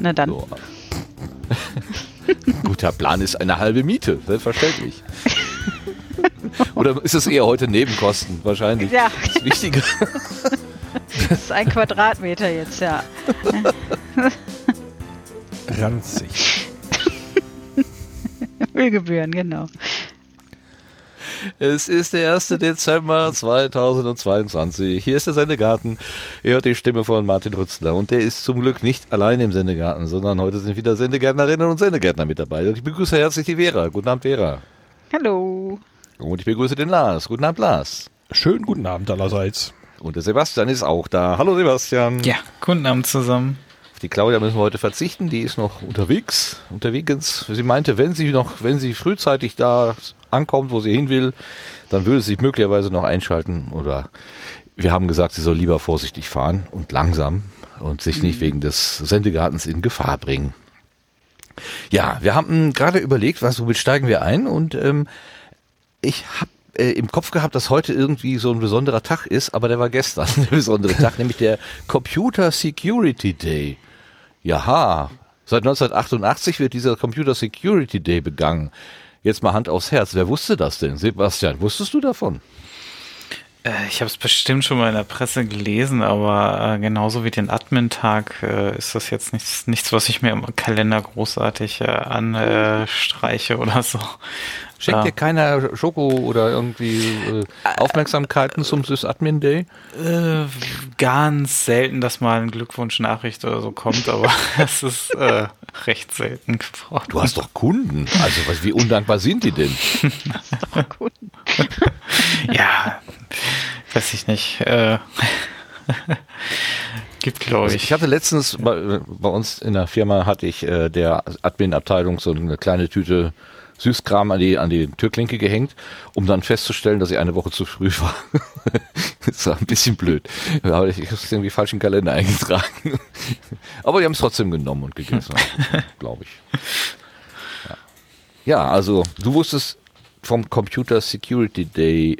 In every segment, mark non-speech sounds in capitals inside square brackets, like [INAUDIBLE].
Na dann. So. [LAUGHS] Guter Plan ist eine halbe Miete, selbstverständlich. [LAUGHS] Oder ist es eher heute Nebenkosten? Wahrscheinlich. Ja. Das Wichtige. [LAUGHS] Das ist ein Quadratmeter jetzt, ja. Ranzig. Ölgebühren, genau. Es ist der 1. Dezember 2022. Hier ist der Sendegarten. Ihr hört die Stimme von Martin Rützler. Und der ist zum Glück nicht allein im Sendegarten, sondern heute sind wieder Sendegärtnerinnen und Sendegärtner mit dabei. Und ich begrüße herzlich die Vera. Guten Abend, Vera. Hallo. Und ich begrüße den Lars. Guten Abend, Lars. Schönen guten Abend allerseits. Und der Sebastian ist auch da. Hallo, Sebastian. Ja, guten Abend zusammen. Auf die Claudia müssen wir heute verzichten. Die ist noch unterwegs. Unterwegs. Sie meinte, wenn sie noch, wenn sie frühzeitig da ankommt, wo sie hin will, dann würde sie sich möglicherweise noch einschalten. Oder wir haben gesagt, sie soll lieber vorsichtig fahren und langsam und sich nicht wegen des Sendegartens in Gefahr bringen. Ja, wir haben gerade überlegt, was womit steigen wir ein und ähm, ich habe äh, im Kopf gehabt, dass heute irgendwie so ein besonderer Tag ist, aber der war gestern [LAUGHS] der besondere Tag, [LAUGHS] nämlich der Computer Security Day. Jaha, seit 1988 wird dieser Computer Security Day begangen. Jetzt mal Hand aufs Herz. Wer wusste das denn? Sebastian, wusstest du davon? Äh, ich habe es bestimmt schon mal in der Presse gelesen, aber äh, genauso wie den Admin-Tag äh, ist das jetzt nichts, nichts, was ich mir im Kalender großartig äh, anstreiche oder so. Schenkt Ja. dir keiner Schoko oder irgendwie äh, Aufmerksamkeiten zum Sys-Admin Day? Äh, ganz selten, dass mal eine Glückwunsch-Nachricht oder so kommt, aber [LAUGHS] es ist äh, recht selten geworden. Du hast doch Kunden. Also was, wie undankbar sind die denn? [LAUGHS] Ja, weiß ich nicht. Äh, [LAUGHS] gibt, glaube Also ich. ich hatte letztens bei, bei uns in der Firma hatte ich äh, der Admin-Abteilung so eine kleine Tüte Süßkram an die, an die Türklinke gehängt, um dann festzustellen, dass ich eine Woche zu früh war. [LAUGHS] das war ein bisschen blöd. Aber ich habe es irgendwie falsch im Kalender eingetragen. Aber die haben es trotzdem genommen und gegessen, [LAUGHS] glaube ich. Ja. ja, also du wusstest vom Computer Security Day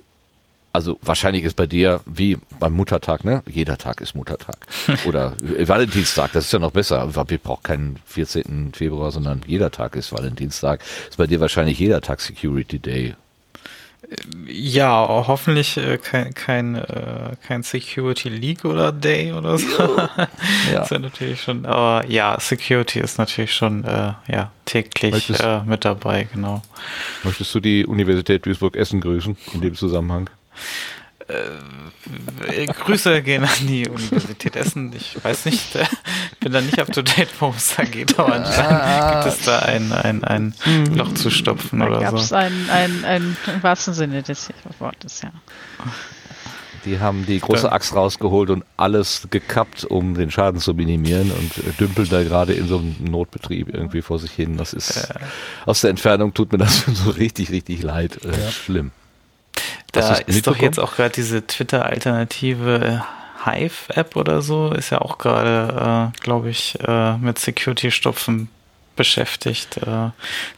also wahrscheinlich ist bei dir wie beim Muttertag, ne? Jeder Tag ist Muttertag. [LAUGHS] Oder äh, Valentinstag, das ist ja noch besser. Wir brauchen keinen 14. Februar, sondern jeder Tag ist Valentinstag. Ist bei dir wahrscheinlich jeder Tag Security Day. Ja, hoffentlich äh, kein, kein, äh, kein Security League oder Day oder so. [LAUGHS] Ja. Das wäre natürlich schon, aber ja, Security ist natürlich schon äh, ja, täglich Möchtest- äh, mit dabei, genau. Möchtest du die Universität Duisburg-Essen grüßen in dem Zusammenhang? Äh, Grüße gehen an die Universität Essen. Ich weiß nicht, [LAUGHS] äh, bin da nicht up to date, worum es da geht, aber anscheinend gibt es da ein, ein, ein Loch zu stopfen Da oder gab so. es ein, ein, ein, im wahrsten Sinne des Wortes, ja. Die haben die große Axt rausgeholt und alles gekappt, um den Schaden zu minimieren und äh, dümpeln da gerade in so einem Notbetrieb irgendwie vor sich hin. Das ist aus der Entfernung tut mir das [LAUGHS] so richtig, richtig leid. Äh, Schlimm. Da Hast du's ist doch jetzt auch gerade diese Twitter-Alternative äh, Hive-App oder so, ist ja auch gerade, äh, glaube ich, äh, mit Security-Stopfen beschäftigt. Äh,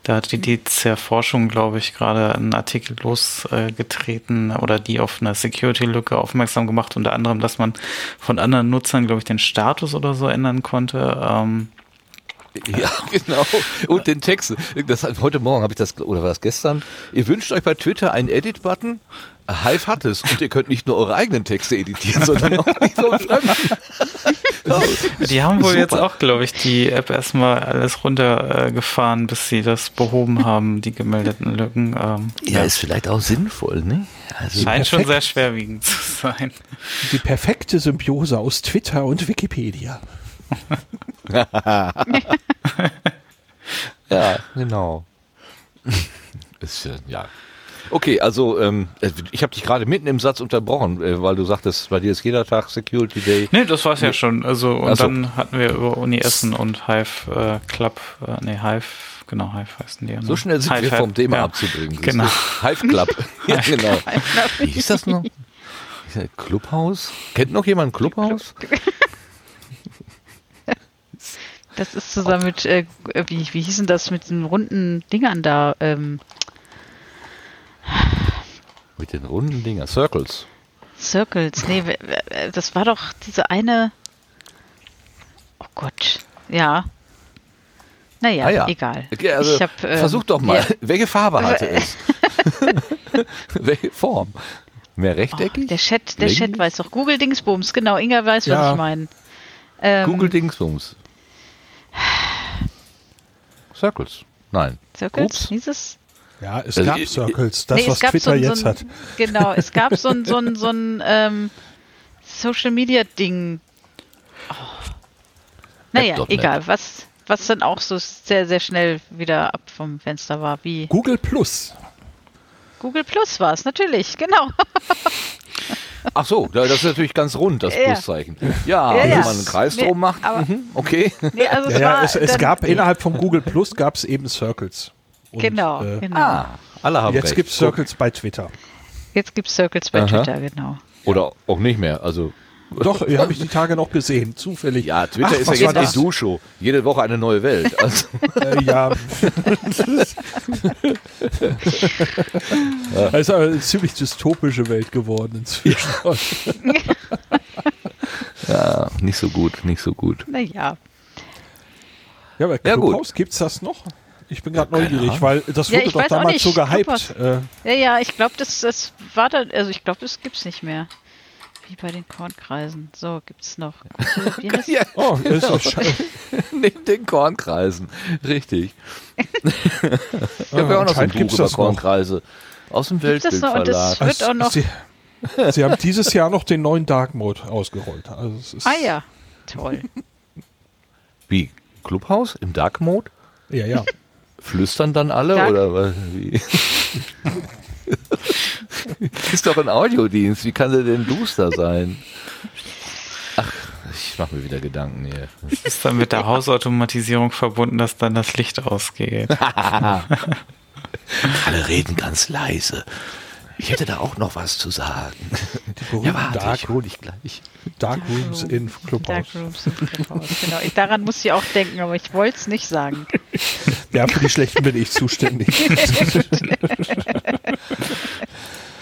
da hat die DZ Forschung, glaube ich, gerade einen Artikel losgetreten oder die auf eine Security-Lücke aufmerksam gemacht, unter anderem, dass man von anderen Nutzern, glaube ich, den Status oder so ändern konnte. [LAUGHS] Ja, genau. Und den Text. Das, heute Morgen habe ich das, oder war das gestern? Ihr wünscht euch bei Twitter einen Edit-Button? Hive hat es. Und ihr könnt nicht nur eure eigenen Texte editieren, sondern auch die vom Fremden. Die haben wohl Super. jetzt auch, glaube ich, die App erstmal alles runtergefahren, bis sie das behoben haben, die gemeldeten Lücken. Ähm, Ja, ist vielleicht auch sinnvoll, ne? Also, scheint schon sehr schwerwiegend zu sein. Die perfekte Symbiose aus Twitter und Wikipedia. [LAUGHS] ja, genau. ist, äh, ja. Okay, also ähm, ich habe dich gerade mitten im Satz unterbrochen, äh, weil du sagtest, bei dir ist jeder Tag Security Day. Nee, das war's ja schon. Also, und so. dann hatten wir über Uni Essen und Hive äh, Club, äh, nee, Hive, genau, Hive heißen die. ja, ne? So schnell sind Hive, wir vom Thema ja. abzubringen. Genau. Hive Club. [LAUGHS] ja, genau. Wie hieß das noch? Clubhaus? Kennt noch jemand ein Clubhaus? Das ist zusammen mit, äh, wie, wie hießen das mit den runden Dingern da? Ähm, Mit den runden Dinger. Circles. Circles. Nee, das war doch diese eine. Oh Gott. Ja, Naja, Ah ja. egal. Okay, also ich hab, ähm, versuch doch mal. ja. Welche Farbe hatte [LAUGHS] es? [LAUGHS] Welche Form? Mehr Oh, rechteckig? der Chat, der? Chat weiß doch. Google Dingsbums, genau. Inga weiß, was Ja. ich meine. Ähm, Google Dingsbums. Circles. Nein. Circles, Ups. hieß es? Ja, es Also, gab Circles, das, Nee, was Twitter so ein- jetzt so ein, hat. Genau, es gab so ein, so ein, so ein [LAUGHS] ähm, Social Media Ding. Oh. Naja, egal, was, was dann auch so sehr, sehr schnell wieder ab vom Fenster war, wie Google Plus. Google Plus war es, natürlich, genau. [LAUGHS] Ach so, da- das ist natürlich ganz rund, das Ja. Pluszeichen. Ja, Ja, wenn ja. man einen Kreis Nee, drum macht, aber- mhm, okay. Nee, also Ja, es ja, es, es gab innerhalb von Google Plus gab es eben Circles. Und, Genau, äh, genau. Ah, alle haben Jetzt gibt es Circles bei Twitter. Jetzt gibt es Circles bei Aha. Twitter, genau. Oder auch nicht mehr. Also, Doch, ja, habe ich die Tage noch gesehen, zufällig. ja, Twitter Ach, ist ja jetzt das? die Du-Show. Jede Woche eine neue Welt. [LAUGHS] Also, Äh, ja. Es ist aber eine ziemlich dystopische Welt geworden inzwischen. [LAUGHS] ja, nicht so gut, nicht so gut. Naja, Ja, aber Ja, gut. Clubhouse, gibt's das noch? Ich bin gerade neugierig, weil das Ja, wurde ich doch damals so gehypt. Clubhouse. Äh, ja, ja, ich glaube, das, das war dann, also ich glaube, das gibt's nicht mehr. Wie bei den Kornkreisen. So, gibt's noch. Wie [LAUGHS] heißt Ja, oh, ist das [LAUGHS] sche- neben den Kornkreisen. Richtig. ich [LAUGHS] habe ja auch noch so ein Buch über das noch. Kornkreise. Aus dem noch? Weltbildverlag. wird auch noch. Sie, Sie haben dieses Jahr noch den neuen Dark Mode ausgerollt. Also es ist, Ah ja, toll. Wie? Clubhaus im Dark Mode? Ja, ja. Flüstern dann alle Dark- oder was? wie? [LAUGHS] ist doch ein Audiodienst. Wie kann der denn duster sein? Ach, ich mache mir wieder Gedanken hier. Ist dann mit der Hausautomatisierung verbunden, dass dann das Licht ausgeht. [LAUGHS] Alle reden ganz leise. Ich hätte da auch noch was zu sagen. Die berühmten warte, Dark, ich hol dich gleich. Dark Rooms in Clubhouse. Darkrooms im Clubhouse. Genau. Ich, daran musste ich auch denken, aber ich wollte es nicht sagen. [LAUGHS] Ja, für die schlechten bin ich zuständig. [LAUGHS]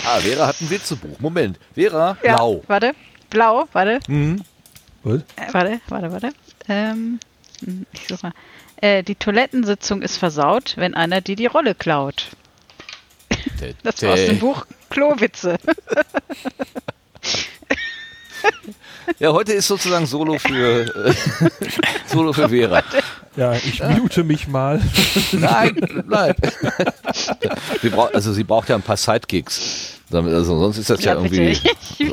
Ah, Vera hat ein Witzebuch. Moment. Vera, Ja, blau. Warte. Blau, warte. Mhm. Was? Äh, warte, warte, warte. Ähm, hm, ich such mal. Äh, die Toilettensitzung ist versaut, wenn einer dir die Rolle klaut. Das war aus dem Buch Klowitze. [LAUGHS] Ja, heute ist sozusagen Solo für äh, [LAUGHS] Solo für Vera. Ja, ich mute mich mal. Nein, bleib. sie braucht, also sie braucht ja ein paar Sidekicks. Also sonst ist das ja, Ja, irgendwie.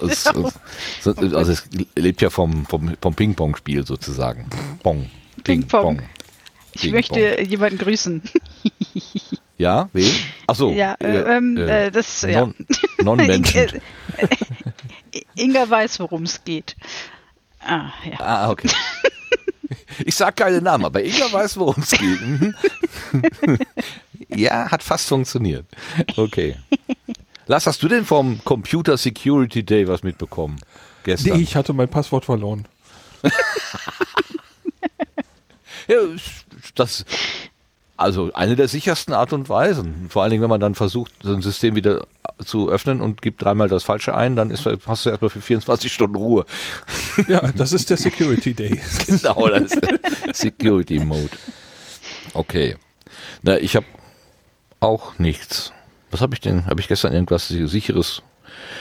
es- [LAUGHS] es- also es lebt ja vom, vom, vom Ping-Pong-Spiel sozusagen. Pong. Ping-Pong. Ich Ping-Pong. möchte jemanden grüßen. Ja, wen? Achso. ja, äh, ähm, äh, das, ja. Non- Non-Menschen. [LAUGHS] Inga weiß, worum es geht. Ah, ja. ah, okay. [LAUGHS] Ich sag keine Namen, aber Inga weiß, worum es geht. Mhm. ja, hat fast funktioniert. Okay. Lass, hast du denn vom Computer Security Day was mitbekommen? Gestern? Nee, ich hatte mein Passwort verloren. [LAUGHS] Ja, das, also eine der sichersten Art und Weisen. Vor allen Dingen, wenn man dann versucht, so ein System wieder zu öffnen und gibt dreimal das Falsche ein, dann ist, hast du erstmal für 24 Stunden Ruhe. Ja, das ist der Security Day. [LAUGHS] genau, das ist der Security Mode. Okay. Na, ich habe auch nichts. Was habe ich denn? Habe ich gestern irgendwas sicheres?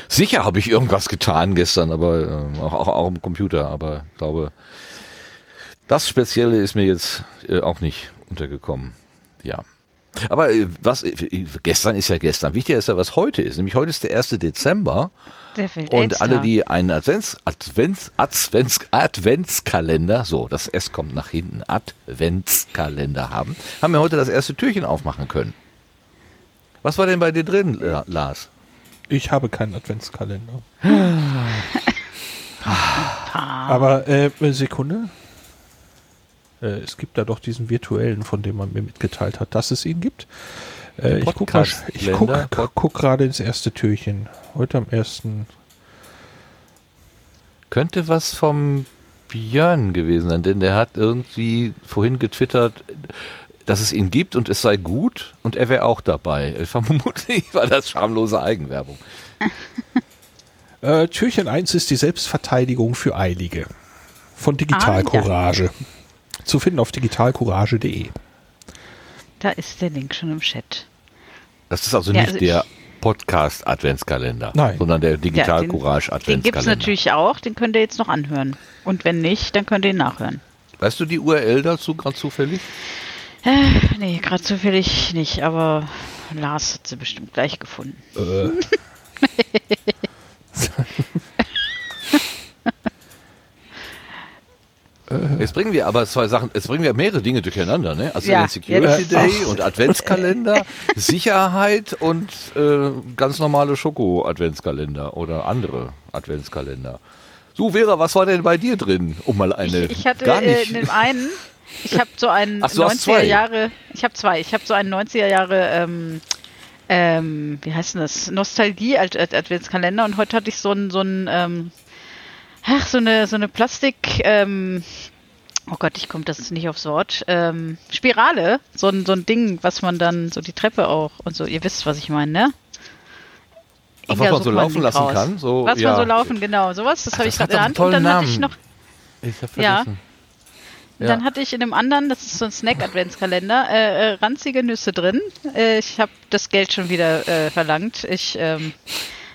Sicher habe ich irgendwas getan gestern, aber ähm, auch, auch, auch am Computer. Aber ich glaube, das Spezielle ist mir jetzt äh, auch nicht untergekommen. Ja. Aber äh, was äh, gestern ist ja gestern. Wichtiger ist ja, was heute ist. Nämlich heute ist der 1. Dezember. Der Und alle, die einen Advents, Advents, Advents, Adventskalender, so, das S kommt nach hinten, Adventskalender haben, haben wir heute das erste Türchen aufmachen können. Was war denn bei dir drin, La- Lars? Ich habe keinen Adventskalender. Aber äh, Sekunde. Äh, es gibt da doch diesen virtuellen, von dem man mir mitgeteilt hat, dass es ihn gibt. Äh, ich gucke guck, guck, gerade ins erste Türchen. Heute am ersten. Könnte was vom Björn gewesen sein, denn der hat irgendwie vorhin getwittert, dass es ihn gibt und es sei gut und er wäre auch dabei. [LAUGHS] Vermutlich war das schamlose Eigenwerbung. [LAUGHS] Äh, Türchen 1 ist die Selbstverteidigung für Eilige. Von Digital Ah, ja. Courage. Zu finden auf digitalcourage.de. Da ist der Link schon im Chat. Das ist also ja, nicht also der Podcast Adventskalender, Nein. sondern der Digital ja, Courage Adventskalender. Den gibt es natürlich auch, den könnt ihr jetzt noch anhören. Und wenn nicht, dann könnt ihr ihn nachhören. Weißt du die URL dazu gerade zufällig? Äh, nee, gerade zufällig nicht, aber Lars hat sie bestimmt gleich gefunden. Äh. [LAUGHS] [LAUGHS] [LAUGHS] Jetzt bringen wir aber zwei Sachen, jetzt bringen wir mehrere Dinge durcheinander, ne? Also ja, Security Day Ach. und Adventskalender, [LAUGHS] Sicherheit und äh, ganz normale Schoko-Adventskalender oder andere Adventskalender. So, Vera, was war denn bei dir drin? Um mal eine. Ich, ich hatte gar nicht. in dem einen, ich habe so einen Ach, 90er Jahre, ich habe zwei, ich habe so einen 90er Jahre, ähm, ähm, wie heißt denn das? Nostalgie-Adventskalender und heute hatte ich so einen, so einen, ähm, ach, so eine, so eine Plastik, ähm, oh Gott, ich komme das nicht aufs Wort, ähm, Spirale, so ein, so ein Ding, was man dann, so die Treppe auch und so, ihr wisst, was ich meine, ne? Ach, was man so laufen lassen raus. kann? So, was ja. man so laufen, genau, sowas, das habe ich gerade genannt. Und dann Namen. hatte ich noch, ich habe vergessen. Ja. Dann hatte ich in dem anderen, das ist so ein Snack-Adventskalender, äh, äh, ranzige Nüsse drin. Äh, ich habe das Geld schon wieder äh, verlangt. Ich, ähm,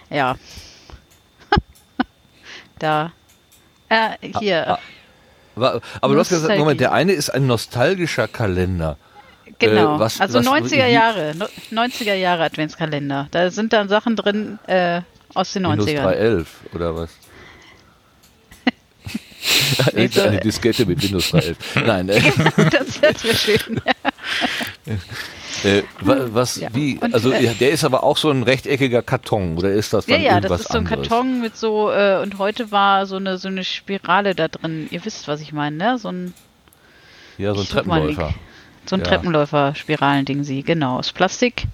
ja. Da. Äh, hier. Ah, ah. Aber du hast gesagt, Moment, der eine ist ein nostalgischer Kalender. Genau, äh, was, also was, 90er Jahre, 90er Jahre Adventskalender. Da sind dann Sachen drin äh, aus den Windows 90ern. 311 oder was? [LAUGHS] eine, so, eine Diskette mit Windows 3.11. Nein. Äh. [LAUGHS] das wäre schön. [LAUGHS] Äh, was, ja. wie, also äh, der ist aber auch so ein rechteckiger Karton oder ist das dann Ja, ja, das ist so ein anderes? Karton mit so, äh, und heute war so eine, so eine Spirale da drin. Ihr wisst, was ich meine, ne? So ein, ja, so ein Treppenläufer. So ein ja. Treppenläufer-Spiralending, sie, genau, aus Plastik.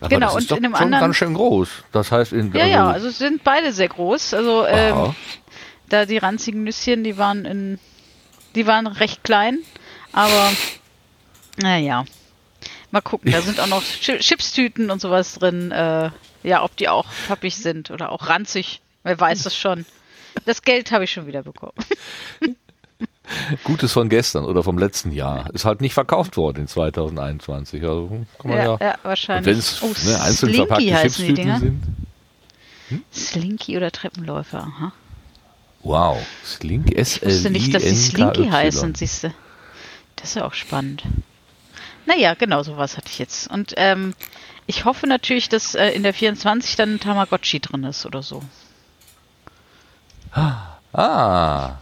Aber genau, und in dem anderen. ganz schön groß. Das heißt, in, ja, also ja, also sind beide sehr groß. Also, ähm, da die ranzigen Nüsschen, die waren in, die waren recht klein, aber naja. Mal gucken, da [LAUGHS] sind auch noch Chipstüten und sowas drin. Äh, ja, ob die auch pappig sind oder auch ranzig. Wer weiß das schon. Das Geld habe ich schon wieder bekommen. [LAUGHS] Gutes von gestern oder vom letzten Jahr. Ist halt nicht verkauft worden in 2021. Also kann man ja, ja, ja wahrscheinlich. Wenn es oh, ne, einzeln verpackte Chipstüten sind. Hm? Slinky oder Treppenläufer, aha. Wow, Slinky s Ich wusste nicht, dass die Slinky heißen, siehst du. Das ist ja auch spannend. Naja, genau sowas hatte ich jetzt. Und ähm, ich hoffe natürlich, dass äh, in der 24 dann ein Tamagotchi drin ist oder so. Ah.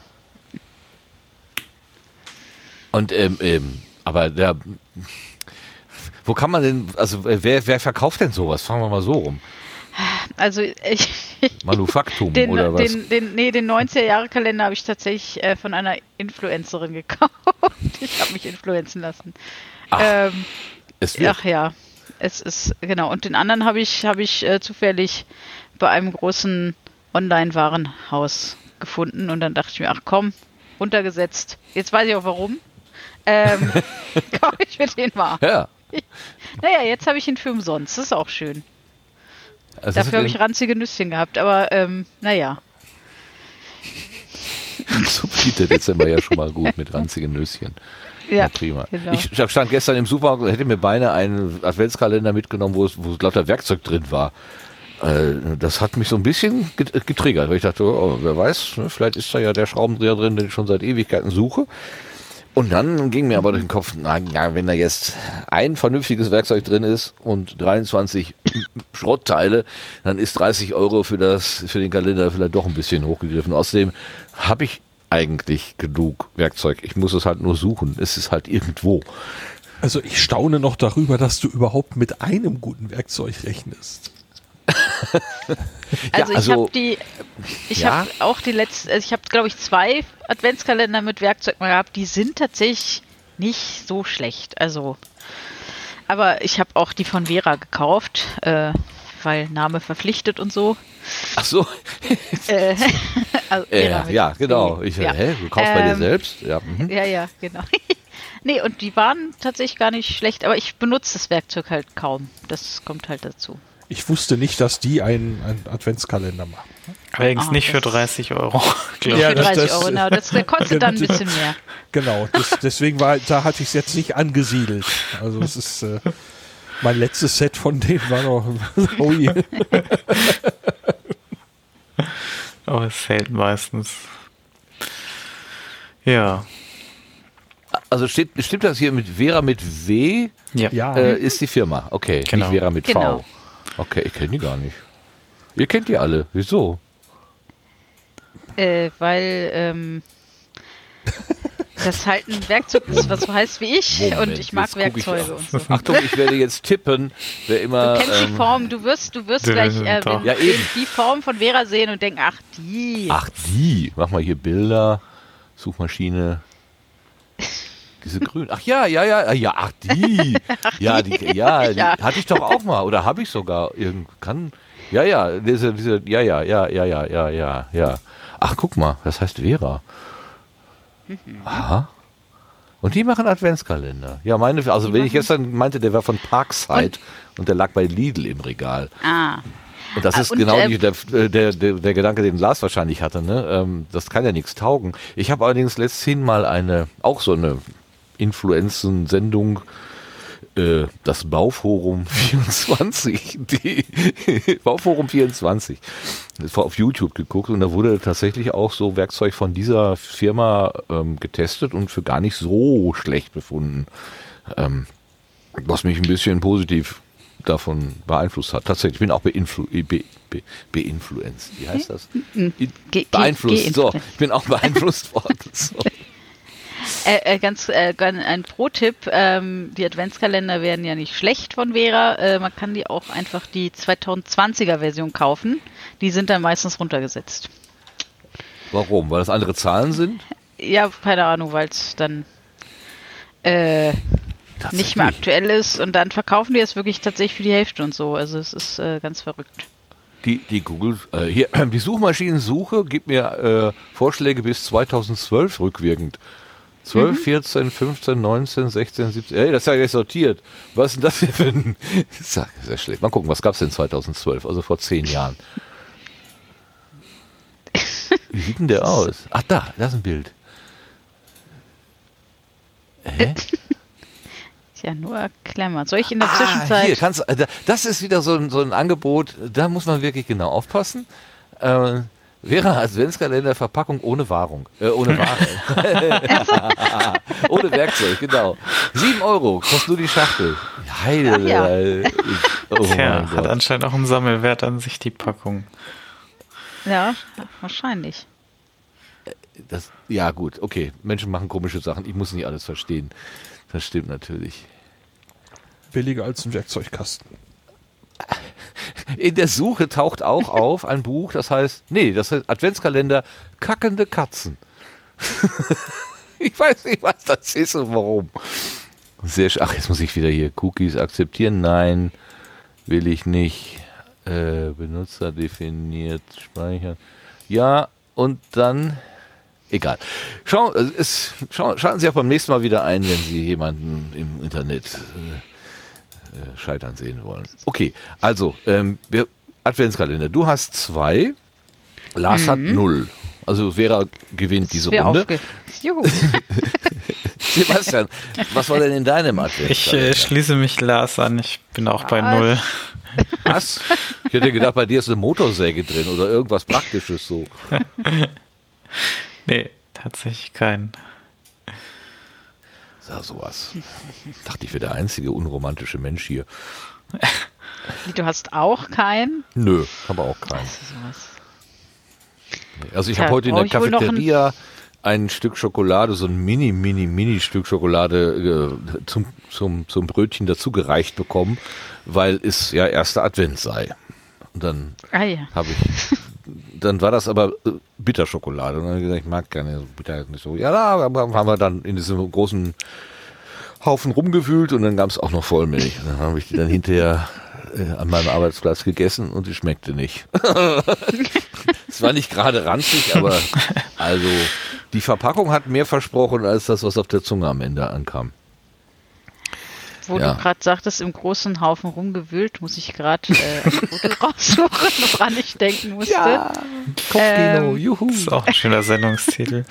Und ähm, ähm, aber der, wo kann man denn, also wer, wer verkauft denn sowas? Fangen wir mal so rum. Also ich, [LAUGHS] Manufaktum den, oder was? Den, den, nee, den 90er-Jahre-Kalender habe ich tatsächlich äh, von einer Influencerin gekauft. [LAUGHS] ich habe mich influenzen lassen. Ach, ähm, es wird. ach ja, es ist, genau. Und den anderen habe ich, hab ich äh, zufällig bei einem großen Online-Warenhaus gefunden und dann dachte ich mir, ach komm, runtergesetzt. Jetzt weiß ich auch warum. Ähm, [LAUGHS] kaufe ich mir den mal. Ja. [LAUGHS] naja, jetzt habe ich ihn für umsonst. Das ist auch schön. Also Dafür habe ich ranzige Nüsschen gehabt, aber ähm, naja. [LAUGHS] so beginnt der Dezember ja schon mal gut mit ranzigen Nüsschen. Ja, prima. Genau. Ich stand gestern im Supermarkt, hätte mir beinahe einen Adventskalender mitgenommen, wo es, wo lauter Werkzeug drin war. Äh, das hat mich so ein bisschen getriggert, weil ich dachte, oh, wer weiß, ne, vielleicht ist da ja der Schraubendreher drin, den ich schon seit Ewigkeiten suche. Und dann ging mir aber durch den Kopf, na ja, wenn da jetzt ein vernünftiges Werkzeug drin ist und 23 [CLEARS THROAT] Schrottteile, dann ist 30 Euro für das, für den Kalender vielleicht doch ein bisschen hochgegriffen. Außerdem habe ich eigentlich genug Werkzeug. Ich muss es halt nur suchen. Es ist halt irgendwo. Also ich staune noch darüber, dass du überhaupt mit einem guten Werkzeug rechnest. [LAUGHS] also, ja, also, ich habe die, ich ja? habe auch die letzten, also ich habe glaube ich zwei Adventskalender mit Werkzeug mal gehabt, die sind tatsächlich nicht so schlecht. Also, aber ich habe auch die von Vera gekauft, äh, weil Name verpflichtet und so. Ach so. [LAUGHS] äh, [LAUGHS] also äh, ja, genau. Ich, ja. Hä, du kaufst ähm, bei dir ähm, selbst? Ja, mhm. ja, ja, genau. [LAUGHS] nee, und die waren tatsächlich gar nicht schlecht, aber ich benutze das Werkzeug halt kaum. Das kommt halt dazu. Ich wusste nicht, dass die einen, einen Adventskalender machen. Allerdings ah, nicht für 30 Euro. Nicht ja, für 30 das, Euro, genau. Das, der kostet dann ein bisschen mehr. Genau, das, deswegen war, da hatte ich es jetzt nicht angesiedelt. Also es ist äh, mein letztes Set von denen war noch. oh je. Aber es fällt meistens. Ja. Also steht, stimmt das hier mit Vera mit W? Ja. Äh, ist die Firma. Okay, genau. nicht Vera mit genau. V. Okay, ich kenne die gar nicht. Ihr kennt die alle. Wieso? Äh, weil ähm, [LAUGHS] das halt ein Werkzeug ist, was so heißt wie ich Moment, und ich mag Werkzeuge ich, und so. Achtung, ich werde jetzt tippen, wer immer. Du kennst ähm, die Form, du wirst, du wirst gleich äh, ja, die Form von Vera sehen und denken, ach die. Ach die. Mach mal hier Bilder, Suchmaschine. Diese [LAUGHS] grün. Ach ja, ja, ja, ja, ach die. Ach, ja, die, ja, [LAUGHS] die ja. hatte ich doch auch mal oder habe ich sogar irgend kann ja, ja, diese diese ja, ja, ja, ja, ja, ja, ja, ja. Ach, guck mal, das heißt Vera. Aha. Und die machen Adventskalender. Ja, meine, also wenn ich gestern meinte, der war von Parkside und, und der lag bei Lidl im Regal. Ah. Und das ist und, genau äh, der, der, der, der, Gedanke, den Lars wahrscheinlich hatte. Ne? Ähm, das kann ja nichts taugen. Ich habe allerdings letzthin mal eine, auch so eine Influenzen-Sendung äh, das Bauforum [LAUGHS] 24, die [LAUGHS] Bauforum 24, das war auf YouTube geguckt und da wurde tatsächlich auch so Werkzeug von dieser Firma ähm, getestet und für gar nicht so schlecht befunden. Ähm, was mich ein bisschen positiv davon beeinflusst hat. Tatsächlich, ich bin auch beinflu be be beinfluenzt. Wie heißt das? Ge beeinflusst. So, ich bin auch beeinflusst worden. So. [LAUGHS] Äh, äh, ganz äh, ein Pro-Tipp, ähm, die Adventskalender werden ja nicht schlecht von Vera. Äh, man kann die auch einfach die 2020er Version kaufen. Die sind dann meistens runtergesetzt. Warum? Weil das andere Zahlen sind? Ja, keine Ahnung, weil es dann äh, nicht mehr aktuell ist und dann verkaufen die es wirklich tatsächlich für die Hälfte und so. Also es ist äh, ganz verrückt. Die, die Google, äh, hier, [CLEARS THROAT] die Suchmaschinensuche gibt mir äh, Vorschläge bis 2012 rückwirkend. 12, mhm. 14, 15, 19, 16, 17. Ey, das ist ja gleich sortiert. Was ist denn das hier für ein. [LAUGHS] Sehr schlecht. Mal gucken, was gab es denn 2012? Also vor zehn Jahren. Wie sieht denn der aus? Ach, da, da ist ein Bild. Hä? [LAUGHS] ja nur Klemmer. Soll ich in der ah, Zwischenzeit. Hier, kannst, das ist wieder so ein, so ein Angebot, da muss man wirklich genau aufpassen. Äh, Wäre Adventskalender-Verpackung ohne Wahrung. Äh, ohne Ware. [LAUGHS] ohne Werkzeug, genau. Sieben Euro kostet nur die Schachtel. Heide. Ja. Oh Tja, hat anscheinend auch einen Sammelwert an sich, die Packung. Ja, wahrscheinlich. Das, ja, gut, okay. Menschen machen komische Sachen. Ich muss nicht alles verstehen. Das stimmt natürlich. Billiger als ein Werkzeugkasten. In der Suche taucht auch [LAUGHS] auf ein Buch, das heißt, nee, das heißt Adventskalender Kackende Katzen. [LAUGHS] ich weiß nicht, was das ist und warum. Sehr Ach, jetzt muss ich wieder hier Cookies akzeptieren. Nein, will ich nicht. Äh, Benutzer definiert, speichern. Ja, und dann. Egal. Schau, es, schau, schalten Sie auch beim nächsten Mal wieder ein, wenn Sie jemanden im Internet äh, äh, scheitern sehen wollen. Okay, also ähm, wir, Adventskalender. Du hast zwei, Lars mhm. hat null. Also Vera gewinnt diese Runde. [LAUGHS] Sebastian, was war denn in deinem Adventskalender? Ich äh, schließe mich Lars an, ich bin auch bei ah. null. [LAUGHS] Was? Ich hätte gedacht, bei dir ist eine Motorsäge drin oder irgendwas Praktisches so. [LAUGHS] nee, tatsächlich kein. Sag sowas. Dachte ich, wäre der einzige unromantische Mensch hier. [LAUGHS] Du hast auch keinen? Nö, habe auch keinen. Also ich habe heute in der Cafeteria ein, ein, Stück Schokolade, so ein mini, mini, mini Stück Schokolade äh, zum, zum, zum Brötchen dazu gereicht bekommen, weil es ja erster Advent sei. Und dann ah, ja. habe ich dann war das aber äh, Bitterschokolade. Und dann habe ich gesagt, ich mag keine Bitter nicht so. Ja, da haben wir dann in diesem großen Haufen rumgewühlt und dann gab es auch noch Vollmilch. Und dann habe ich die dann hinterher äh, an meinem Arbeitsplatz gegessen und die schmeckte nicht. [LAUGHS] Es war nicht gerade ranzig, aber [LAUGHS] also die Verpackung hat mehr versprochen als das, was auf der Zunge am Ende ankam. Wo ja. du gerade sagtest, im großen Haufen rumgewühlt, muss ich gerade äh, ein Foto [LAUGHS] raussuchen, woran ich denken musste. Ja, Kopfkino, ähm, juhu. Das ist auch ein schöner Sendungstitel.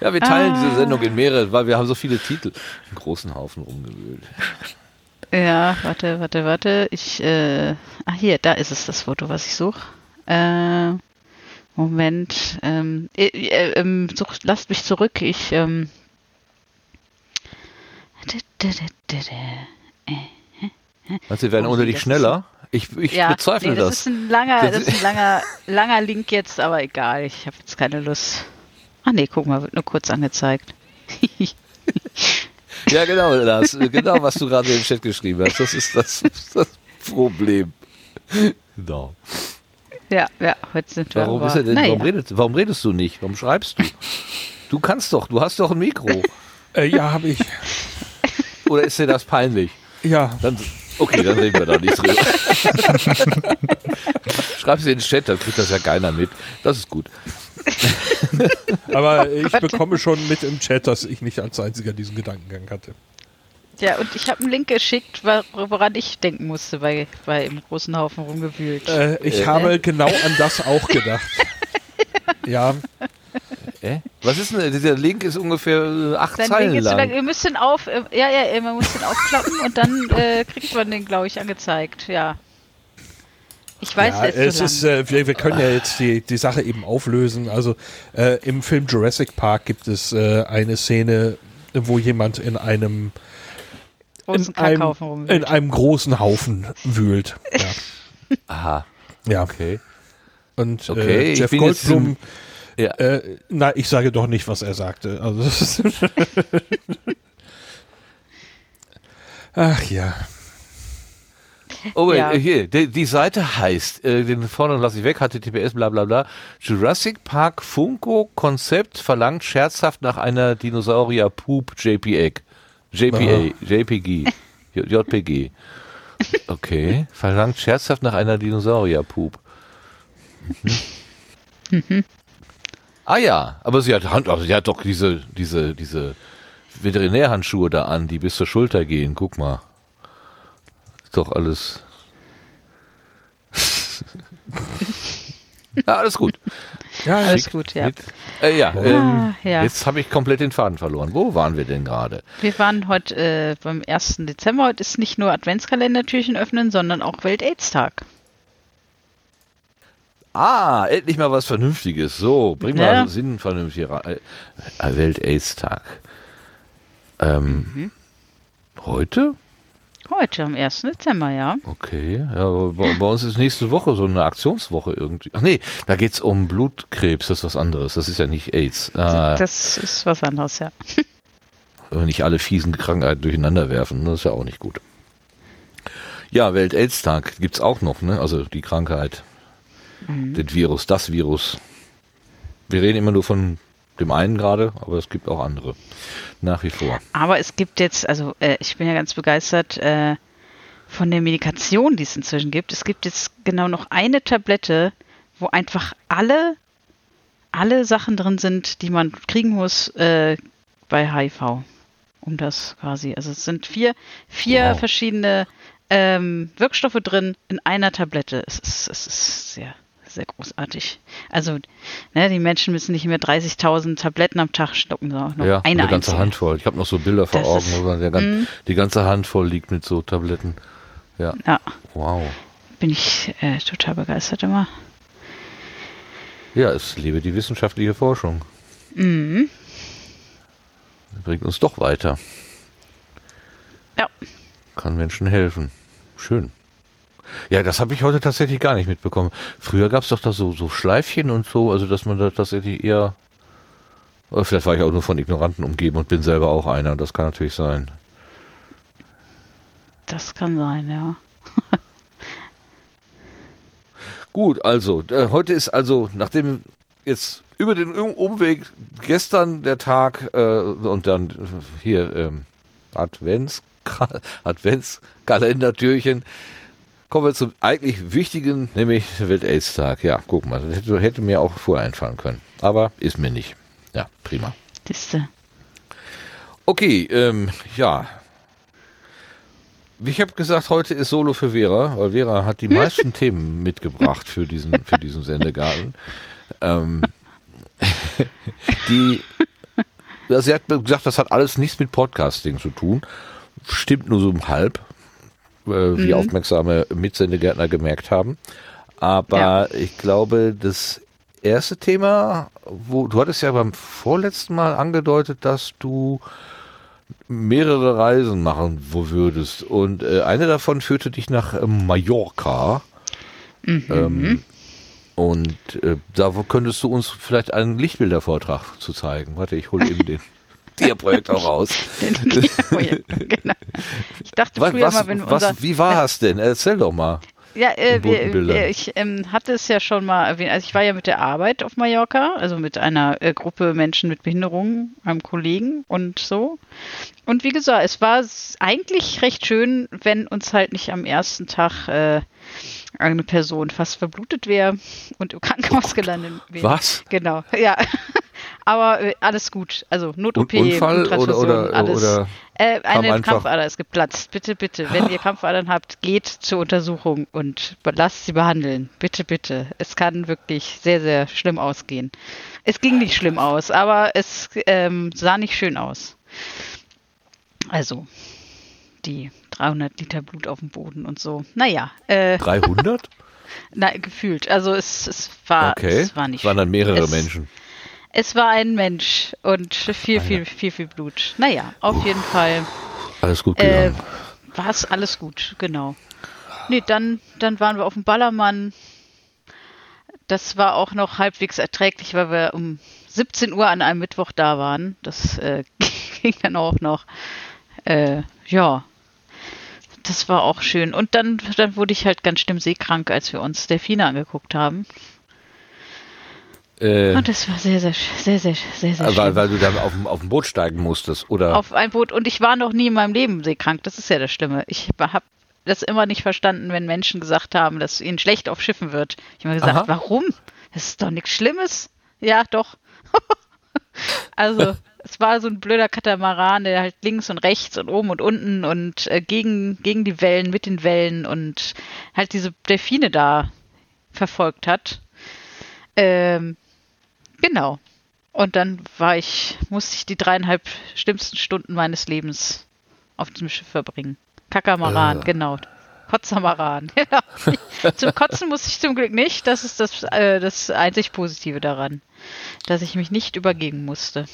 ja, wir teilen ah. diese Sendung in mehrere, weil wir haben so viele Titel. Im großen Haufen rumgewühlt. Ja, warte, warte, warte. Ich, äh, ah hier, da ist es, das Foto, was ich suche. Äh, Moment. Ähm, äh, äh, ähm, such, lasst mich zurück. Ich, ähm, Meinst du, wir werden ohne dich schneller? Ich, ich ja, bezweifle nee, das. Das ist ein langer, das ist ein [LAUGHS] langer, langer Link jetzt, aber egal. Ich habe jetzt keine Lust. Ach nee, guck mal, wird nur kurz angezeigt. [LAUGHS] ja, genau, das, genau, was du gerade im Chat geschrieben hast. Das ist das, [LAUGHS] das Problem. Genau. Ja, ja, heute sind wir. Warum, denn, naja. warum, redest, warum redest du nicht? Warum schreibst du? Du kannst doch, du hast doch ein Mikro. Äh, ja, habe ich. Oder ist dir das peinlich? Ja. Dann, okay, dann reden wir da nicht drüber. Schreib es in den Chat, dann kriegt das ja keiner mit. Das ist gut. Aber ich bekomme schon mit im Chat, dass ich nicht als einziger diesen Gedankengang hatte. Ja, und ich habe einen Link geschickt, woran ich denken musste bei, bei im großen Haufen rumgewühlt. Äh, ich äh, habe genau an das auch gedacht. [LAUGHS] ja. Äh? Was ist denn, dieser Link ist ungefähr äh, acht Sein Zeilen Link lang. lang. Ihr müsst den auf, äh, ja, ja, man muss den aufklappen und dann [LAUGHS] äh, kriegt man den, glaube ich, angezeigt, ja. Ich weiß ja, es so ist, äh, wir, wir, können ja jetzt die, die Sache eben auflösen. Also äh, im Film Jurassic Park gibt es äh, eine Szene, wo jemand in einem in einem, in einem, großen Haufen wühlt. Ja. [LAUGHS] Aha. Ja. Okay. Und okay, Jeff Goldblum ja. Äh, na, ich sage doch nicht, was er sagte. Also, [LAUGHS] Ach ja. Oh, ja. hier, die, die, Seite heißt, äh, den vorne lasse ich weg, HTTPS, bla bla bla. Jurassic Park Funko Konzept verlangt scherzhaft nach einer Dinosaurier Poop JPEG. JPA, JPG, JPG. Okay, verlangt scherzhaft nach einer Dinosaurier Poop. Mhm. Ah ja, aber sie hat Hand, also sie hat doch diese, diese, diese Veterinärhandschuhe da an, die bis zur Schulter gehen. Guck mal. Ist doch alles. [LAUGHS] ja, alles gut. Ja, alles Schick. gut, ja. Mit, äh, ja, ah, ähm, ja, jetzt habe ich komplett den Faden verloren. Wo waren wir denn gerade? Wir waren heute äh, beim 1. Dezember. Heute ist nicht nur Adventskalendertürchen öffnen, sondern auch Welt-Aids-Tag. Ah, endlich mal was Vernünftiges. So, bring mal ja. Sinn vernünftig rein. Äh, Welt-AIDS-Tag. Ähm, mhm. Heute? Heute, am 1. Dezember, ja. Okay, ja, bei, bei, uns ist nächste Woche so eine Aktionswoche irgendwie. Ach nee, da geht es um Blutkrebs, das ist was anderes. Das ist ja nicht AIDS. Ah, das ist was anderes, ja. [LAUGHS] Wenn nicht alle fiesen Krankheiten durcheinander werfen, das ist ja auch nicht gut. Ja, Welt-AIDS-Tag gibt es auch noch, ne? Also die Krankheit mhm. den Virus, das Virus. Wir reden immer nur von dem einen gerade, aber es gibt auch andere. Nach wie vor. Aber es gibt jetzt, also äh, ich bin ja ganz begeistert äh, von der Medikation, die es inzwischen gibt. Es gibt jetzt genau noch eine Tablette, wo einfach alle, alle Sachen drin sind, die man kriegen muss äh, bei HIV. Um das quasi. Also es sind vier, vier wow. verschiedene ähm, Wirkstoffe drin in einer Tablette. Es ist, es ist sehr, sehr großartig. Also, ne, die Menschen müssen nicht mehr 30.000 Tabletten am Tag stocken, sondern noch ja, eine, eine ganze Handvoll. Ich habe noch so Bilder vor das Augen, wo der, mm. die ganze Handvoll liegt mit so Tabletten. Ja. ja. Wow. Bin ich äh, total begeistert immer. Ja, es lebe die wissenschaftliche Forschung. Mhm. Bringt uns doch weiter. Ja. Kann Menschen helfen. Schön. Ja, das habe ich heute tatsächlich gar nicht mitbekommen. Früher gab es doch da so, so Schleifchen und so, also dass man da tatsächlich eher. Oder vielleicht war ich auch nur von Ignoranten umgeben und bin selber auch einer. Das kann natürlich sein. Das kann sein, ja. [LAUGHS] Gut, also, äh, heute ist also, nachdem jetzt über den Umweg gestern der Tag äh, und dann hier ähm, Advents, Adventskalendertürchen Kommen wir zum eigentlich wichtigen, nämlich Welt-Aids-Tag. Ja, guck mal, das hätte, hätte, mir auch vorher einfallen können. Aber ist mir nicht. Ja, prima. Siehste. Okay, ähm, ja. Ich habe gesagt, heute ist Solo für Vera, weil Vera hat die [LAUGHS] meisten Themen mitgebracht für diesen, für diesen Sendegarten. Ähm, [LAUGHS] die, sie hat gesagt, das hat alles nichts mit Podcasting zu tun. Stimmt nur so halb, äh, wie mhm. aufmerksame Mitsendegärtner gemerkt haben. Aber ja. ich glaube, das erste Thema, wo du hattest ja beim vorletzten Mal angedeutet, dass du mehrere Reisen machen würdest. Und äh, eine davon führte dich nach äh, Mallorca. Mhm. Ähm, und äh, da könntest du uns vielleicht einen Lichtbildervortrag zu zeigen. Warte, ich hole eben [LAUGHS] den Tierprojekt auch raus. [LAUGHS] [LAUGHS] genau. Ich dachte was, früher was, mal, wenn was, unser, Wie war es denn? Erzähl doch mal. Ja, äh, wir, ich ähm, hatte es ja schon mal erwähnt. Also ich war ja mit der Arbeit auf Mallorca, also mit einer äh, Gruppe Menschen mit Behinderungen, einem Kollegen und so. Und wie gesagt, es war eigentlich recht schön, wenn uns halt nicht am ersten Tag äh, eine Person fast verblutet wäre und im Krankenhaus gelandet wäre. Was? Genau, ja. [LAUGHS] Aber äh, alles gut. Also Not-OP, Unfall oder, oder, alles. Oder äh, eine Krampfader ist geplatzt. Bitte, bitte. Wenn ihr [GASPS] Krampfadern habt, geht zur Untersuchung und lasst sie behandeln. Bitte, bitte. Es kann wirklich sehr, sehr schlimm ausgehen. Es ging nicht schlimm aus, aber es ähm, sah nicht schön aus. Also, die 300 Liter Blut auf dem Boden und so. Naja. Äh, 300? [LAUGHS] Nein, gefühlt. Also es, es, war, okay. es war nicht. Es waren dann mehrere es, Menschen. Es war ein Mensch und viel, ah, viel, viel, viel Blut. Naja, auf Uff. jeden Fall. Alles gut äh, War es alles gut, genau. Nee, dann, dann waren wir auf dem Ballermann. Das war auch noch halbwegs erträglich, weil wir um 17 Uhr an einem Mittwoch da waren. Das äh, [LAUGHS] ging dann auch noch. Äh, ja, das war auch schön. Und dann, dann wurde ich halt ganz schlimm seekrank, als wir uns Delfine angeguckt haben. Äh, und das war sehr, sehr, sehr, sehr, sehr, sehr weil, weil du dann auf, auf ein Boot steigen musstest, oder? Auf ein Boot. Und ich war noch nie in meinem Leben seekrank. Das ist ja das Schlimme. Ich habe das immer nicht verstanden, wenn Menschen gesagt haben, dass ihnen schlecht auf Schiffen wird. Ich habe mir gesagt, Aha. warum? Das ist doch nichts Schlimmes. Ja, doch. [LAUGHS] also, es war so ein blöder Katamaran, der halt links und rechts und oben und unten und äh, gegen, gegen die Wellen, mit den Wellen und halt diese Delfine da verfolgt hat. Ähm, Genau. Und dann war ich, musste ich die dreieinhalb schlimmsten Stunden meines Lebens auf dem Schiff verbringen. Kakamaran, äh. genau. Kotzamaran, [LAUGHS] genau. zum Kotzen musste ich zum Glück nicht. Das ist das, äh, das einzig Positive daran, dass ich mich nicht übergeben musste.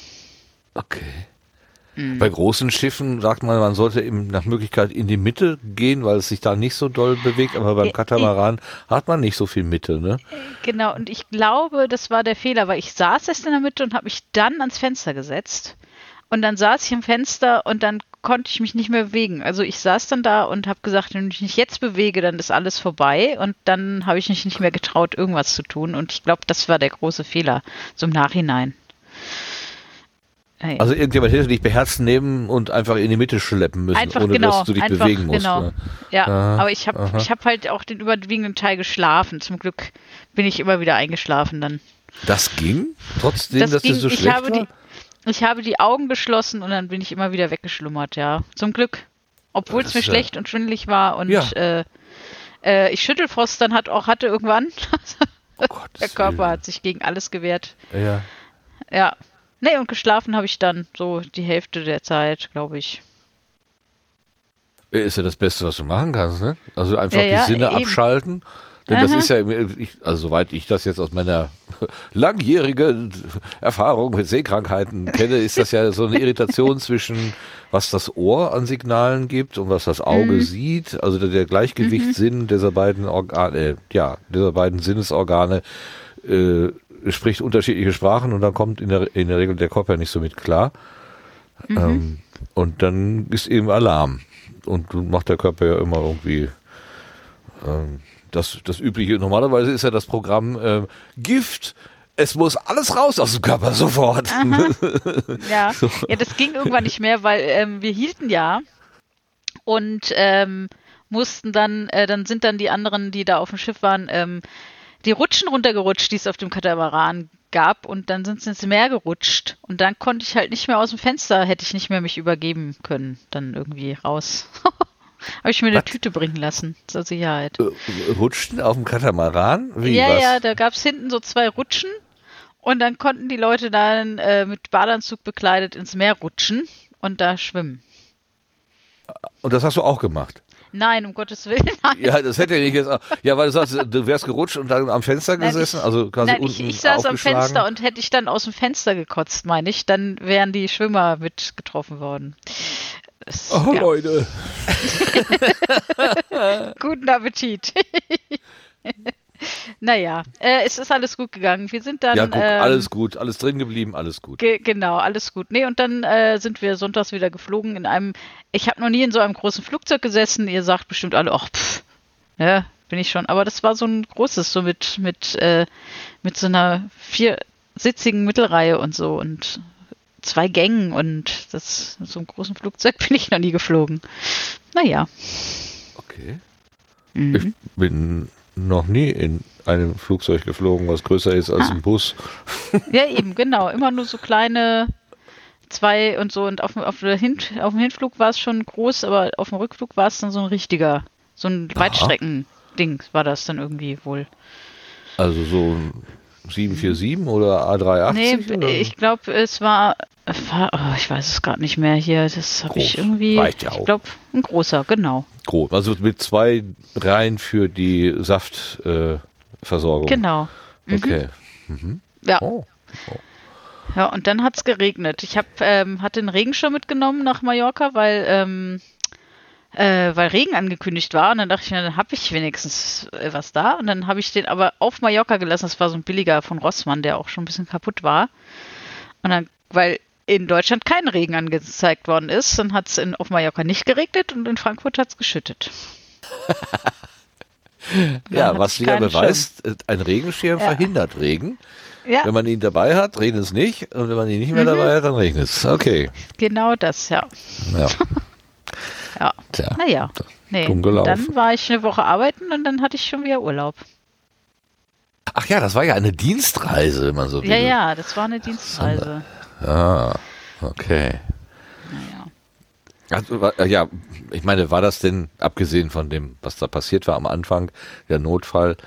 Okay. Mhm. Bei großen Schiffen sagt man, man sollte eben nach Möglichkeit in die Mitte gehen, weil es sich da nicht so doll bewegt, aber beim Katamaran hat man nicht so viel Mitte, ne? Genau, und ich glaube, das war der Fehler, weil ich saß erst in der Mitte und habe mich dann ans Fenster gesetzt. Und dann saß ich am Fenster und dann konnte ich mich nicht mehr bewegen. Also ich saß dann da und habe gesagt, wenn ich mich jetzt bewege, dann ist alles vorbei. Und dann habe ich mich nicht mehr getraut, irgendwas zu tun. Und ich glaube, das war der große Fehler, so im Nachhinein. Hey. Also irgendjemand hätte dich beherzt nehmen und einfach in die Mitte schleppen müssen, einfach, ohne genau, dass du dich einfach, bewegen musst. Genau. Ne? Ja, aha, aber ich habe ich hab halt auch den überwiegenden Teil geschlafen. Zum Glück bin ich immer wieder eingeschlafen dann. Das ging? Trotzdem, das dass ging, so schlecht war? Die, ich habe die Augen geschlossen und dann bin ich immer wieder weggeschlummert, ja. Zum Glück. Obwohl es mir ja schlecht und schwindelig war und ja. äh, äh, ich Schüttelfrost dann hat auch hatte irgendwann. [LAUGHS] oh Gott, Der Körper Willen. hat sich gegen alles gewehrt. Ja. Ja, Nee, und geschlafen habe ich dann so die Hälfte der Zeit, glaube ich. Ist ja das Beste, was du machen kannst, ne? Also einfach ja, die Sinne eben. abschalten. Denn Aha. das ist ja, ich, also soweit ich das jetzt aus meiner [LAUGHS] langjährigen Erfahrung mit Sehkrankheiten kenne, ist das ja so eine Irritation [LAUGHS] zwischen was das Ohr an Signalen gibt und was das Auge mhm. sieht. Also der, der Gleichgewichtssinn mhm. dieser beiden Organe, äh, ja, dieser beiden Sinnesorgane äh, spricht unterschiedliche Sprachen und dann kommt in der, in der Regel der Körper nicht so mit klar. Mhm. Ähm, und dann ist eben Alarm. Und macht der Körper ja immer irgendwie ähm, das, das Übliche. Normalerweise ist ja das Programm äh, Gift. Es muss alles raus aus dem Körper sofort. [LAUGHS] ja. Ja, das ging irgendwann nicht mehr, weil ähm, wir hielten ja und ähm, mussten dann, äh, dann sind dann die anderen, die da auf dem Schiff waren, ähm, die Rutschen runtergerutscht, die es auf dem Katamaran gab und dann sind sie ins Meer gerutscht und dann konnte ich halt nicht mehr aus dem Fenster, hätte ich nicht mehr mich übergeben können, dann irgendwie raus. [LAUGHS] Habe ich mir eine was? Tüte bringen lassen, zur Sicherheit. Äh, Rutschen auf dem Katamaran? Wie, ja, was? ja, da gab es hinten so zwei Rutschen und dann konnten die Leute dann äh, mit Badeanzug bekleidet ins Meer rutschen und da schwimmen. Und das hast du auch gemacht? Nein, um Gottes Willen. [LAUGHS] Nein. Ja, das hätte ich jetzt. Auch, ja, weil du sagst, du wärst gerutscht und dann am Fenster gesessen, nein, ich, also quasi nein, unten ich, ich saß am Fenster und hätte ich dann aus dem Fenster gekotzt, meine ich, dann wären die Schwimmer mit getroffen worden. Das, oh, ja. Leute. [LAUGHS] Guten Appetit. [LAUGHS] Naja, äh, es ist alles gut gegangen. Wir sind dann. Ja, guck, ähm, alles gut, alles drin geblieben, alles gut. Ge genau, alles gut. Nee, und dann äh, sind wir sonntags wieder geflogen in einem. Ich habe noch nie in so einem großen Flugzeug gesessen. Ihr sagt bestimmt alle, ach, pff, ja, bin ich schon. Aber das war so ein großes, so mit, mit, äh, mit so einer viersitzigen Mittelreihe und so und zwei Gängen und das so einem großen Flugzeug [LAUGHS] bin ich noch nie geflogen. Naja. Okay. Mhm. Ich bin noch nie in einem Flugzeug geflogen, was größer ist als ah. ein Bus. Ja, eben, genau. Immer nur so kleine zwei und so. Und auf, auf, Hin, auf dem Hinflug war es schon groß, aber auf dem Rückflug war es dann so ein richtiger, so ein Weitstrecken-Ding war das dann irgendwie wohl. Also so ein 747 oder A380? Nee, oder? ich glaube, es war, war oh, ich weiß es gerade nicht mehr hier. Das habe ich irgendwie. Reicht ja auch. Ich glaube, ein großer, genau. Groß. Also mit zwei Reihen für die Saftversorgung. Äh, genau. Mhm. Okay. Mhm. Ja. Oh. Oh. Ja, und dann hat es geregnet. Ich hab, ähm, hatte den Regenschirm mitgenommen nach Mallorca, weil ähm, äh, weil Regen angekündigt war. Und dann dachte ich mir, dann habe ich wenigstens äh, was da. Und dann habe ich den aber auf Mallorca gelassen. Das war so ein billiger von Rossmann, der auch schon ein bisschen kaputt war. Und dann, weil in Deutschland kein Regen angezeigt worden ist, dann hat es auf Mallorca nicht geregnet und in Frankfurt hat es geschüttet. [LAUGHS] ja, was wieder beweist, Schirm. ein Regenschirm ja. verhindert Regen. Ja. Wenn man ihn dabei hat, regnet es nicht. Und wenn man ihn nicht mehr mhm. dabei hat, dann regnet es. Okay. Genau das, ja. Ja. [LAUGHS] Ja. Tja, naja. Nee. Dann war ich eine Woche arbeiten und dann hatte ich schon wieder Urlaub. Ach ja, das war ja eine Dienstreise, wenn man so will. Ja, ja, das war eine Dienstreise. Ah, okay. Naja. Also, ja, ich meine, war das denn, abgesehen von dem, was da passiert war am Anfang, der Notfall,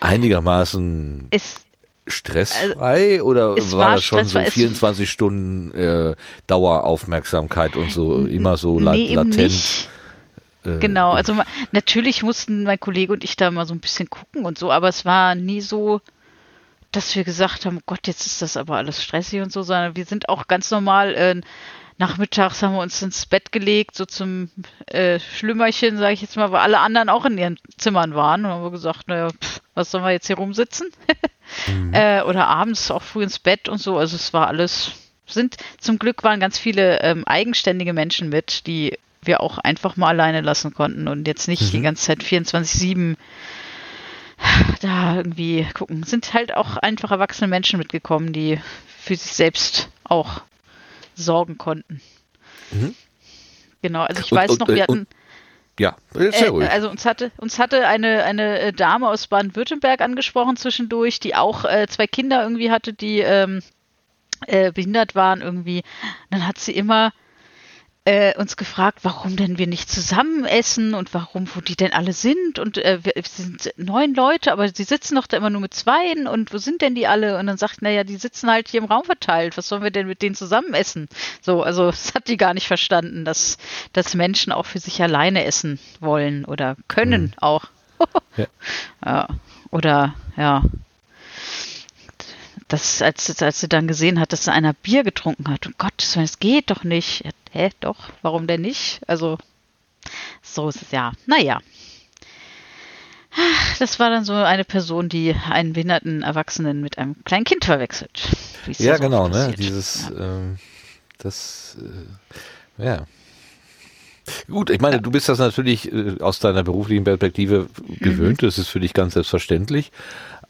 einigermaßen ist, stressfrei also, oder war, das schon so 24 Stunden äh, Daueraufmerksamkeit und so immer so nee, latent? Äh, genau, also natürlich mussten mein Kollege und ich da mal so ein bisschen gucken und so, aber es war nie so, dass wir gesagt haben, oh Gott, jetzt ist das aber alles stressig und so, sondern wir sind auch ganz normal äh, nachmittags haben wir uns ins Bett gelegt, so zum äh, Schlümmerchen, sage ich jetzt mal, weil alle anderen auch in ihren Zimmern waren. Und haben wir gesagt, naja, pff, was sollen wir jetzt hier rumsitzen? [LAUGHS] mhm. äh, oder abends auch früh ins Bett und so. Also es war alles, sind zum Glück waren ganz viele ähm, eigenständige Menschen mit, die wir auch einfach mal alleine lassen konnten und jetzt nicht mhm. die ganze Zeit 24-7 da irgendwie gucken. Sind halt auch einfach erwachsene Menschen mitgekommen, die für sich selbst auch sorgen konnten. Mhm. Genau, also ich und, weiß und, noch, wir äh, hatten. Ja, sehr äh, ruhig. Also uns hatte, uns hatte eine, eine äh, Dame aus Baden-Württemberg angesprochen zwischendurch, die auch äh, zwei Kinder irgendwie hatte, die ähm, äh, behindert waren irgendwie. dann hat sie immer äh, uns gefragt, warum denn wir nicht zusammen essen und warum, wo die denn alle sind. Und äh, wir, sind neun Leute, aber sie sitzen doch da immer nur mit zweien und wo sind denn die alle? Und dann sagt, naja, die sitzen halt hier im Raum verteilt. Was sollen wir denn mit denen zusammen essen? So, also [LAUGHS] das hat die gar nicht verstanden, dass, dass Menschen auch für sich alleine essen wollen oder können mhm. auch. [LAUGHS] ja. ja. Oder ja, das, als, als sie dann gesehen hat, dass einer Bier getrunken hat. Und Gott, das geht doch nicht. Hä, doch, warum denn nicht? Also, so ist es ja. Naja. Das war dann so eine Person, die einen behinderten Erwachsenen mit einem kleinen Kind verwechselt. Ja, genau, ne? Dieses, ja. ähm, das, äh, ja. Gut, ich meine, du bist das natürlich äh, aus deiner beruflichen Perspektive gewöhnt, mhm. das ist für dich ganz selbstverständlich.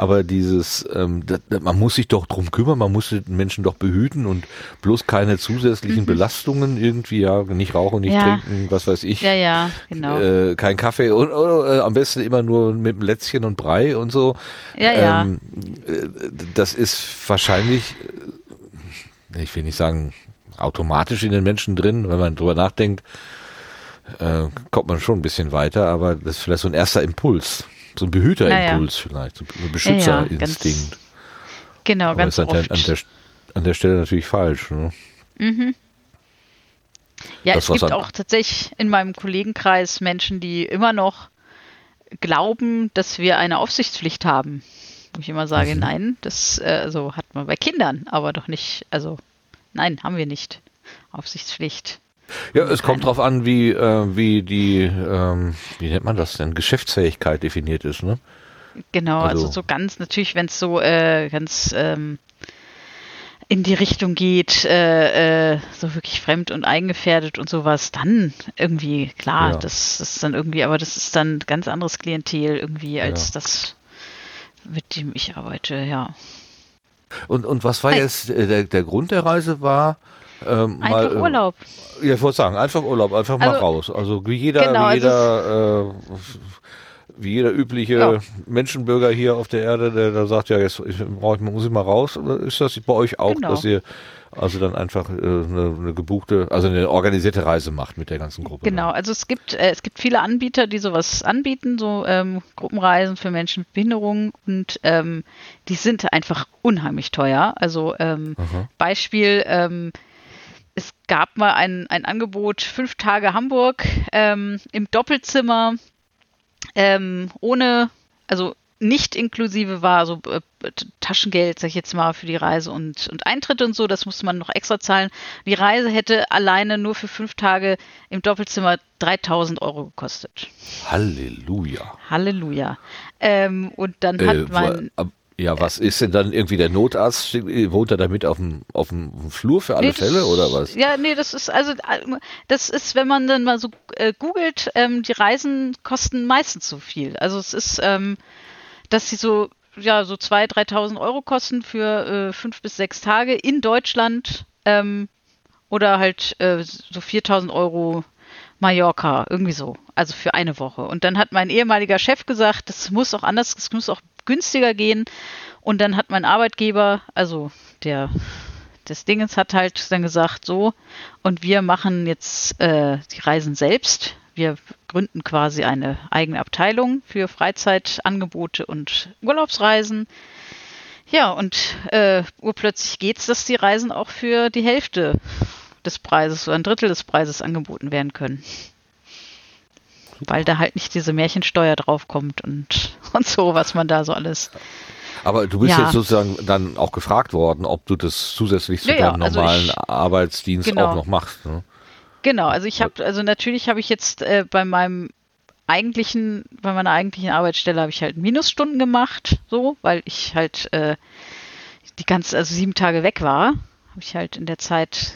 Aber dieses, ähm, das, man muss sich doch drum kümmern, man muss den Menschen doch behüten und bloß keine zusätzlichen mhm. Belastungen irgendwie, ja, nicht rauchen, nicht ja. trinken, was weiß ich. Ja, ja, genau. Äh, kein Kaffee und äh, am besten immer nur mit einem Lätzchen und Brei und so. Ja, ähm, ja. Äh, das ist wahrscheinlich, äh, ich will nicht sagen, automatisch in den Menschen drin, wenn man drüber nachdenkt, äh, kommt man schon ein bisschen weiter, aber das ist vielleicht so ein erster Impuls. So ein Behüterimpuls ja, vielleicht, so ein Beschützerinstinkt. Ja, genau, Aber ganz ist oft. An der, an der Stelle natürlich falsch. Ne? Mhm. Ja, das, es gibt auch tatsächlich in meinem Kollegenkreis Menschen, die immer noch glauben, dass wir eine Aufsichtspflicht haben. Wo ich immer sage, mhm. nein, das äh, so hat man bei Kindern, aber doch nicht, also nein, haben wir nicht. Aufsichtspflicht. Ja, es kommt darauf an, wie, äh, wie die, ähm, wie nennt man das denn, Geschäftsfähigkeit definiert ist, ne? Genau, also, also so ganz, natürlich, wenn es so äh, ganz ähm, in die Richtung geht, äh, äh, so wirklich fremd und eingefährdet und sowas, dann irgendwie, klar, ja. das, das ist dann irgendwie, aber das ist dann ganz anderes Klientel irgendwie als ja. das, mit dem ich arbeite, ja. Und, und was war jetzt, äh, der, der Grund der Reise war, ähm, einfach mal, äh, Urlaub. Ja, ich wollte sagen, einfach Urlaub, einfach also, mal raus. Also wie jeder, genau, wie jeder, also äh, wie jeder übliche ja. Menschenbürger hier auf der Erde, der da sagt, ja, jetzt ich, ich, muss ich mal raus, oder ist das bei euch auch, genau. dass ihr also dann einfach äh, eine, eine, gebuchte, also eine organisierte Reise macht mit der ganzen Gruppe. Genau, also es gibt äh, es gibt viele Anbieter, die sowas anbieten, so ähm, Gruppenreisen für Menschen mit Behinderung und ähm, die sind einfach unheimlich teuer. Also ähm, Beispiel ähm, es gab mal ein, ein Angebot, fünf Tage Hamburg ähm, im Doppelzimmer, ähm, ohne, also nicht inklusive war, so äh, Taschengeld, sag ich jetzt mal, für die Reise und, und Eintritt und so, das musste man noch extra zahlen. Die Reise hätte alleine nur für fünf Tage im Doppelzimmer 3000 Euro gekostet. Halleluja. Halleluja. Ähm, und dann hat äh, mein. Ja, was ist denn dann irgendwie der Notarzt? Wohnt er damit auf dem, auf dem Flur für alle nee, Fälle oder was? Ja, nee, das ist also das ist, wenn man dann mal so äh, googelt, ähm, die Reisen kosten meistens so viel. Also es ist, ähm, dass sie so ja so 2.000, 3.000 Euro kosten für äh, fünf bis sechs Tage in Deutschland ähm, oder halt äh, so 4.000 Euro Mallorca, irgendwie so, also für eine Woche. Und dann hat mein ehemaliger Chef gesagt, das muss auch anders, das muss auch günstiger gehen. Und dann hat mein Arbeitgeber, also der des Dingens, hat halt dann gesagt, so, und wir machen jetzt äh, die Reisen selbst. Wir gründen quasi eine eigene Abteilung für Freizeitangebote und Urlaubsreisen. Ja, und äh, urplötzlich geht es, dass die Reisen auch für die Hälfte des Preises oder ein Drittel des Preises angeboten werden können. Weil da halt nicht diese Märchensteuer draufkommt und, [LAUGHS] und so, was man da so alles. Aber du bist ja. jetzt sozusagen dann auch gefragt worden, ob du das zusätzlich zu ja, deinem also normalen ich, Arbeitsdienst genau. auch noch machst. Ne? Genau, also ich habe, also natürlich habe ich jetzt äh, bei meinem eigentlichen, bei meiner eigentlichen Arbeitsstelle habe ich halt Minusstunden gemacht, so, weil ich halt äh, die ganze, also sieben Tage weg war, habe ich halt in der Zeit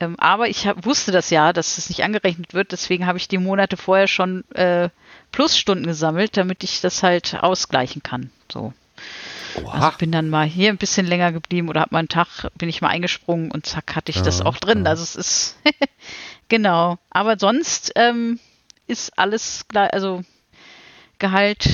ähm, aber ich hab, wusste das ja, dass es nicht angerechnet wird. Deswegen habe ich die Monate vorher schon äh, Plusstunden gesammelt, damit ich das halt ausgleichen kann. So. Oha. Also bin dann mal hier ein bisschen länger geblieben oder habe mal einen Tag, bin ich mal eingesprungen und zack, hatte ich ja, das auch drin. Ja. Also es ist [LAUGHS] genau. Aber sonst ähm, ist alles gleich, also Gehalt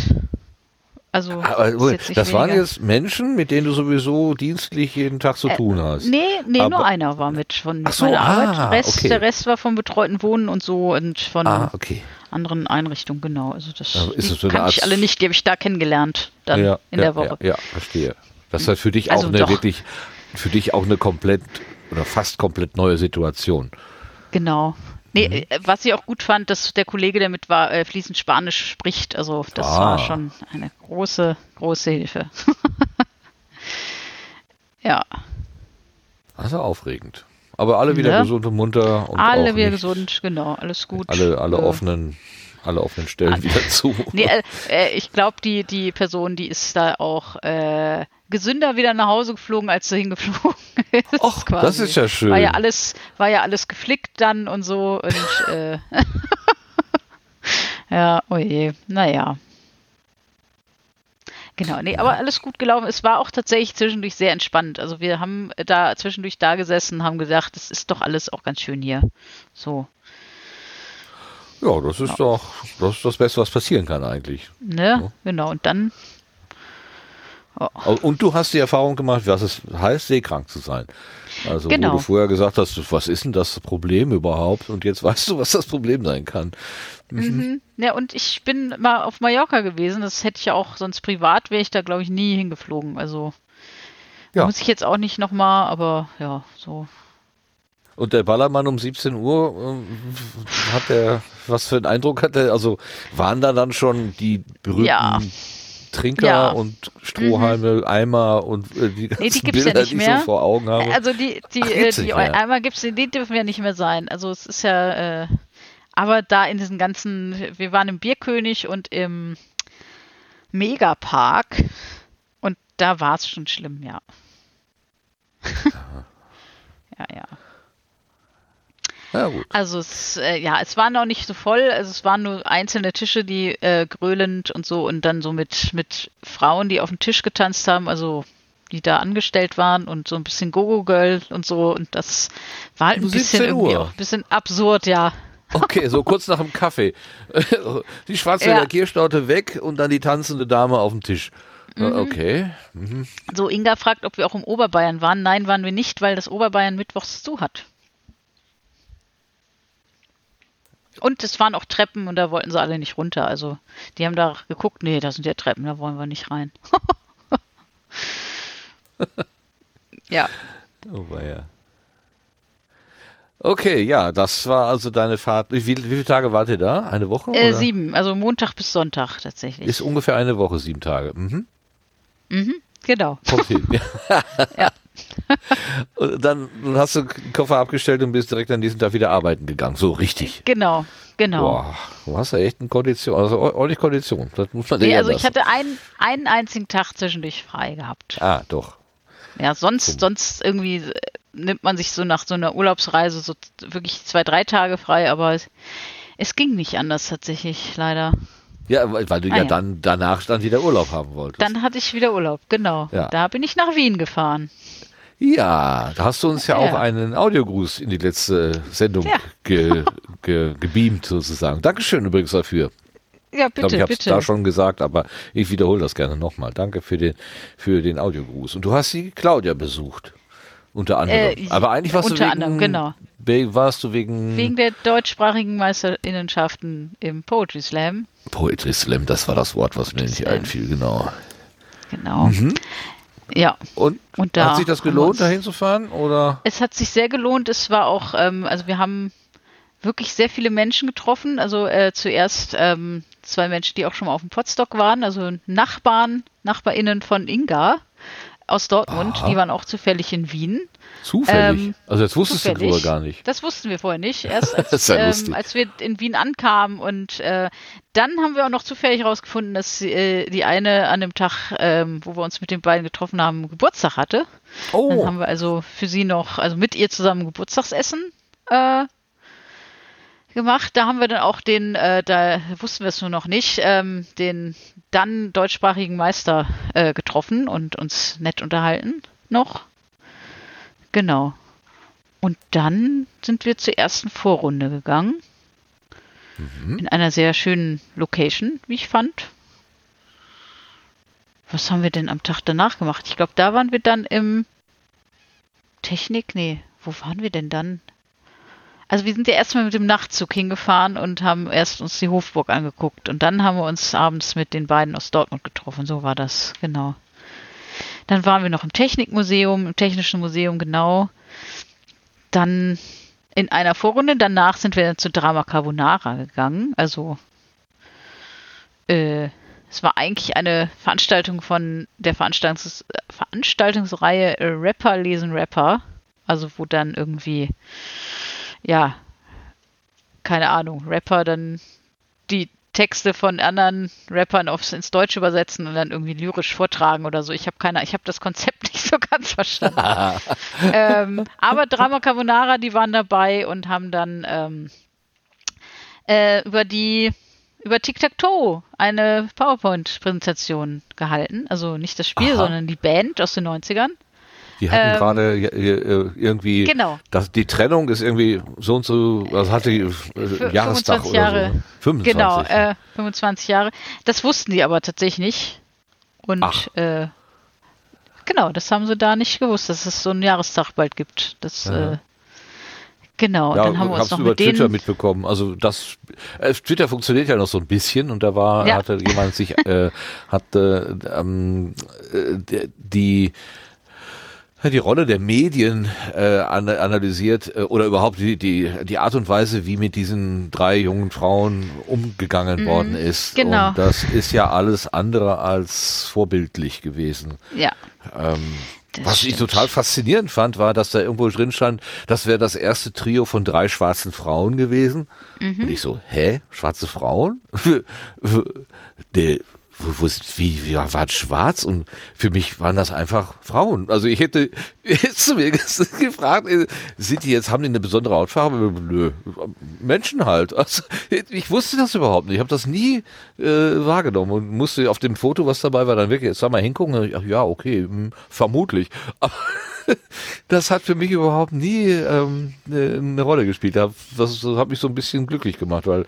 also aber, das weniger. waren jetzt Menschen, mit denen du sowieso dienstlich jeden Tag zu äh, tun hast. Nee, nee, aber, nur einer war mit von mit so, meiner ah, Arbeit. Der Rest, okay. der Rest war von betreuten Wohnen und so und von ah, okay. anderen Einrichtungen, genau. Also das also ist so kann ich alle nicht, die habe ich da kennengelernt dann ja, in ja, der Woche. Ja, ja, verstehe. Das ist halt für dich also auch eine doch. wirklich, für dich auch eine komplett oder fast komplett neue Situation. Genau. Nee, mhm. Äh, was ich auch gut fand, dass der Kollege, der mit war, äh, fließend Spanisch spricht. Also das ah. war schon eine große, große Hilfe. [LAUGHS] ja. Also aufregend. Aber alle wieder ja. gesund und munter. Und alle wieder gesund, genau, alles gut. Alle, alle äh, offenen, alle offenen Stellen alle. wieder zu. Nee, äh, äh, ich glaube, die, die Person, die ist da auch äh, gesünder wieder nach Hause geflogen, als du hingeflogen [LAUGHS] bist. Och, das ist ja schön. War ja alles, war ja alles geflickt dann und so und [LAUGHS] äh, [LAUGHS] Ja, oh je, naja. Genau, nee, aber alles gut gelaufen. Es war auch tatsächlich zwischendurch sehr entspannt. Also wir haben da zwischendurch da gesessen, haben gesagt, es ist doch alles auch ganz schön hier. So. Ja, das ist ja. doch das, ist das Beste, was passieren kann eigentlich. Ne, so. genau. Und dann Oh. Und du hast die Erfahrung gemacht, was es heißt, seekrank zu sein. Also genau. wo du vorher gesagt hast, was ist denn das Problem überhaupt? Und jetzt weißt du, was das Problem sein kann. Mhm. Mhm. Ja, und ich bin mal auf Mallorca gewesen. Das hätte ich ja auch, sonst privat wäre ich da, glaube ich, nie hingeflogen. Also ja. muss ich jetzt auch nicht nochmal, aber ja, so. Und der Ballermann um 17 Uhr, äh, hat der, was für einen Eindruck hat er? Also waren da dann schon die berühmten ja. Trinker ja. und Strohhalme, mhm. Eimer und äh, die ganzen nee, die [LAUGHS] Bilder, ja nicht mehr. die ich so vor Augen habe. Also die, die, Ach, äh, die Eimer gibt's, die dürfen ja nicht mehr sein. Also es ist ja, äh, aber da in diesen ganzen, wir waren im Bierkönig und im Megapark und da war es schon schlimm, ja. [LAUGHS] ja, ja. Ja, gut. Also es, äh, ja, es war noch nicht so voll, also es waren nur einzelne Tische, die äh, grölend und so und dann so mit, mit Frauen, die auf dem Tisch getanzt haben, also die da angestellt waren und so ein bisschen Gogo-Girl und so und das war halt ein bisschen irgendwie auch ein bisschen absurd, ja. Okay, so kurz nach dem Kaffee. [LAUGHS] Die schwarze ja. Lackierstaute weg und dann die tanzende Dame auf dem Tisch. Mhm. Okay. Mhm. So, Inga fragt, ob wir auch im Oberbayern waren. Nein, waren wir nicht, weil das Oberbayern mittwochs zu hat. Und es waren auch Treppen und da wollten sie alle nicht runter. Also die haben da geguckt, nee, da sind ja Treppen, da wollen wir nicht rein. [LAUGHS] ja. Oh ja. Okay, ja, das war also deine Fahrt. Wie, wie viele Tage wart ihr da? Eine Woche? Äh, sieben, also Montag bis Sonntag tatsächlich. Ist ungefähr eine Woche, sieben Tage. Mhm. Mhm, genau. Kommt hin. [LAUGHS] [LAUGHS] ja. [LAUGHS] und dann, dann hast du den Koffer abgestellt und bist direkt an diesem Tag wieder arbeiten gegangen. So richtig. Genau, genau. Boah, du hast ja echt eine Kondition, also ordentlich Kondition. Das muss man nee, also ich hatte einen, einen einzigen Tag zwischendurch frei gehabt. Ah, doch. Ja, sonst, cool. sonst irgendwie nimmt man sich so nach so einer Urlaubsreise so wirklich zwei, drei Tage frei, aber es, es ging nicht anders tatsächlich, leider. Ja, weil du ah, ja, ja, dann danach dann wieder Urlaub haben wolltest. Dann hatte ich wieder Urlaub, genau. Ja. Da bin ich nach Wien gefahren. Ja, da hast du uns ja, ja. auch einen Audiogruß in die letzte Sendung ja. ge, [LAUGHS] ge, gebeamt sozusagen. Dankeschön übrigens dafür. Ja, bitte, ich glaube, ich habe es da schon gesagt, aber ich wiederhole das gerne nochmal. Danke für den, für den Audiogruß. Und du hast die Claudia besucht. Unter anderem. Äh, aber eigentlich warst unter du wegen, anderem, genau. Warst du wegen. Wegen der deutschsprachigen Meisterinnenschaften im Poetry Slam. Poetry Slam, das war das Wort, was Poetry mir nicht Slam. einfiel, genau. Genau. Mhm. Ja. Und, und da hat sich das gelohnt, da hinzufahren? Oder? Es hat sich sehr gelohnt. Es war auch, ähm, also wir haben wirklich sehr viele Menschen getroffen. Also äh, zuerst ähm, zwei Menschen, die auch schon mal auf dem Potstock waren, also Nachbarn, NachbarInnen von Inga aus Dortmund, Aha. die waren auch zufällig in Wien. Zufällig? Ähm, also jetzt wusstest zufällig. du vorher gar nicht. Das wussten wir vorher nicht. [LAUGHS] Erst als, ja ähm, als wir in Wien ankamen und äh, dann haben wir auch noch zufällig herausgefunden, dass äh, die eine an dem Tag, ähm, wo wir uns mit den beiden getroffen haben, Geburtstag hatte. Oh. Dann haben wir also für sie noch, also mit ihr zusammen Geburtstagsessen äh, gemacht. Da haben wir dann auch den, äh, da wussten wir es nur noch nicht, ähm, den dann deutschsprachigen Meister äh, getroffen und uns nett unterhalten noch. Genau. Und dann sind wir zur ersten Vorrunde gegangen. Mhm. In einer sehr schönen Location, wie ich fand. Was haben wir denn am Tag danach gemacht? Ich glaube, da waren wir dann im Technik. Nee, wo waren wir denn dann? Also wir sind ja erstmal mit dem Nachtzug hingefahren und haben erst uns die Hofburg angeguckt und dann haben wir uns abends mit den beiden aus Dortmund getroffen. So war das, genau. Dann waren wir noch im Technikmuseum, im Technischen Museum, genau. Dann in einer Vorrunde, danach sind wir zu Drama Carbonara gegangen. Also äh, es war eigentlich eine Veranstaltung von der Veranstaltungs Veranstaltungsreihe Rapper lesen Rapper. Also wo dann irgendwie ja, keine Ahnung, Rapper dann die Texte von anderen Rappern aufs, ins Deutsche übersetzen und dann irgendwie lyrisch vortragen oder so. Ich habe keine, ich habe das Konzept [LAUGHS] nicht so ganz verstanden. [LAUGHS] ähm, aber Drama Carbonara, die waren dabei und haben dann ähm, äh, über die über Tic-Tac-Toe eine PowerPoint-Präsentation gehalten. Also nicht das Spiel, Aha. sondern die Band aus den 90ern. Die hatten ähm, gerade äh, irgendwie, genau. dass die Trennung ist irgendwie so und so, was hatte die äh, Jahrestag oder Jahre. so. 25. Genau, äh, 25 Jahre. Das wussten die aber tatsächlich nicht. Und äh, genau, das haben sie da nicht gewusst, dass es so einen Jahrestag bald gibt. Das ja. äh, Genau, ja, dann haben wir uns noch über mit Twitter denen mitbekommen. Also das äh, Twitter funktioniert ja noch so ein bisschen und da war ja. hatte jemand sich äh, [LAUGHS] hatte ähm, äh, die die Rolle der Medien äh, analysiert äh, oder überhaupt die, die, die Art und Weise, wie mit diesen drei jungen Frauen umgegangen mhm, worden ist. Genau. Und das ist ja alles andere als vorbildlich gewesen. Ja. Ähm, was stimmt. ich total faszinierend fand, war, dass da irgendwo drin stand, das wäre das erste Trio von drei schwarzen Frauen gewesen. Mhm. Und ich so, hä? Schwarze Frauen? [LAUGHS] Der, wo, wo ist, wie, wie war schwarz und für mich waren das einfach Frauen. Also ich hätte [LAUGHS] jetzt mir [LAUGHS] gefragt, äh, sind die jetzt, haben die eine besondere Hautfarbe? Nö, Menschen halt. Also ich wusste das überhaupt nicht. Ich habe das nie äh, wahrgenommen und musste auf dem Foto, was dabei war, dann wirklich jetzt mal hingucken. Ach, ja, okay, hm, vermutlich. [LAUGHS] Aber das hat für mich überhaupt nie ähm, eine, eine Rolle gespielt. Das, das hat mich so ein bisschen glücklich gemacht, weil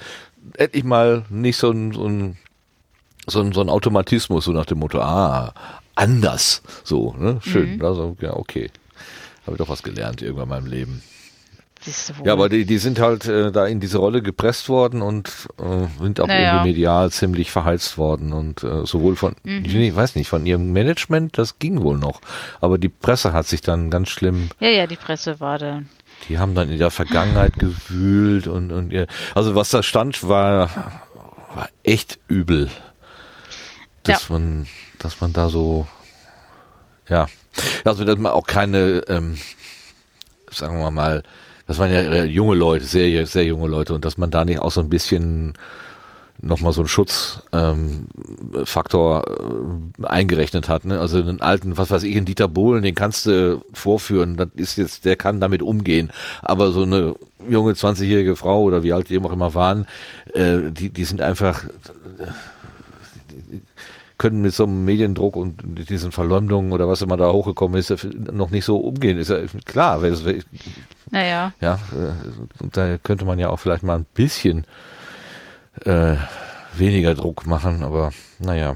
endlich mal nicht so ein, so ein so ein, so ein Automatismus, so nach dem Motto, ah, anders. So, ne? Schön. Mhm. Also, ja, okay. Habe ich doch was gelernt irgendwann in meinem Leben. Ja, aber die, die sind halt äh, da in diese Rolle gepresst worden und äh, sind auch naja. irgendwie medial ziemlich verheizt worden und äh, sowohl von, mhm. ich weiß nicht, von ihrem Management, das ging wohl noch, aber die Presse hat sich dann ganz schlimm. Ja, ja, die Presse war da. Die haben dann in der Vergangenheit [GASPS] gewühlt und, und also was da stand, war, war echt übel dass ja. man, dass man da so, ja, also dass man auch keine, ähm, sagen wir mal, das waren ja äh, junge Leute, sehr, sehr junge Leute und dass man da nicht auch so ein bisschen nochmal so einen Schutzfaktor ähm, äh, eingerechnet hat. Ne? Also einen alten, was weiß ich, einen Dieter Bohlen, den kannst du vorführen, das ist jetzt, der kann damit umgehen. Aber so eine junge 20-jährige Frau oder wie alt die auch immer waren, äh, die, die sind einfach, können mit so einem Mediendruck und diesen Verleumdungen oder was immer da hochgekommen ist, noch nicht so umgehen. Ist ja klar. Weil das, naja. Ja, äh, da könnte man ja auch vielleicht mal ein bisschen äh, weniger Druck machen, aber naja.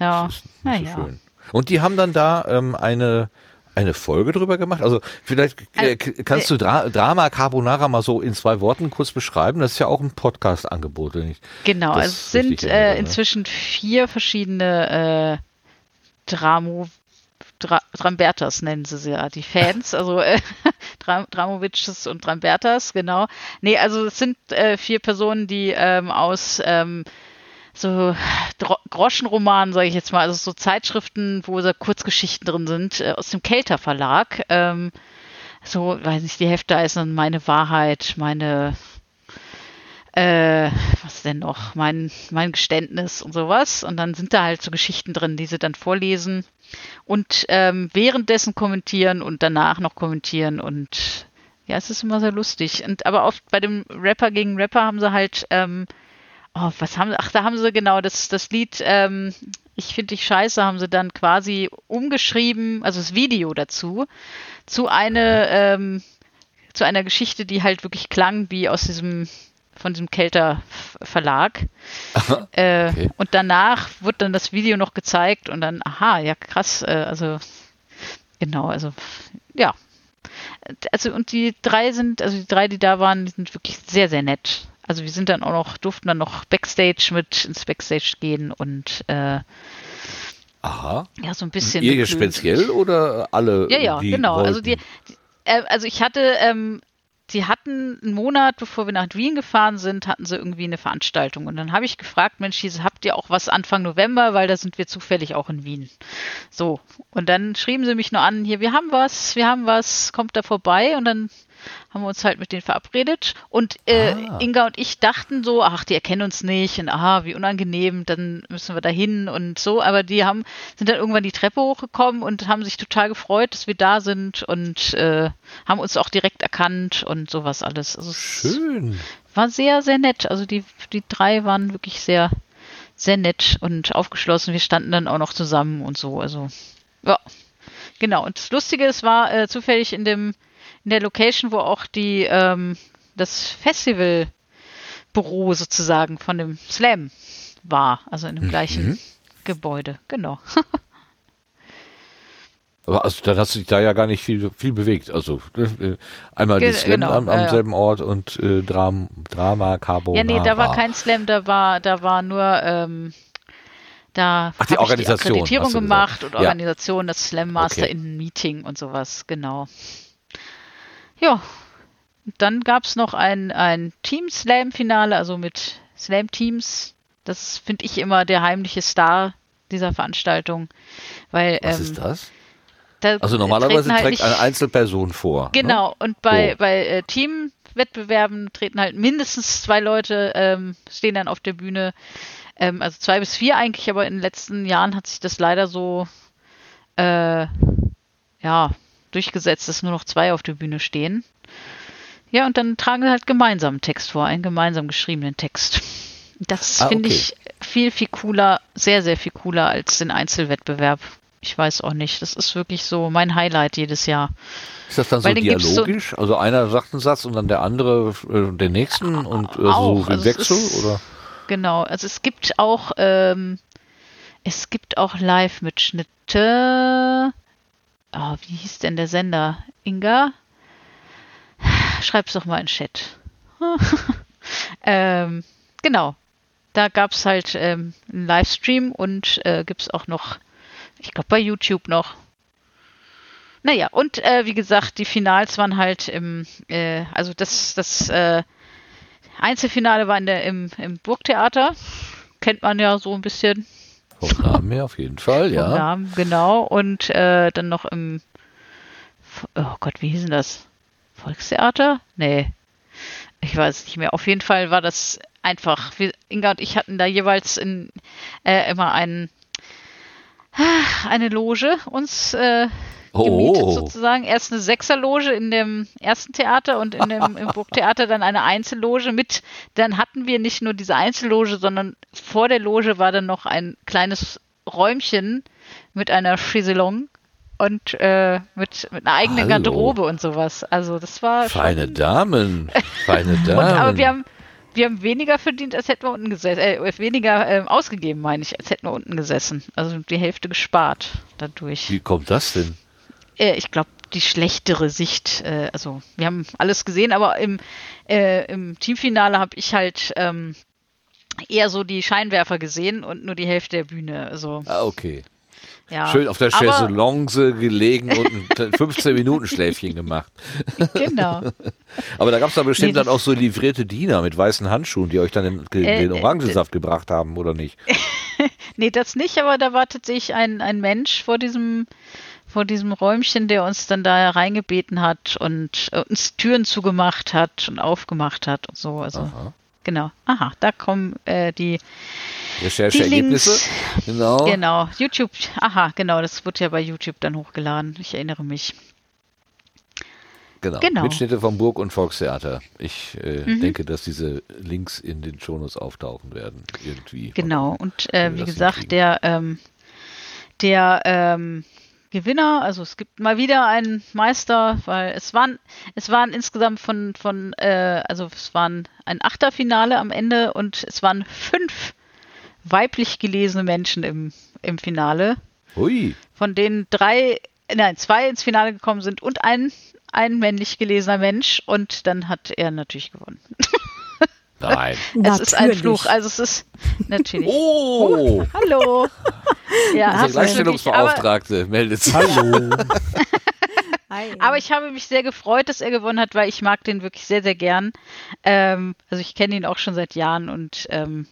Ja, naja. So und die haben dann da ähm, eine eine Folge drüber gemacht? Also vielleicht äh, kannst du Dra Drama Carbonara mal so in zwei Worten kurz beschreiben. Das ist ja auch ein Podcast-Angebot. Genau, also es sind äh, inzwischen vier verschiedene äh, Dramo Dra Drambertas nennen sie sie ja, die Fans, [LAUGHS] also äh, Dram Dramovics und Drambertas, genau. Nee, also es sind äh, vier Personen, die ähm, aus ähm, so Groschenromanen, sage ich jetzt mal, also so Zeitschriften, wo so Kurzgeschichten drin sind, äh, aus dem Kelter Verlag. Ähm, so, weiß nicht, die Hefte heißen Meine Wahrheit, meine, äh, was denn noch, mein, mein Geständnis und sowas. Und dann sind da halt so Geschichten drin, die sie dann vorlesen und ähm, währenddessen kommentieren und danach noch kommentieren und ja, es ist immer sehr lustig. Und aber oft bei dem Rapper gegen Rapper haben sie halt ähm, oh, was haben sie, ach, da haben sie genau das, das Lied, ähm, ich finde dich scheiße, haben sie dann quasi umgeschrieben, also das Video dazu, zu einer, ähm, zu einer Geschichte, die halt wirklich klang wie aus diesem, von diesem Kelter Verlag. äh, okay. Und danach wird dann das Video noch gezeigt und dann, aha, ja krass, äh, also genau, also ja. Also und die drei sind, also die drei, die da waren, die sind wirklich sehr, sehr nett. Also wir sind dann auch noch, durften dann noch Backstage mit ins Backstage gehen und äh, Aha. Ja, so ein bisschen. Ihr speziell oder alle? Ja, ja, genau. Also die, die äh, also ich hatte, ähm, sie hatten einen Monat, bevor wir nach Wien gefahren sind, hatten sie irgendwie eine Veranstaltung. Und dann habe ich gefragt, Mensch, habt ihr auch was Anfang November, weil da sind wir zufällig auch in Wien. So. Und dann schrieben sie mich nur an, hier, wir haben was, wir haben was, kommt da vorbei. Und dann haben wir uns halt mit denen verabredet. Und äh, ah. Inga und ich dachten so, ach, die erkennen uns nicht und aha, wie unangenehm, dann müssen wir da hin und so. Aber die haben, sind dann irgendwann die Treppe hochgekommen und haben sich total gefreut, dass wir da sind und äh, haben uns auch direkt erkannt und sowas alles. Also Schön. War sehr, sehr nett. Also die, die drei waren wirklich sehr, sehr nett und aufgeschlossen. Wir standen dann auch noch zusammen und so. Also, ja. Genau. Und das Lustige, es war äh, zufällig in dem, in der Location, wo auch die, ähm, das Festivalbüro sozusagen von dem Slam war. Also in dem mhm. gleichen Gebäude. Genau. [LAUGHS] Aber also dann hast du dich da ja gar nicht viel, viel bewegt. Also äh, einmal Ge die Slam genau, am, am ja. selben Ort und äh, Dram, Drama, Cabo. Ja, nee, da war kein Slam, da war, da war nur ähm, da Ach, die Organisation. Ich die Akkreditierung gemacht und Organisation, das Slam Master okay. in Meeting und sowas, genau. Ja, dann gab es noch ein, ein Team-Slam-Finale, also mit Slam-Teams. Das finde ich immer der heimliche Star dieser Veranstaltung. Weil, Was ähm, ist das? Da also normalerweise halt trägt eine Einzelperson vor. Ne? Genau, ne? und bei, so. bei äh, Teamwettbewerben treten halt mindestens zwei Leute, ähm, stehen dann auf der Bühne. Ähm, also zwei bis vier eigentlich, aber in den letzten Jahren hat sich das leider so äh, ja, durchgesetzt, dass nur noch zwei auf der Bühne stehen. Ja, und dann tragen sie halt gemeinsam einen Text vor, einen gemeinsam geschriebenen Text. Das ah, finde okay. ich viel, viel cooler, sehr, sehr viel cooler als den Einzelwettbewerb. Ich weiß auch nicht. Das ist wirklich so mein Highlight jedes Jahr. Ist das dann Weil so dialogisch? So also einer sagt einen Satz und dann der andere äh, den nächsten und äh, so im also Wechsel? Oder? Genau. Also es gibt auch ähm, es gibt auch Live-Mitschnitte. Oh, wie hieß denn der Sender? Inga? Schreib's doch mal in Chat. [LAUGHS] ähm, genau. Da gab es halt ähm, einen Livestream und äh, gibt es auch noch ich glaube bei YouTube noch. Naja, und äh, wie gesagt, die Finals waren halt im, äh, also das, das äh, Einzelfinale war in der, im, im Burgtheater. Kennt man ja so ein bisschen. Vom Namen her auf jeden Fall, ja. Vom Namen, genau. Und äh, dann noch im, oh Gott, wie hieß denn das? Volkstheater? Nee. Ich weiß nicht mehr. Auf jeden Fall war das einfach. Wir, Inga und ich hatten da jeweils in, äh, immer einen eine Loge uns äh, gemietet oh. sozusagen. Erst eine Sechserloge in dem ersten Theater und in dem im Burgtheater dann eine Einzelloge mit. Dann hatten wir nicht nur diese Einzelloge, sondern vor der Loge war dann noch ein kleines Räumchen mit einer Chiselong und äh, mit, mit einer eigenen Hallo. Garderobe und sowas. Also das war feine schon... Damen, feine Damen. [LAUGHS] und, aber wir haben wir haben weniger verdient, als hätten wir unten gesessen, äh, weniger äh, ausgegeben, meine ich, als hätten wir unten gesessen. Also die Hälfte gespart dadurch. Wie kommt das denn? Äh, ich glaube, die schlechtere Sicht. Äh, also wir haben alles gesehen, aber im, äh, im Teamfinale habe ich halt ähm, eher so die Scheinwerfer gesehen und nur die Hälfte der Bühne. Also, ah, okay. Ja, Schön auf der Chaiselonge gelegen und ein 15 [LAUGHS] Minuten Schläfchen gemacht. [LAUGHS] Genau. Aber da gab es da bestimmt nee, dann auch so livrierte Diener mit weißen Handschuhen, die euch dann den, den äh, Orangensaft äh, gebracht haben, oder nicht? [LAUGHS] nee, das nicht, aber da war tatsächlich ein, ein Mensch vor diesem vor diesem Räumchen, der uns dann da reingebeten hat und äh, uns Türen zugemacht hat und aufgemacht hat und so. Also Aha. genau. Aha, da kommen äh, die Rechercheergebnisse. Genau. Genau. YouTube. Aha, genau. Das wird ja bei YouTube dann hochgeladen. Ich erinnere mich. Genau. genau. Mitschnitte vom Burg- und Volkstheater. Ich äh, mhm. denke, dass diese Links in den Shownotes auftauchen werden. Irgendwie. Genau. Und äh, wie gesagt, der, ähm, der ähm, Gewinner, also es gibt mal wieder einen Meister, weil es waren, es waren insgesamt von, von äh, also es waren ein Achterfinale am Ende und es waren fünf weiblich gelesene Menschen im, im Finale. Ui. Von denen drei, nein, zwei ins Finale gekommen sind und ein, ein männlich gelesener Mensch und dann hat er natürlich gewonnen. [LAUGHS] Nein. [LAUGHS] es natürlich. ist ein Fluch, also es ist natürlich. Oh! oh [LAUGHS] hallo! [LAUGHS] Ja, Der Gleichstellungsbeauftragte meldet sich. Hallo! Aber ich habe mich sehr gefreut, dass er gewonnen hat, weil ich mag den wirklich sehr, sehr gern. Ähm, also ich kenne ihn auch schon seit Jahren und ähm,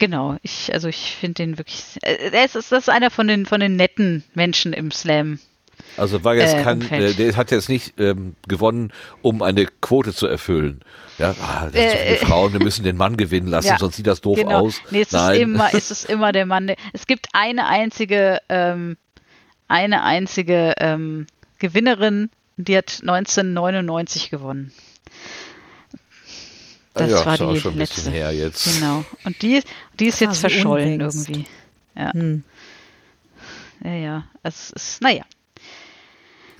Genau, ich, also ich finde den wirklich, äh, er ist, das ist einer von den, von den netten Menschen im Slam. Also war jetzt äh, kein, der, der, hat jetzt nicht ähm, gewonnen, um eine Quote zu erfüllen. Ja, ah, das äh, so viele Frauen, wir müssen den Mann gewinnen lassen, [LAUGHS] ja, sonst sieht das doof genau. aus. Nee, es Nein. ist immer, [LAUGHS] es ist immer der Mann. Es gibt eine einzige, ähm, eine einzige ähm, Gewinnerin, die hat 1999 gewonnen. Das ja, war die schon letzte. her jetzt. Genau. Und die, die ist jetzt verschollen irgendwie. Ja. Hm. Ja, ja. Es ist, naja.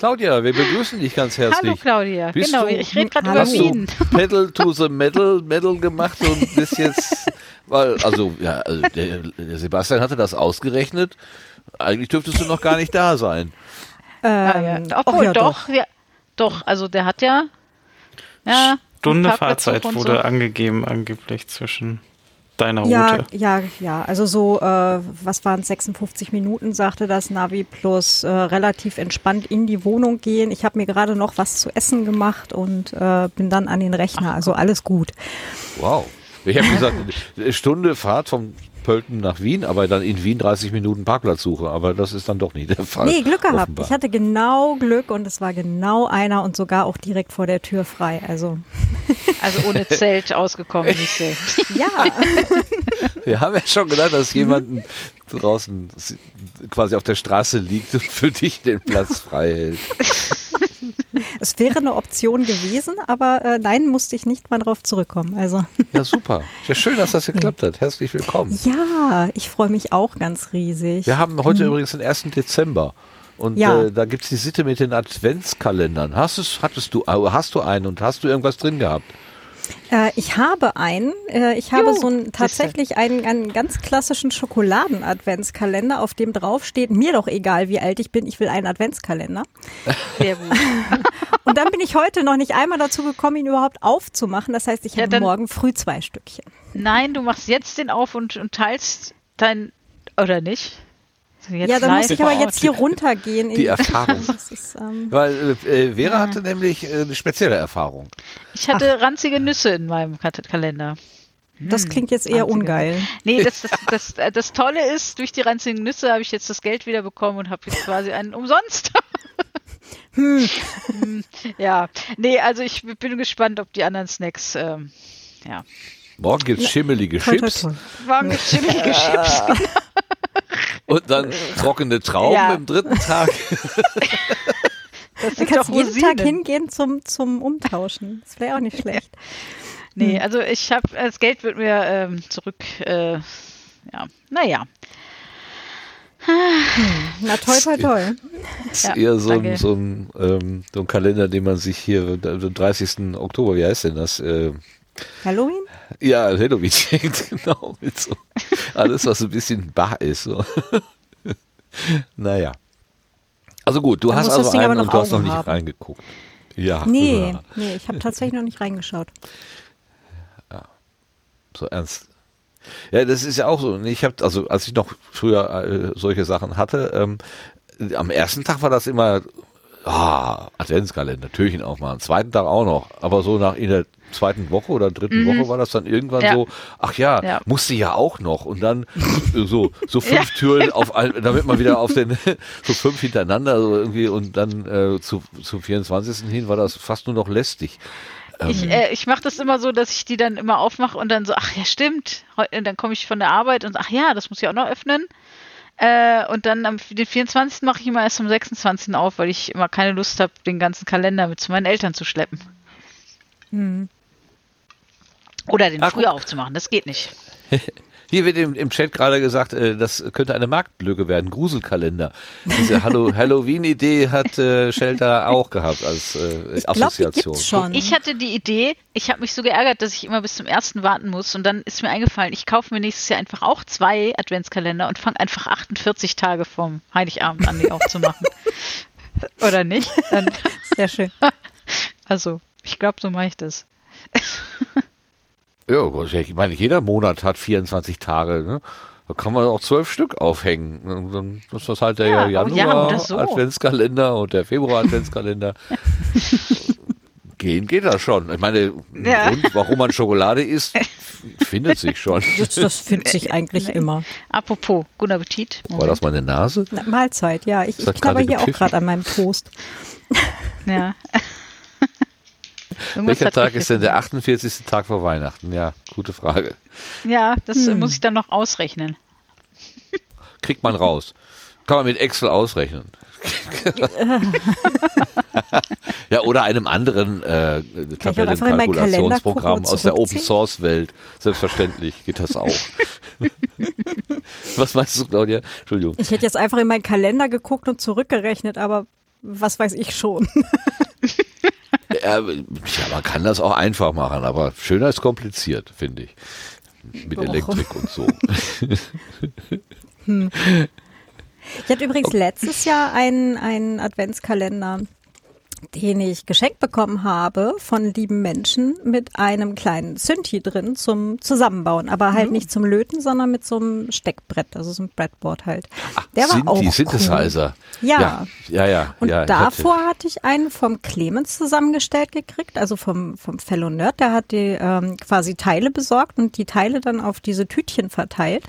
Claudia, wir begrüßen dich ganz herzlich. Hallo Claudia, bist genau, du, ich rede gerade über Wien. [LAUGHS] Pedal to the Metal, Metal gemacht und bist jetzt, weil, also, ja, also der, der, Sebastian hatte das ausgerechnet. Eigentlich dürftest du noch gar nicht da sein. Ähm, ja, Obwohl, ja, doch, doch. Ja, doch, also der hat ja, ja. Stunde Fahrzeit wurde so. angegeben, angeblich zwischen deiner ja, Route. Ja, ja, also so, äh, was waren es, 56 Minuten, sagte das Navi, plus äh, relativ entspannt in die Wohnung gehen. Ich habe mir gerade noch was zu essen gemacht und äh, bin dann an den Rechner, also alles gut. Wow. Ich habe gesagt, eine Stunde Fahrt vom Pölten nach Wien, aber dann in Wien 30 Minuten Parkplatz suche. Aber das ist dann doch nicht der Fall. Nee, Glück gehabt. Offenbar. Ich hatte genau Glück und es war genau einer und sogar auch direkt vor der Tür frei. Also, [LAUGHS] also ohne Zelt ausgekommen. Nicht ja. [LAUGHS] Wir haben ja schon gedacht, dass jemand draußen quasi auf der Straße liegt und für dich den Platz frei hält. [LAUGHS] Es wäre eine Option gewesen, aber äh, nein, musste ich nicht mal drauf zurückkommen. Also. Ja, super. Ja, schön, dass das geklappt hat. Herzlich willkommen. Ja, ich freue mich auch ganz riesig. Wir haben heute mhm. übrigens den 1. Dezember. Und ja. äh, da gibt es die Sitte mit den Adventskalendern. Hast, hattest du, hast du einen und hast du irgendwas drin gehabt? Äh, ich habe einen. Äh, ich habe so einen, tatsächlich einen, einen ganz klassischen Schokoladen-Adventskalender, auf dem drauf steht, mir doch egal, wie alt ich bin, ich will einen Adventskalender. Sehr gut. [LAUGHS] Und dann bin ich heute noch nicht einmal dazu gekommen, ihn überhaupt aufzumachen. Das heißt, ich ja, habe morgen früh zwei Stückchen. Nein, du machst jetzt den auf und, und teilst dein, oder nicht? Jetzt ja, dann muss ich aber jetzt hier [LAUGHS] runtergehen. Die Erfahrung. [LAUGHS] Ist, ähm, Weil äh, Vera ja. hatte nämlich äh, eine spezielle Erfahrung. Ich hatte Ach. ranzige Nüsse in meinem Kalender. Das hm, klingt jetzt eher ranzige. ungeil. Nee, das, [LAUGHS] das, das, äh, das, Tolle ist, durch die ranzigen Nüsse habe ich jetzt das Geld wieder bekommen und habe jetzt quasi einen umsonst. hm. hm. Ja, nee, also ich bin gespannt, ob die anderen Snacks, ähm, ja. Morgen gibt es schimmelige Chips. Morgen gibt es schimmelige Chips. Und dann trockene Trauben ja. im dritten Tag. [LAUGHS] Das du kannst jeden Tag hingehen zum, zum Umtauschen. Das wäre auch nicht [LAUGHS] schlecht. Nee, hm. also ich habe, das Geld wird mir ähm, zurück, äh, ja, naja. Hm. Na toll, toll, toll. Das ist ja, eher so ein, so, ein, ähm, so ein Kalender, den man sich hier, am 30. Oktober, wie heißt denn das? Äh, Halloween? Ja, Halloween [LAUGHS] genau. Mit so alles, was ein bisschen bar ist. So. [LAUGHS] naja. Also gut, du Dann hast also einen und du hast noch nicht haben. reingeguckt. Ja. Nee, nee ich habe tatsächlich noch nicht reingeschaut. [LAUGHS] Ja. So ernst. Ja, das ist ja auch so. Ich habe, also als ich noch früher äh, solche Sachen hatte, ähm, am ersten Tag war das immer ah, Adventskalender, Türchen aufmachen. Zweiten Tag auch noch. Aber so nach in der zweiten Woche oder dritten mhm. Woche war das dann irgendwann ja. so, ach ja, ja, musste ja auch noch. Und dann so, so [LAUGHS] fünf ja, Türen genau. auf damit man wieder auf den, [LAUGHS] so fünf hintereinander so irgendwie und dann äh, zu, zu 24. hin war das fast nur noch lästig. Ich, ähm. äh, ich mache das immer so, dass ich die dann immer aufmache und dann so, ach ja, stimmt. Und dann komme ich von der Arbeit und ach ja, das muss ich auch noch öffnen. Äh, und dann am den 24. mache ich immer erst am 26. auf, weil ich immer keine Lust habe, den ganzen Kalender mit zu meinen Eltern zu schleppen. Hm. Oder den Ach, früher aufzumachen, das geht nicht. [LAUGHS] Hier wird im, im Chat gerade gesagt, äh, das könnte eine Marktlücke werden, Gruselkalender. Diese [LAUGHS] Halloween-Idee hat äh, Shelter auch gehabt als äh, ich Assoziation. Glaub, schon. Ich hatte die Idee, ich habe mich so geärgert, dass ich immer bis zum ersten warten muss und dann ist mir eingefallen, ich kaufe mir nächstes Jahr einfach auch zwei Adventskalender und fange einfach 48 Tage vom Heiligabend an, die [LAUGHS] aufzumachen. Oder nicht? Dann, Sehr schön. [LAUGHS] Also, ich glaube, so mache ich das. Ja, ich meine, jeder Monat hat 24 Tage. Ne? Da kann man auch zwölf Stück aufhängen. Und dann ist das halt der ja, Januar ja, so. Adventskalender und der Februar Adventskalender. [LAUGHS] Gehen geht das schon. Ich meine, ja. Grund, warum man Schokolade isst, findet sich schon. Das, das findet sich eigentlich immer. Apropos, guten Appetit. Moment. War das meine Nase? Na, Mahlzeit, ja. Ich, ich knabber hier auch gerade an meinem Toast. Ja. [LAUGHS] Welcher Tag ist denn der 48. Tag vor Weihnachten? Ja, gute Frage. Ja, das hm. muss ich dann noch ausrechnen. [LAUGHS] Kriegt man raus. Kann man mit Excel ausrechnen. [LAUGHS] ja, oder einem anderen äh, Tabellenkalkulationsprogramm aus der Open Source Welt. Selbstverständlich geht das auch. [LAUGHS] was meinst du, Claudia? Entschuldigung. Ich hätte jetzt einfach in meinen Kalender geguckt und zurückgerechnet, aber was weiß ich schon. Ja, man kann das auch einfach machen, aber schöner ist kompliziert, finde ich. Mit oh. Elektrik und so. hm. Ich hatte übrigens letztes Jahr einen, einen Adventskalender den ich geschenkt bekommen habe von lieben Menschen mit einem kleinen Synthi drin zum Zusammenbauen, aber halt mhm. nicht zum Löten, sondern mit so einem Steckbrett, also so einem Breadboard halt. Ach, Der war Synthi, auch Synthesizer. Cool. Ja. ja. Ja, ja, Und ja, davor hatte. hatte. ich einen vom Clemens zusammengestellt gekriegt, also vom, vom Fellow Nerd. Der hat die ähm, quasi Teile besorgt und die Teile dann auf diese Tütchen verteilt.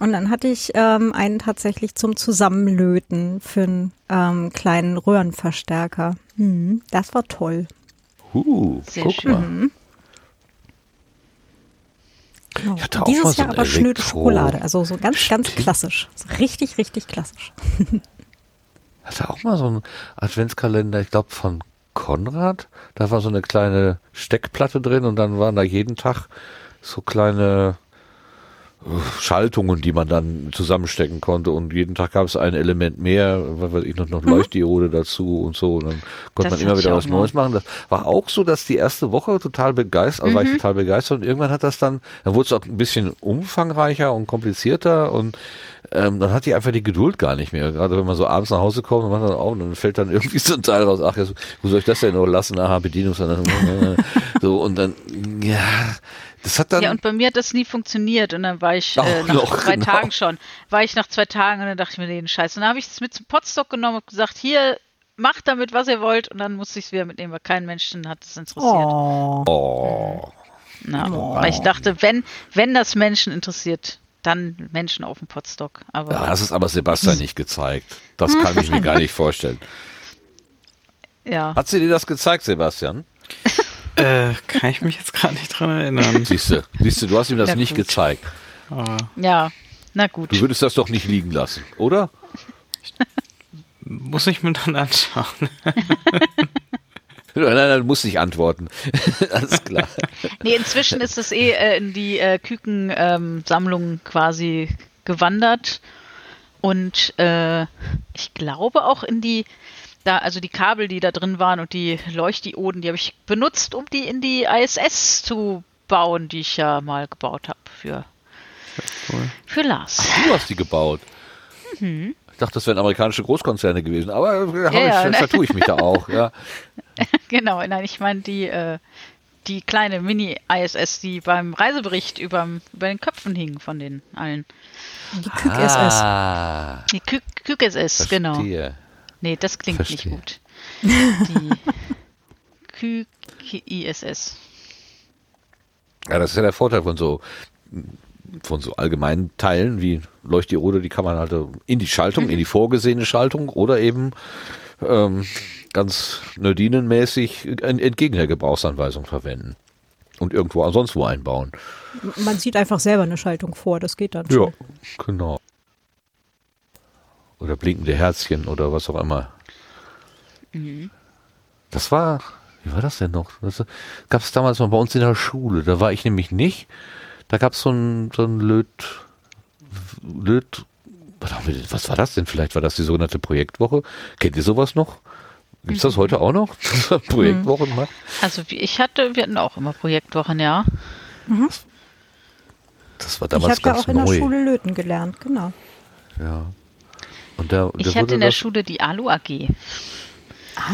Und dann hatte ich ähm, einen tatsächlich zum Zusammenlöten für einen ähm, kleinen Röhrenverstärker. Mhm, das war toll. Uh, Sehr guck schön. mal. Mhm. Genau. Dieses Jahr so aber schnöde Schokolade, also so ganz, Stimmt. ganz klassisch. So richtig, richtig klassisch. [LAUGHS] hatte auch mal so einen Adventskalender, ich glaube von Konrad. Da war so eine kleine Steckplatte drin und dann waren da jeden Tag so kleine Schaltungen, die man dann zusammenstecken konnte und jeden Tag gab es ein Element mehr, was weiß ich noch, noch mhm. Leuchtdiode dazu und so und dann konnte das man immer wieder was Neues machen. Das war auch so, dass die erste Woche total begeistert, also mhm. war ich mhm. total begeistert und irgendwann hat das dann, dann wurde es auch ein bisschen umfangreicher und komplizierter und ähm, dann hat die einfach die Geduld gar nicht mehr. Gerade wenn man so abends nach Hause kommt und man dann auch, und dann fällt dann irgendwie [LAUGHS] so ein Teil raus, ach, jetzt, wo soll ich das denn noch lassen? Aha, Bedienungsanleitung. [LAUGHS] so, und dann, ja, das hat dann. Ja, und bei mir hat das nie funktioniert. Und dann war ich äh, nach noch, zwei genau. Tagen schon, war ich nach zwei Tagen und dann dachte ich mir, den Scheiß. Und dann habe ich es mit zum Potstock genommen und gesagt, hier, macht damit, was ihr wollt. Und dann musste ich es wieder mitnehmen, weil kein Menschen hat es interessiert. Oh. oh. Na, oh. Weil ich dachte, wenn, wenn das Menschen interessiert, dann Menschen auf dem Potstock. Aber ja, das ist aber Sebastian [LAUGHS] nicht gezeigt. Das kann ich mir gar nicht vorstellen. Ja. Hat sie dir das gezeigt, Sebastian? [LAUGHS] Äh, kann ich mich jetzt gerade nicht dran erinnern. Siehst du, siehst du, du hast ihm das ja, nicht gut. gezeigt. Aber ja, na gut. Du würdest das doch nicht liegen lassen, oder? Muss ich mir dann anschauen. [LAUGHS] Nein, nein, du musst nicht antworten. [LAUGHS] Alles klar. Nee, inzwischen ist es eh äh, in die äh, Kükensammlung ähm, quasi gewandert. Und äh, ich glaube auch in die da, also die Kabel, die da drin waren und die Leuchtdioden, die habe ich benutzt, um die in die ISS zu bauen, die ich ja mal gebaut habe für, cool. für Lars. Ach, du hast die gebaut. Mhm. Ich dachte, das wären amerikanische Großkonzerne gewesen, aber ja, ja, ich, ne? vertue ich mich da auch, ja. [LAUGHS] genau, nein, ich meine die, äh, die kleine Mini-ISS, die beim Reisebericht über, über den Köpfen hing von den allen. Die Kück-SS. Ah, die Kück-SS, genau. Nee, das klingt Verstehe. nicht gut. Die QISS. Ja, das ist ja der Vorteil von so von so allgemeinen Teilen wie Leuchtdiode, die kann man halt in die Schaltung, mhm. in die vorgesehene Schaltung oder eben ähm, ganz nerdinenmäßig entgegen der Gebrauchsanweisung verwenden und irgendwo sonst wo einbauen. Man sieht einfach selber eine Schaltung vor, das geht dann schon. Ja, genau oder blinkende Herzchen oder was auch immer. Mhm. Das war, wie war das denn noch? Das gab es damals mal bei uns in der Schule. Da war ich nämlich nicht. Da gab es so ein, so ein Löt, Löt, was war das denn? Vielleicht war das die sogenannte Projektwoche. Kennt ihr sowas noch? Gibt es das mhm. heute auch noch? [LAUGHS] Projektwochen mhm. Also ich hatte, wir hatten auch immer Projektwochen, ja. Mhm. Das war damals ich habe ja auch in der Schule löten gelernt, genau. Ja. Der ich hatte in der Schule die Alu AG.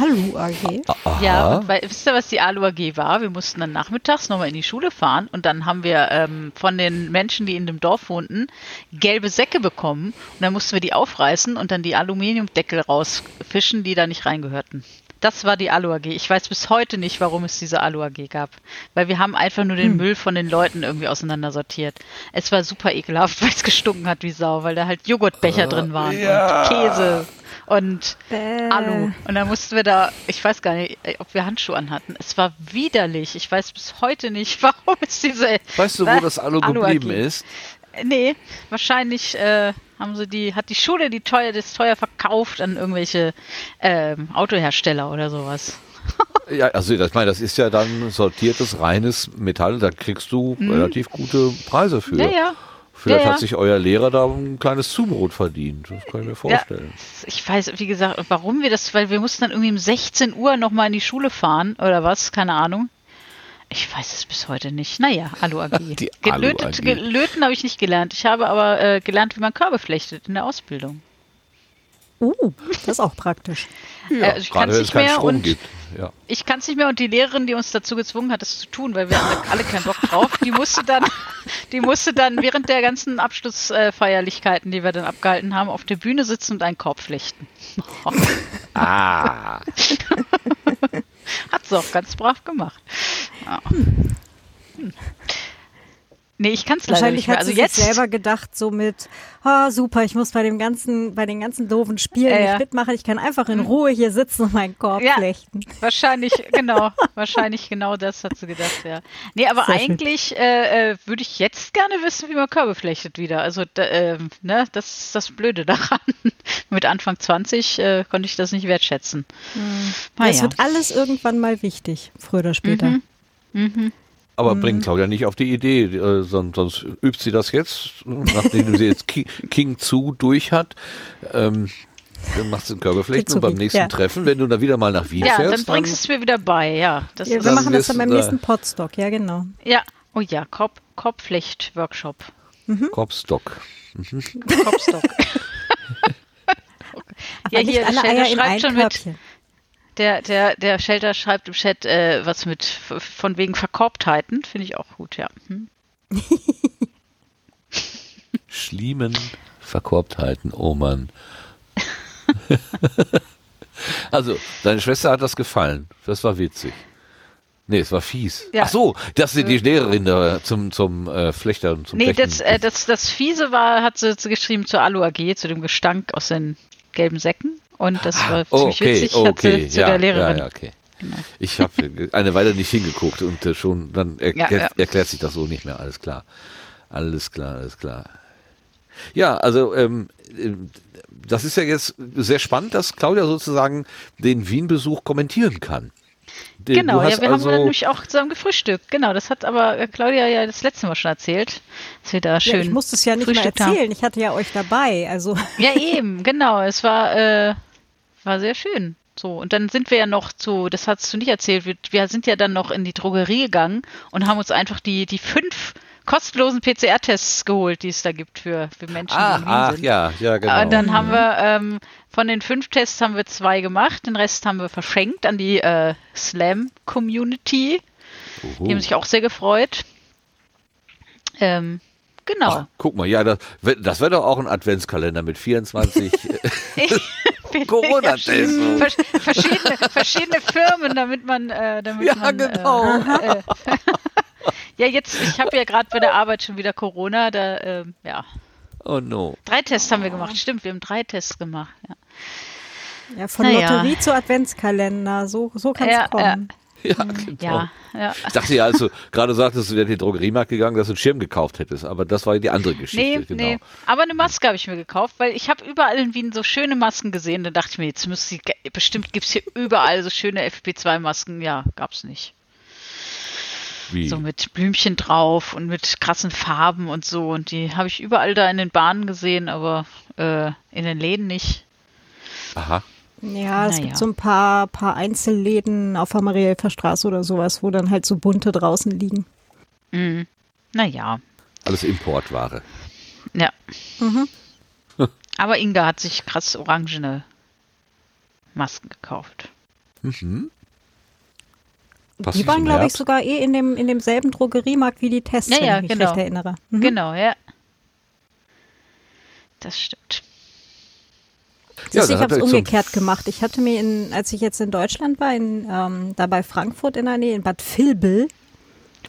Alu AG? Aha. Ja, und weil, wisst ihr, was die Alu AG war? Wir mussten dann nachmittags nochmal in die Schule fahren und dann haben wir ähm, von den Menschen, die in dem Dorf wohnten, gelbe Säcke bekommen und dann mussten wir die aufreißen und dann die Aluminiumdeckel rausfischen, die da nicht reingehörten. Das war die Alu AG. Ich weiß bis heute nicht, warum es diese Alu AG gab. Weil wir haben einfach nur den hm. Müll von den Leuten irgendwie auseinandersortiert. Es war super ekelhaft, [LAUGHS] weil es gestunken hat wie Sau, weil da halt Joghurtbecher uh, drin waren ja. und Käse und äh. Alu. Und dann mussten wir da, ich weiß gar nicht, ob wir Handschuhe anhatten. Es war widerlich. Ich weiß bis heute nicht, [LAUGHS] warum es diese. Weißt du, wo das Alu, Alu geblieben AG. ist? Nee, wahrscheinlich äh, haben sie die, hat die Schule die teuer, das teuer verkauft an irgendwelche ähm, Autohersteller oder sowas. [LAUGHS] ja, also ich meine, das ist ja dann sortiertes, reines Metall, da kriegst du mhm. relativ gute Preise für. Ja, ja. Vielleicht ja. hat sich euer Lehrer da ein kleines Zubrot verdient. Das kann ich mir vorstellen. Ja, ich weiß, wie gesagt, warum wir das, weil wir mussten dann irgendwie um 16 Uhr nochmal in die Schule fahren oder was, keine Ahnung. Ich weiß es bis heute nicht. Naja, Alu AG. [LAUGHS] Die Gelötet, Alu AG. Gelöten habe ich nicht gelernt. Ich habe aber äh, gelernt, wie man Körbe flechtet in der Ausbildung. Uh, das ist auch praktisch. [LAUGHS] Ja, also ich kann es nicht mehr und ja. ich kann es nicht mehr und die Lehrerin, die uns dazu gezwungen hat, das zu tun, weil wir alle, alle keinen Bock drauf, die musste dann, [LAUGHS] die musste dann während der ganzen Abschlussfeierlichkeiten, die wir dann abgehalten haben, auf der Bühne sitzen und einen Korb flechten. ah. Hat sie auch ganz brav gemacht. Ja. Hm. Nee, ich kann es leider nicht mehr. Also hat sie jetzt sich selber gedacht, so mit, oh, super, ich muss bei dem ganzen, bei den ganzen doofen Spielen äh, nicht mitmachen. Ich kann einfach in hm. Ruhe hier sitzen und meinen Korb ja, flechten. Wahrscheinlich, [LAUGHS] genau, wahrscheinlich genau das hat sie gedacht, ja. Nee, aber Sehr eigentlich äh, äh, würde ich jetzt gerne wissen, wie man Körbe flechtet wieder. Also, da, äh, ne, das ist das Blöde [LAUGHS] daran. Mit Anfang 20 äh, konnte ich das nicht wertschätzen. Mhm. Es wird alles irgendwann mal wichtig, früher oder später. Mhm. Mhm. Aber mhm. bringt Claudia nicht auf die Idee, äh, sonst, sonst übt sie das jetzt, nachdem sie jetzt [LAUGHS] King, zu durch hat. Ähm, dann machst du einen Körperflechten und beim nächsten ja. Treffen, wenn du da wieder mal nach Wien ja, fährst. Ja, dann bringst du es mir wieder bei, ja. Das ja wir machen das dann beim nächsten Podstock, ja genau. Ja, oh ja, Korb, Korbflecht-Workshop. Mhm. Korbstock. Mhm. Korbstock. [LAUGHS] [LAUGHS] ja, hier, alle Eier schreibt schon Körbchen. mit der, der, der Shelter schreibt im Chat äh, was mit von wegen Verkorbtheiten. Finde ich auch gut, ja. Hm. Schliemen, Verkorbtheiten, oh Mann. [LAUGHS] also, deine Schwester hat das gefallen. Das war witzig. Nee, es war fies. Ja. Ach so, das sind die Lehrerin da zum, zum äh, Flechter und zum Nee, das, äh, das, das Fiese war, hat sie geschrieben zur Alu AG, zu dem Gestank aus den gelben Säcken. Und das war oh, ziemlich okay, witzig, okay. zu ja, der Lehrerin. Ja, ja, okay. Genau. Ich habe eine Weile nicht hingeguckt und äh, schon dann [LAUGHS] erklärt, ja, ja. erklärt sich das so nicht mehr. Alles klar. Alles klar, alles klar. Ja, also ähm, äh, das ist ja jetzt sehr spannend, dass Claudia sozusagen den Wien-Besuch kommentieren kann. Den, genau, ja, wir also haben nämlich auch zusammen gefrühstückt. Genau, das hat aber äh, Claudia ja das letzte Mal schon erzählt, dass wir da schön. Ja, ich musste es ja nicht mehr erzählen. Haben. Ich hatte ja euch dabei, also. Ja, eben, genau. Es war, äh, war sehr schön. So, und dann sind wir ja noch zu, das hast du nicht erzählt, wir, wir sind ja dann noch in die Drogerie gegangen und haben uns einfach die, die fünf kostenlosen PCR-Tests geholt, die es da gibt für, für Menschen, ach, die ach, sind. ja, ja, genau. Und dann haben wir ähm, von den fünf Tests haben wir zwei gemacht, den Rest haben wir verschenkt an die äh, Slam-Community. Die haben sich auch sehr gefreut. Ähm, genau. Ach, guck mal, ja, das, das wäre doch auch ein Adventskalender mit 24 [LAUGHS] Corona-Tests. verschiedene, verschiedene Firmen, damit man, äh, damit ja, man, genau. Äh, [LAUGHS] Ja, jetzt, ich habe ja gerade bei der Arbeit schon wieder Corona, da, äh, ja. Oh no. Drei Tests haben wir gemacht, stimmt, wir haben drei Tests gemacht, ja. Ja, von naja. Lotterie zu Adventskalender, so, so kann es ja, kommen. Ja. [LAUGHS] Ja, genau. ja, ja. Ich dachte ja, als du gerade sagtest, du wärst in den Drogeriemarkt gegangen, dass du einen Schirm gekauft hättest, aber das war die andere Geschichte. Nee, genau. nee. Aber eine Maske habe ich mir gekauft, weil ich habe überall in Wien so schöne Masken gesehen. Da dachte ich mir, jetzt müsste ich, bestimmt gibt es hier überall so schöne FP2-Masken. Ja, gab es nicht. Wie? So mit Blümchen drauf und mit krassen Farben und so. Und die habe ich überall da in den Bahnen gesehen, aber äh, in den Läden nicht. Aha. Ja, es naja. gibt so ein paar, paar Einzelläden auf der Marielfer Straße oder sowas, wo dann halt so bunte draußen liegen. Mhm. Naja. Alles Importware. Ja. Mhm. [LAUGHS] Aber Inga hat sich krass orangene Masken gekauft. Mhm. Passt die waren, glaube ich, sogar eh in, dem, in demselben Drogeriemarkt wie die Tests, ja, wenn ja, ich mich genau. recht erinnere. Mhm. Genau, ja. Das stimmt. Ja, ich habe es umgekehrt gemacht. Ich hatte mir, in, als ich jetzt in Deutschland war, in, ähm, da bei Frankfurt in der Nähe, in Bad Vilbel.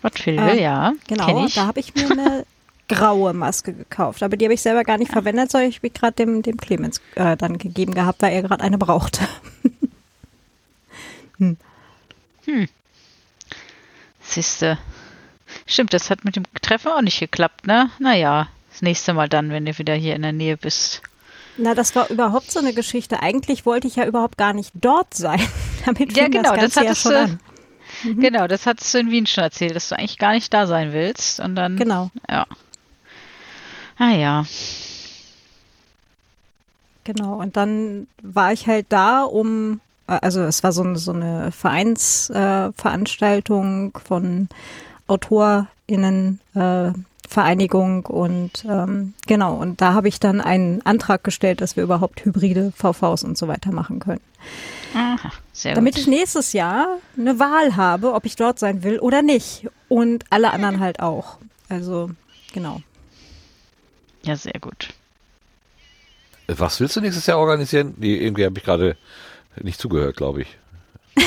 Bad Vilbel, äh, ja. Genau, da habe ich mir eine graue Maske gekauft. Aber die habe ich selber gar nicht ja. verwendet, sondern ich habe gerade dem, dem Clemens äh, dann gegeben gehabt, weil er gerade eine brauchte. [LAUGHS] hm. Hm. Siehste. Stimmt, das hat mit dem Treffen auch nicht geklappt, ne? Naja, das nächste Mal dann, wenn du wieder hier in der Nähe bist. Na, das war überhaupt so eine Geschichte. Eigentlich wollte ich ja überhaupt gar nicht dort sein. [LAUGHS] Damit ja, genau, das, das hattest ja du. Mhm. Genau, das hattest du in Wien schon erzählt, dass du eigentlich gar nicht da sein willst. Und dann. Genau. Ja. Ah ja. Genau, und dann war ich halt da, um, äh, also es war so, eine, so eine Vereinsveranstaltung äh, von AutorInnen, äh, Vereinigung und ähm, genau, und da habe ich dann einen Antrag gestellt, dass wir überhaupt hybride VVs und so weiter machen können. Aha, sehr Damit gut. ich nächstes Jahr eine Wahl habe, ob ich dort sein will oder nicht. Und alle anderen halt auch. Also, genau. Ja, sehr gut. Was willst du nächstes Jahr organisieren? Nee, irgendwie habe ich gerade nicht zugehört, glaube ich. Hy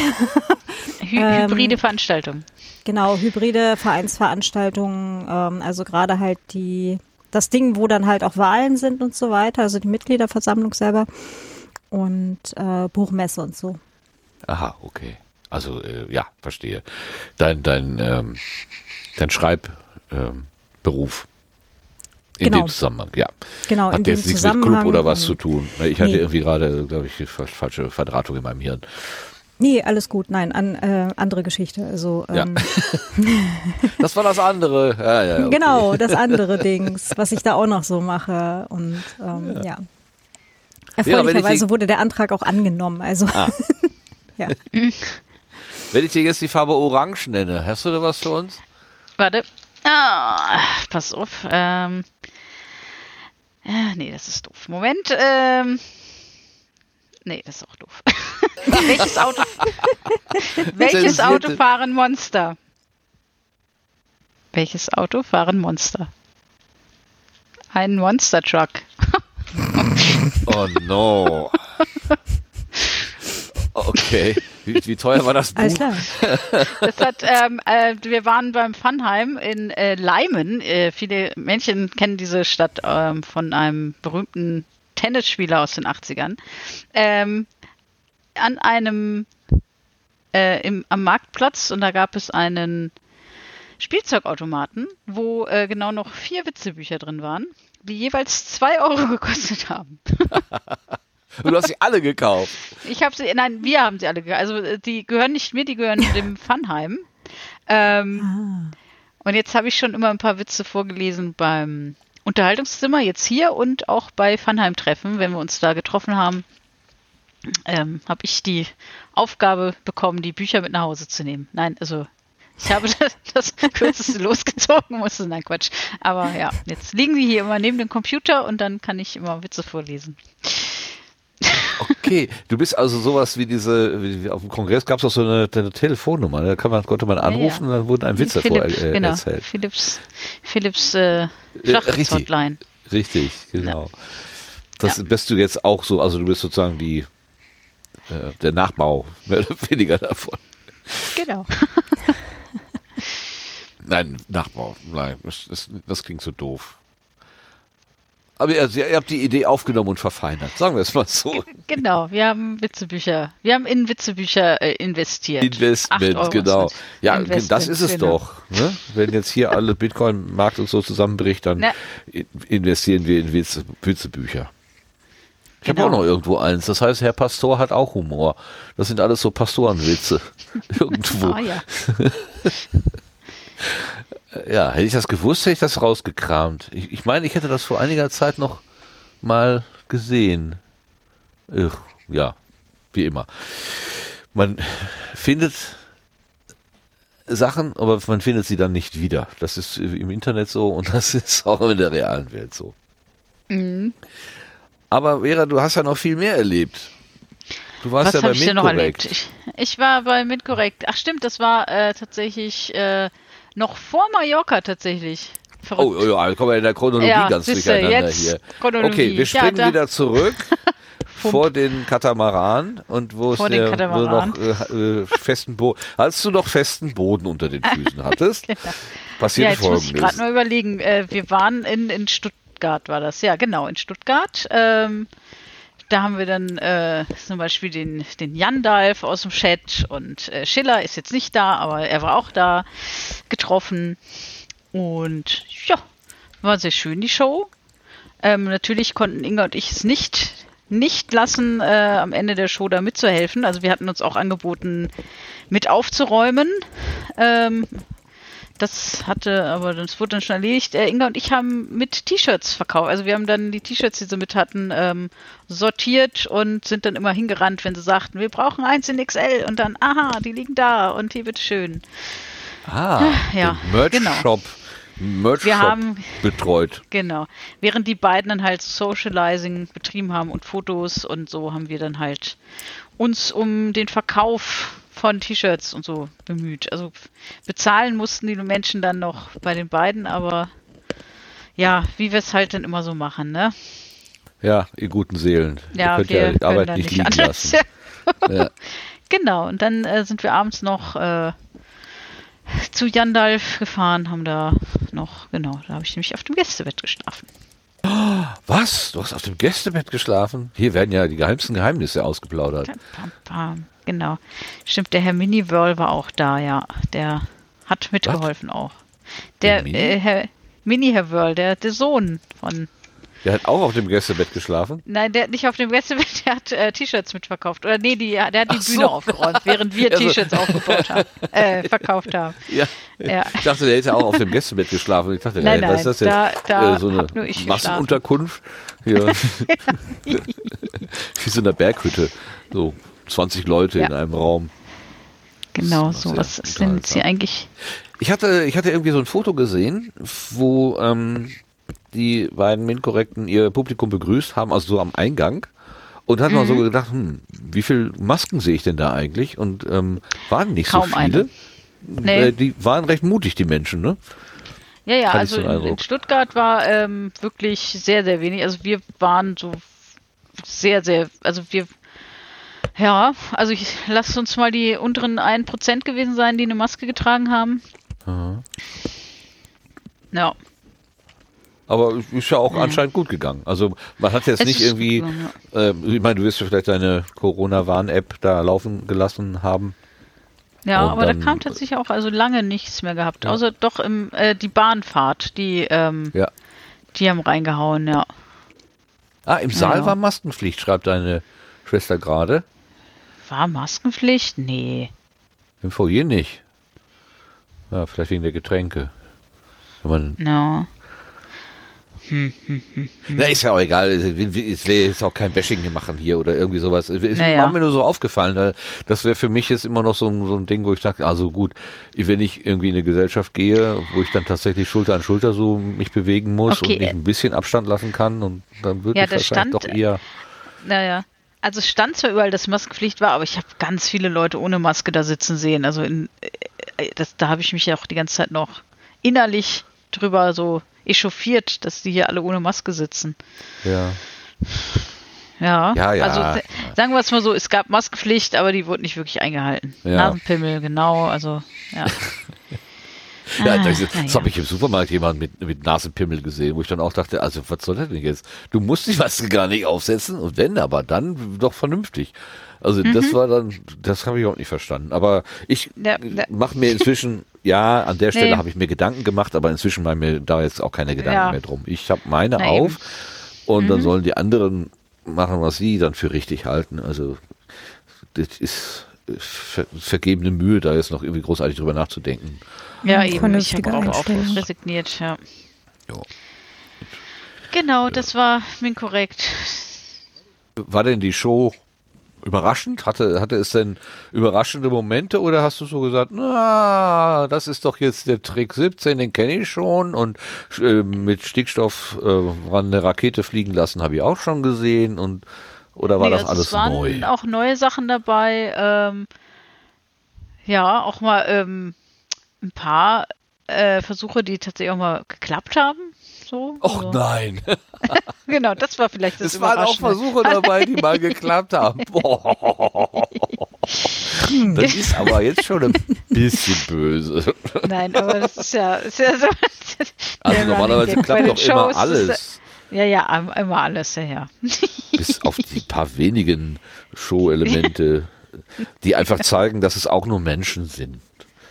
[LAUGHS] ähm, hybride Veranstaltung. Genau, hybride Vereinsveranstaltungen, ähm, also gerade halt die, das Ding, wo dann halt auch Wahlen sind und so weiter, also die Mitgliederversammlung selber und äh, Buchmesse und so. Aha, okay. Also äh, ja, verstehe. Dein, dein, ähm, dein Schreibberuf. Ähm, in genau. dem Zusammenhang, ja. Genau, Hat jetzt nichts mit Club oder was zu tun. Ich hatte nee. irgendwie gerade, glaube ich, falsche Verdrahtung in meinem Hirn. Nee, alles gut. Nein, an, äh, andere Geschichte. Also, ähm, ja. [LAUGHS] das war das andere. Ja, ja, okay. Genau, das andere Dings, was ich da auch noch so mache. Und ähm, ja. ja. Erfreulicherweise wurde der Antrag auch angenommen. Also ah. [LAUGHS] ja. [LAUGHS] Wenn ich dir jetzt die Farbe Orange nenne, hast du da was für uns? Warte. Ah, pass auf. Ähm, äh, nee, das ist doof. Moment. Ähm, nee, das ist auch doof. [LAUGHS] welches Auto, [LAUGHS] welches Auto fahren Monster? Welches Auto fahren Monster? Ein Monster Truck. [LAUGHS] oh no. Okay. Wie, wie, teuer war das Buch? Alles klar. Das hat, ähm, äh, wir waren beim Funheim in äh, Leimen. Äh, viele Männchen kennen diese Stadt ähm, von einem berühmten Tennisspieler aus den 80ern. Ähm, an einem äh, im, am Marktplatz und da gab es einen Spielzeugautomaten, wo äh, genau noch vier Witzebücher drin waren, die jeweils zwei Euro gekostet haben. [LAUGHS] Und du hast sie alle gekauft. Ich habe sie, nein, wir haben sie alle gekauft. Also äh, die gehören nicht mir, die gehören [LAUGHS] dem Funheim. Ähm, ah. Und jetzt habe ich schon immer ein paar Witze vorgelesen beim Unterhaltungszimmer, jetzt hier und auch bei Funheim-Treffen, wenn wir uns da getroffen haben ähm, habe ich die Aufgabe bekommen, die Bücher mit nach Hause zu nehmen. Nein, also ich habe [LAUGHS] das, das kürzeste [LAUGHS] losgezogen, musste, nein, Quatsch. Aber ja, jetzt liegen die hier immer neben dem Computer und dann kann ich immer Witze vorlesen. Okay, du bist also sowas wie diese, wie auf dem Kongress gab es auch so eine, eine, Telefonnummer, da kann man, konnte man anrufen ja, ja. und dann wurde ein Witz Philipp, davor äh, genau, erzählt. Philips, Philips äh, Flachwitz-Hotline. Richtig, richtig, genau. Ja. Das bist du jetzt auch so, also du bist sozusagen die äh, der Nachbau, mehr oder [LAUGHS] weniger davon. Genau. [LAUGHS] Nein, Nachbau, nein, das, das, das klingt so doof. Aber ihr, ihr, habt die Idee aufgenommen und verfeinert, sagen wir es mal so. Genau, wir haben Witzebücher, wir haben in Witzebücher äh, investiert. Investment, genau. Ja, Investment, das ist es genau. doch. Ne? Wenn jetzt hier alle Bitcoin-Markt und so zusammenbricht, dann Na. investieren wir in Witze, Witzebücher. Ich genau. habe auch noch irgendwo eins. Das heißt, Herr Pastor hat auch Humor. Das sind alles so Pastorenwitze. [LAUGHS] irgendwo. Oh, ja. [LAUGHS] ja, hätte ich das gewusst, hätte ich das rausgekramt. Ich, ich meine, ich hätte das vor einiger Zeit noch mal gesehen. Ugh, ja, wie immer. Man findet Sachen, aber man findet sie dann nicht wieder. Das ist im Internet so und [LAUGHS] das ist auch in der realen Welt so. Mhm. Aber Vera, du hast ja noch viel mehr erlebt. Du warst Was ja bei ich noch erlebt? Ich, ich, war bei Mitkorrekt. Ach stimmt, das war äh, tatsächlich äh, noch vor Mallorca tatsächlich. Verrückt. Oh, oh, ja, kommen wir in der Chronologie ja, ganz durcheinander hier. Chronologie. Okay, wir springen ja, wieder zurück. [LAUGHS] vor den Katamaran und wo es der, noch äh, äh, festen Boden, als du noch festen Boden unter den Füßen hattest, [LAUGHS] genau. passiert ja, jetzt folgendes. muss ich gerade mal überlegen. Äh, wir waren in, in Stuttgart, war das ja genau in Stuttgart. Ähm, da haben wir dann äh, zum Beispiel den, den Jandalf aus dem Chat und äh, Schiller ist jetzt nicht da, aber er war auch da getroffen. Und ja, war sehr schön die Show. Ähm, natürlich konnten Inga und ich es nicht, nicht lassen, äh, am Ende der Show da mitzuhelfen. Also wir hatten uns auch angeboten, mit aufzuräumen. Ähm, das hatte, aber das wurde dann schon erledigt. Äh, Inga und ich haben mit T-Shirts verkauft. Also wir haben dann die T-Shirts, die sie mit hatten, ähm, sortiert und sind dann immer hingerannt, wenn sie sagten, wir brauchen eins in XL und dann, aha, die liegen da und hier bitteschön. Ah, ja, Merch genau. Shop. Merch wir haben, betreut. Genau. Während die beiden dann halt Socializing betrieben haben und Fotos und so haben wir dann halt uns um den Verkauf von T-Shirts und so bemüht. Also bezahlen mussten die Menschen dann noch bei den beiden, aber ja, wie wir es halt dann immer so machen, ne? Ja, ihr guten Seelen. Ja, ihr könnt wir ja die Arbeit nicht liegen lassen. [LAUGHS] ja. Genau, und dann äh, sind wir abends noch äh, zu Jandalf gefahren, haben da noch, genau, da habe ich nämlich auf dem Gästebett geschlafen. Was? Du hast auf dem Gästebett geschlafen? Hier werden ja die geheimsten Geheimnisse ausgeplaudert. Genau. Stimmt, der Herr Mini-Whirl war auch da, ja. Der hat mitgeholfen Was? auch. Der, der Mini? Äh, Herr Mini-Herr Whirl, der, der Sohn von der hat auch auf dem Gästebett geschlafen? Nein, der hat nicht auf dem Gästebett, der hat äh, T-Shirts mitverkauft. Oder nee, die, der hat die Ach Bühne so. aufgeräumt, während wir [LAUGHS] also. T-Shirts aufgebaut haben, äh, [LAUGHS] verkauft haben. Ja. ja. Ich dachte, der hätte auch auf dem Gästebett geschlafen. Ich dachte, nein, nein, was ist das da, jetzt? Da äh, so eine Massenunterkunft? Hier. [LAUGHS] Wie so eine Berghütte. So 20 Leute ja. in einem Raum. Genau, so. Was sind sie eigentlich? Ich hatte, ich hatte irgendwie so ein Foto gesehen, wo ähm, die beiden MINT-Korrekten ihr Publikum begrüßt haben, also so am Eingang. Und hat mhm. mal so gedacht, hm, wie viele Masken sehe ich denn da eigentlich? Und ähm, waren nicht Kaum so viele. Nee. Äh, die waren recht mutig, die Menschen, ne? Ja, ja, Hatte also in, in, Stuttgart war ähm, wirklich sehr, sehr wenig. Also wir waren so sehr, sehr, also wir, ja, also ich lasse uns mal die unteren 1% gewesen sein, die eine Maske getragen haben. Aha. Ja. Aber ist ja auch ja. anscheinend gut gegangen. Also man hat jetzt es nicht irgendwie, äh, ich meine, du wirst ja vielleicht deine Corona-Warn-App da laufen gelassen haben. Ja, aber dann, da kam tatsächlich auch also lange nichts mehr gehabt. Ja. Außer doch im äh, die Bahnfahrt, die ähm, ja. die haben reingehauen, ja. Ah, im Saal ja. war Maskenpflicht, schreibt deine Schwester gerade. War Maskenpflicht? Nee. Im Foyer nicht. Ja, vielleicht wegen der Getränke. Wenn man no. Hm, hm, hm, Na, ist ja auch egal. Ich will jetzt auch kein Bashing hier machen hier oder irgendwie sowas. Es naja. mir nur so aufgefallen. Das wäre für mich jetzt immer noch so ein, so ein Ding, wo ich sage, also gut, wenn ich irgendwie in eine Gesellschaft gehe, wo ich dann tatsächlich Schulter an Schulter so mich bewegen muss okay. und nicht ein bisschen Abstand lassen kann und dann würde ja, ich wahrscheinlich stand, doch eher. Naja. Also es stand zwar überall, dass Maskenpflicht war, aber ich habe ganz viele Leute ohne Maske da sitzen sehen. Also in, äh, das, da habe ich mich ja auch die ganze Zeit noch innerlich drüber so echauffiert, dass die hier alle ohne Maske sitzen. Ja. Ja, ja, ja. also sagen wir es mal so, es gab Maskenpflicht, aber die wurde nicht wirklich eingehalten. Ja. Nasenpimmel, genau, also ja. [LAUGHS] ja, ah, das, das habe ich im Supermarkt jemand mit, mit Nasenpimmel gesehen, wo ich dann auch dachte, also was soll das denn jetzt? Du musst die Maske gar nicht aufsetzen und wenn, aber dann doch vernünftig. Also mhm. das war dann, das habe ich auch nicht verstanden. Aber ich ja, mache mir inzwischen ja, an der Stelle nee. habe ich mir Gedanken gemacht, aber inzwischen mache ich mir da jetzt auch keine Gedanken ja. mehr drum. Ich habe meine Na auf eben. und mhm. dann sollen die anderen machen, was sie dann für richtig halten. Also das ist ver vergebene Mühe, da jetzt noch irgendwie großartig drüber nachzudenken. Ja, eben. Ich habe auch, auch resigniert, ja. Jo. Genau, das war mir korrekt. War denn die Show überraschend? Hatte, hatte es denn überraschende Momente oder hast du so gesagt, na, das ist doch jetzt der Trick 17, den kenne ich schon und äh, mit Stickstoff äh, eine Rakete fliegen lassen habe ich auch schon gesehen und oder war nee, das also alles es waren neu? auch neue Sachen dabei. Ähm, ja, auch mal ähm, ein paar äh, Versuche, die tatsächlich auch mal geklappt haben. So, Och also. nein. [LAUGHS] genau, das war vielleicht das Es waren auch Versuche dabei, die mal geklappt haben. [LAUGHS] Boah. Das ist aber jetzt schon ein bisschen böse. Nein, aber das ist ja, ist ja so. [LAUGHS] Also normalerweise klappt doch immer alles. Ja, ja, immer alles, ja, ja. Bis auf die paar wenigen Show-Elemente, die einfach zeigen, dass es auch nur Menschen sind.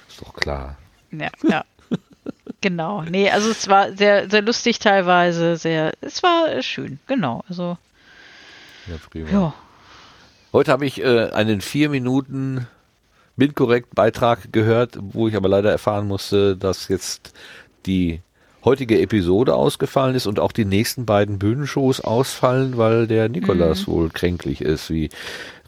Ist doch klar. Ja, ja. Genau. Nee, also es war sehr, sehr lustig teilweise, sehr, es war schön, genau. Also. Ja, prima. Ja. Heute habe ich äh, einen vier Minuten Bildkorrekt Beitrag gehört, wo ich aber leider erfahren musste, dass jetzt die heutige Episode ausgefallen ist und auch die nächsten beiden Bühnenshows ausfallen, weil der Nikolas mhm. wohl kränklich ist, wie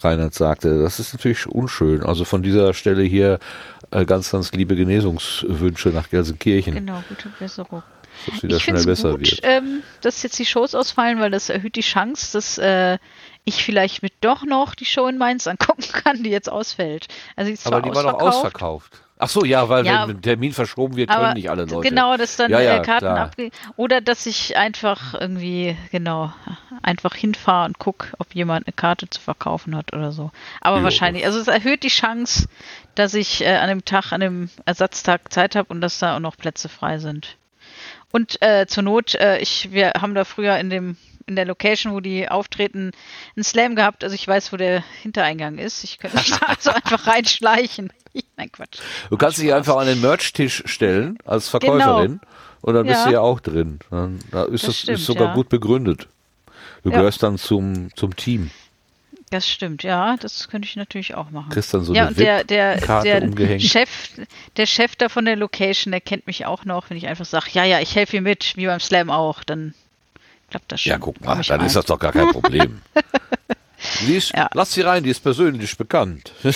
Reinhard sagte. Das ist natürlich unschön. Also von dieser Stelle hier äh, ganz, ganz liebe Genesungswünsche nach Gelsenkirchen. Genau, gute Besserung. Dass es wieder ich schnell besser gut, wird. Ähm, dass jetzt die Shows ausfallen, weil das erhöht die Chance, dass äh, ich vielleicht mit doch noch die Show in Mainz angucken [LAUGHS] kann, die jetzt ausfällt. Also die Aber die war doch ausverkauft. Ach so, ja, weil ja, wenn ein Termin verschoben wird, können nicht alle Leute. Genau, dass dann ja, ja, äh, Karten abgehen. Oder dass ich einfach irgendwie, genau, einfach hinfahre und gucke, ob jemand eine Karte zu verkaufen hat oder so. Aber jo. wahrscheinlich, also es erhöht die Chance, dass ich äh, an dem Tag, an dem Ersatztag Zeit habe und dass da auch noch Plätze frei sind. Und äh, zur Not, äh, ich, wir haben da früher in dem in der Location, wo die auftreten, einen Slam gehabt. Also ich weiß, wo der Hintereingang ist. Ich könnte mich [LAUGHS] da also einfach reinschleichen. [LAUGHS] Nein, Quatsch. Du kannst dich einfach an den Merch-Tisch stellen als Verkäuferin genau. und dann bist ja. du ja auch drin. Dann, da ist das, das stimmt, ist sogar ja. gut begründet. Du ja. gehörst dann zum, zum Team. Das stimmt, ja, das könnte ich natürlich auch machen. Kriegst dann so ja, eine und der, der, der umgehängt. Chef, der Chef da von der Location, der kennt mich auch noch, wenn ich einfach sage, ja, ja, ich helfe ihr mit, wie beim Slam auch, dann klappt das schon. Ja, guck mal, dann rein. ist das doch gar kein Problem. [LAUGHS] ist, ja. Lass sie rein, die ist persönlich bekannt. [LAUGHS] genau.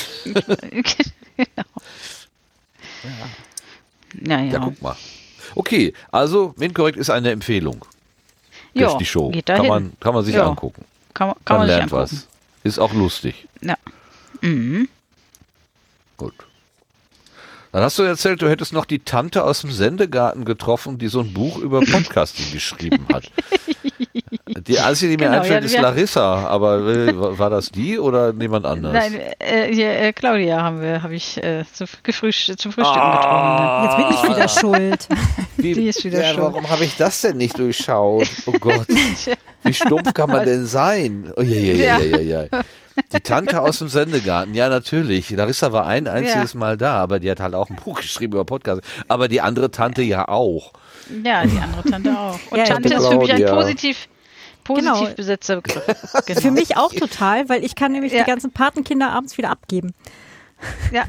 Ja. Ja, ja. guck mal. Okay, also Windkorrekt ist eine Empfehlung. Ja, die Show. Geht kann, man, kann man sich ja. angucken. Kann, man, kann man, lernt was. Ist auch lustig. Ja. Mhm. Gut. Dann hast du erzählt, du hättest noch die Tante aus dem Sendegarten getroffen, die so ein Buch über Podcasting geschrieben hat. [LAUGHS] Die einzige, die mir genau, einfällt, ja, ist Larissa, aber äh, war das die oder jemand anders? Nein, äh, hier, äh, Claudia haben wir, habe ich äh, zu, gefrühst zum Frühstück ah, getroffen. Jetzt bin ich wieder schuld. Wie, [LAUGHS] die ist wieder ja, schuld. Warum habe ich das denn nicht durchschaut? Oh Gott. [LAUGHS] Wie stumpf kann man denn sein? Oh, ja, ja, ja, ja, ja. Die Tante aus dem Sendegarten, ja natürlich. Larissa war ein einziges ja. Mal da, aber die hat halt auch ein Buch geschrieben über Podcast. Aber die andere Tante ja auch. Ja, die andere Tante auch. Und [LAUGHS] ja, Tante ist für mich ein positiv, positiv genau. besetzter Begriff. Genau. [LAUGHS] Für mich auch total, weil ich kann nämlich ja. die ganzen Patenkinder abends wieder abgeben. Ja.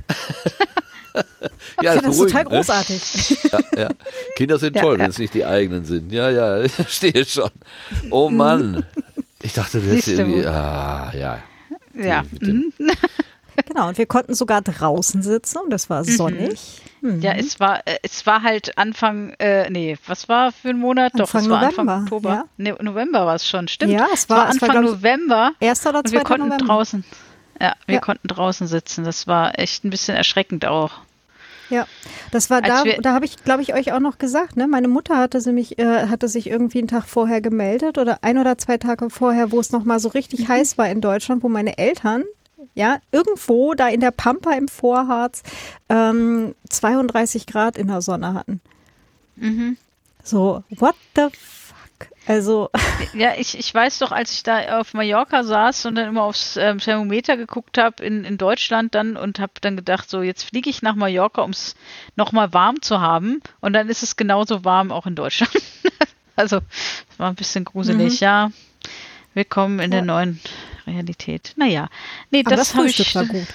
[LAUGHS] ja, das ist total ne? großartig. Ja, ja. Kinder sind toll, wenn es nicht die eigenen sind. Ja, ja, ich verstehe schon. Oh Mann. Ich dachte, das ist irgendwie. Ah, ja. Ja. Mhm. [LAUGHS] Genau, und wir konnten sogar draußen sitzen und das war mhm. sonnig. Mhm. Ja, es war, äh, es war halt Anfang, äh, nee, was war für ein Monat? Anfang Doch, es war November, Anfang Oktober. Ja. Nee, November war es schon, stimmt. Ja, es war, es war Anfang war, November. Erster oder zweiter und wir konnten November. draußen. Ja, wir ja. konnten draußen sitzen. Das war echt ein bisschen erschreckend auch. Ja, das war da, da habe ich, glaube ich, euch auch noch gesagt, ne? Meine Mutter hatte, sie mich, äh, hatte sich irgendwie einen Tag vorher gemeldet oder ein oder zwei Tage vorher, wo es nochmal so richtig mhm. heiß war in Deutschland, wo meine Eltern ja, irgendwo da in der Pampa im Vorharz ähm, 32 Grad in der Sonne hatten. Mhm. So, what the Also. [LAUGHS] Ja, ich, ich weiß doch, als ich da auf Mallorca saß und dann immer aufs ähm, Thermometer geguckt habe in, in Deutschland dann und habe dann gedacht, so jetzt fliege ich nach Mallorca, um es nochmal warm zu haben. Und dann ist es genauso warm auch in Deutschland. [LAUGHS] also, war ein bisschen gruselig, mhm. ja. Willkommen in ja. der neuen Realität. Naja, nee, Aber das, das Frühstück ich, war gut.